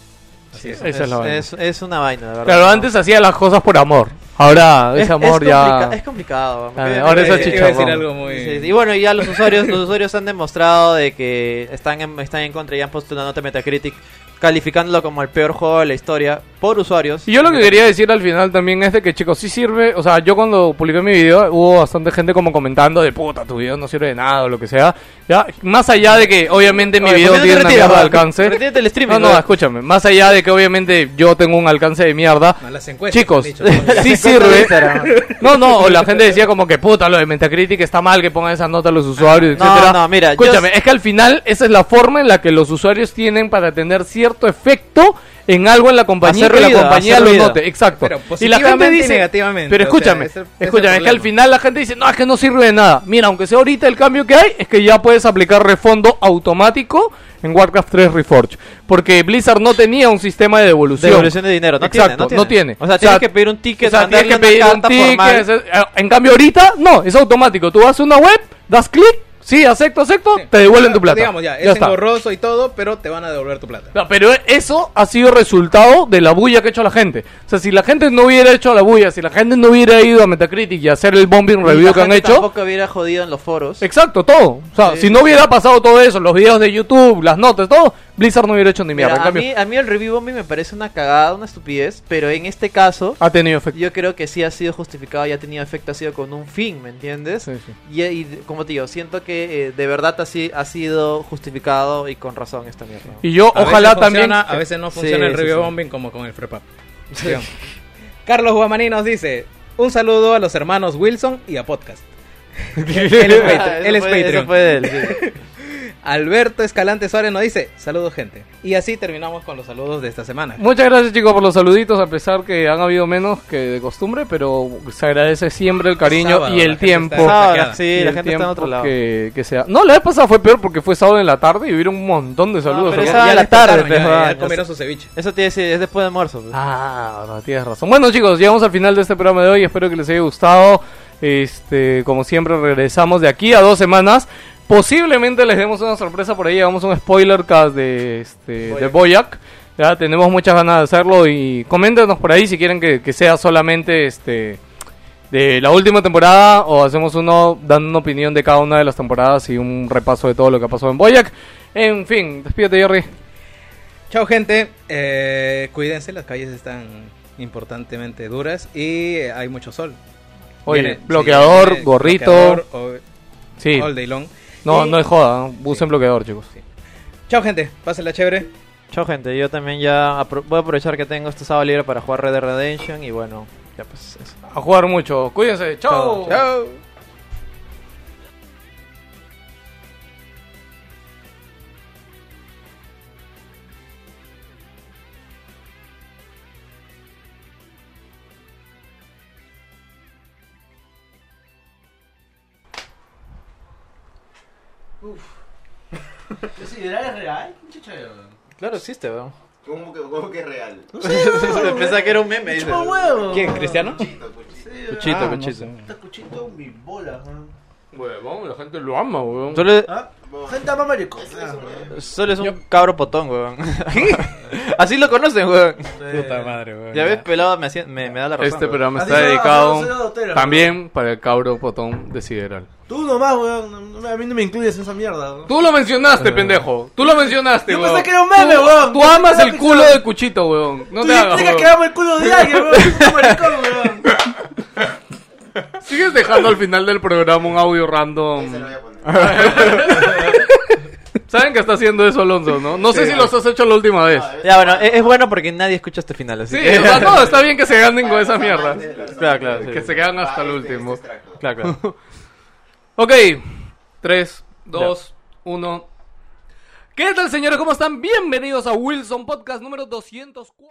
Así es. Esa es la vaina. es, es una vaina, de verdad. Claro, antes hacía las cosas por amor. Ahora Es- ese amor es ya... es complicado. Porque- ahora es Iba a el decir- algo muy... Sí, sí. Y bueno, ya los usuarios, los usuarios han demostrado de que están en, están en contra y han puesto una nota Metacritic calificándolo como el peor juego de la historia por usuarios. Y yo lo que quería decir al final también es de que, chicos, sí sirve. O sea, yo cuando publiqué mi video hubo bastante gente como comentando de puta, tu video no sirve de nada o lo que sea. Ya, más allá de que obviamente mi Oye, video ¿por qué no te tiene una mierda de alcance. Retírate del streaming, No, no, escúchame. Más allá de que obviamente yo tengo un alcance de mierda. No, las encuestas Chicos, dicho, sí sirve. No, no, o la gente decía como que puta, lo de Metacritic está mal que pongan esa nota a los usuarios, No, etcétera. no, mira, yo- Escúchame, es que al final esa es la forma en la que los usuarios tienen para tener cierto efecto en algo en la compañía Hacer que ruido, la compañía lo note. Exacto. Pero y la gente y dice, negativamente, Pero o sea, escúchame, ese- ese escúchame, es que al final la gente dice, no, es que no sirve de nada. Mira, aunque sea ahorita el cambio que hay, es que ya puedes aplicar refondo automático en Warcraft 3 Reforged. Porque Blizzard no tenía un sistema de devolución. Devolución de dinero, no Exacto, tiene, no tiene. no tiene. O sea, O tienes sea, que pedir un ticket, o sea, tienes que pedir una un ticket. formal. eh, En cambio, ahorita, no, es automático. Tú vas a una web, das clic, sí, acepto, acepto, Sí. te devuelven tu plata. Digamos ya, es Ya está. engorroso y todo, pero te van a devolver tu plata. No, pero eso ha sido resultado de la bulla que ha hecho la gente. O sea, si la gente no hubiera hecho la bulla, si la gente no hubiera ido a Metacritic y a hacer el bombing review la que han gente hecho, Tampoco hubiera jodido en los foros. exacto, todo. O sea, Sí. si no hubiera pasado todo eso, los videos de YouTube, las notas, todo, Blizzard no hubiera hecho ni mierda. Mira, En a, cambio, mí, a mí el review bombing me parece una cagada, una estupidez, pero en este caso ha tenido efecto. yo creo que sí ha sido justificado y ha tenido efecto, ha sido con un fin, ¿me entiendes? Sí, sí. Y, y como te digo, siento que eh, de verdad así ha sido justificado y con razón esta mierda. Y yo, A ojalá también. funciona, a veces no Sí, funciona el review sí. bombing como con el. Digamos. Carlos Guamaní nos dice: Un saludo a los hermanos Wilson y a Podcast. Él es, Patreon, Eso él es fue- Patreon. eso fue de él, sí. Alberto Escalante Suárez nos dice: Saludos, gente. Y así terminamos con los saludos de esta semana. Muchas gracias chicos por los saluditos, a pesar que han habido menos que de costumbre, pero se agradece siempre el cariño Sábado, y el tiempo. Sábado, sí, y la el gente está en otro lado. Que, que sea. No, la vez pasada fue peor porque fue sábado en la tarde y hubieron un montón de saludos. pero ¿no? esa- sábado en la tarde, ya, pues, ya ya comieron sé. su ceviche. Eso tiene es después de almuerzo. pues. Ah, no, tienes razón. Bueno chicos, llegamos al final de este programa de hoy, espero que les haya gustado. Este, como siempre regresamos de aquí a dos semanas. Posiblemente les demos una sorpresa por ahí, hagamos un spoiler cast de este de Boyac. Ya tenemos muchas ganas de hacerlo y coméntenos por ahí si quieren que, que sea solamente este de la última temporada o hacemos uno dando una opinión de cada una de las temporadas y un repaso de todo lo que ha pasado en Boyac. En fin, despídete Jerry. Chao, gente. Eh, cuídense, las calles están importantemente duras y eh, hay mucho sol. Oye, Viene- bloqueador, gorrito. bloqueador, o- Sí. all day long. No, Y- no es joda, ¿no? usen bloqueador, chicos. Chao, gente. Pásenla chévere. Chao gente, yo también ya apro- voy a aprovechar que tengo este sábado libre para jugar Red Dead Redemption y bueno, ya pues eso. A jugar mucho. Cuídense. Chao. Chao. ¿Sideral es real? Claro, existe, weón. ¿Cómo que, cómo que es real? Pensaba que era un meme, dice. ¡Chupa huevo! ¿Quién, Cristiano? Sí, Cuchito, Ah, no cuchito. sé. Está cuchito mi bola, weón. Huevón, la gente lo ama, huevón. Solo, ¿Ah? Gente ama maricón. solo es un cabro potón, weón. Así lo conocen, weón. Puta madre, weón. Ya ves, pelado me, hacía- me, me da la razón. Este weón. programa está dedicado también para el cabro potón de Sideral. Tú nomás, weón. A mí no me incluyes en esa mierda, weón. Tú lo mencionaste, pendejo. Tú lo mencionaste, Yo weón. pensé que era un meme, Tú- weón. Tú amas el culo de Cuchito, weón. No Tú te hagas, que weón. amo el culo de alguien, weón. Es un maricón, weón. Sigues dejando al final del programa un audio random. Se lo voy a poner. Saben que está haciendo eso Alonso, ¿no? No sé si los has hecho la última vez. Ya, bueno, es, es bueno porque nadie escucha este final, así Sí, que... o sea, no, está bien que se ganen con esa mierda. Claro, claro. sí. Que se quedan hasta el último. Claro, claro. Ok, 3, 2, 1. ¿Qué tal, señores? ¿Cómo están? Bienvenidos a Wilson Podcast número 204.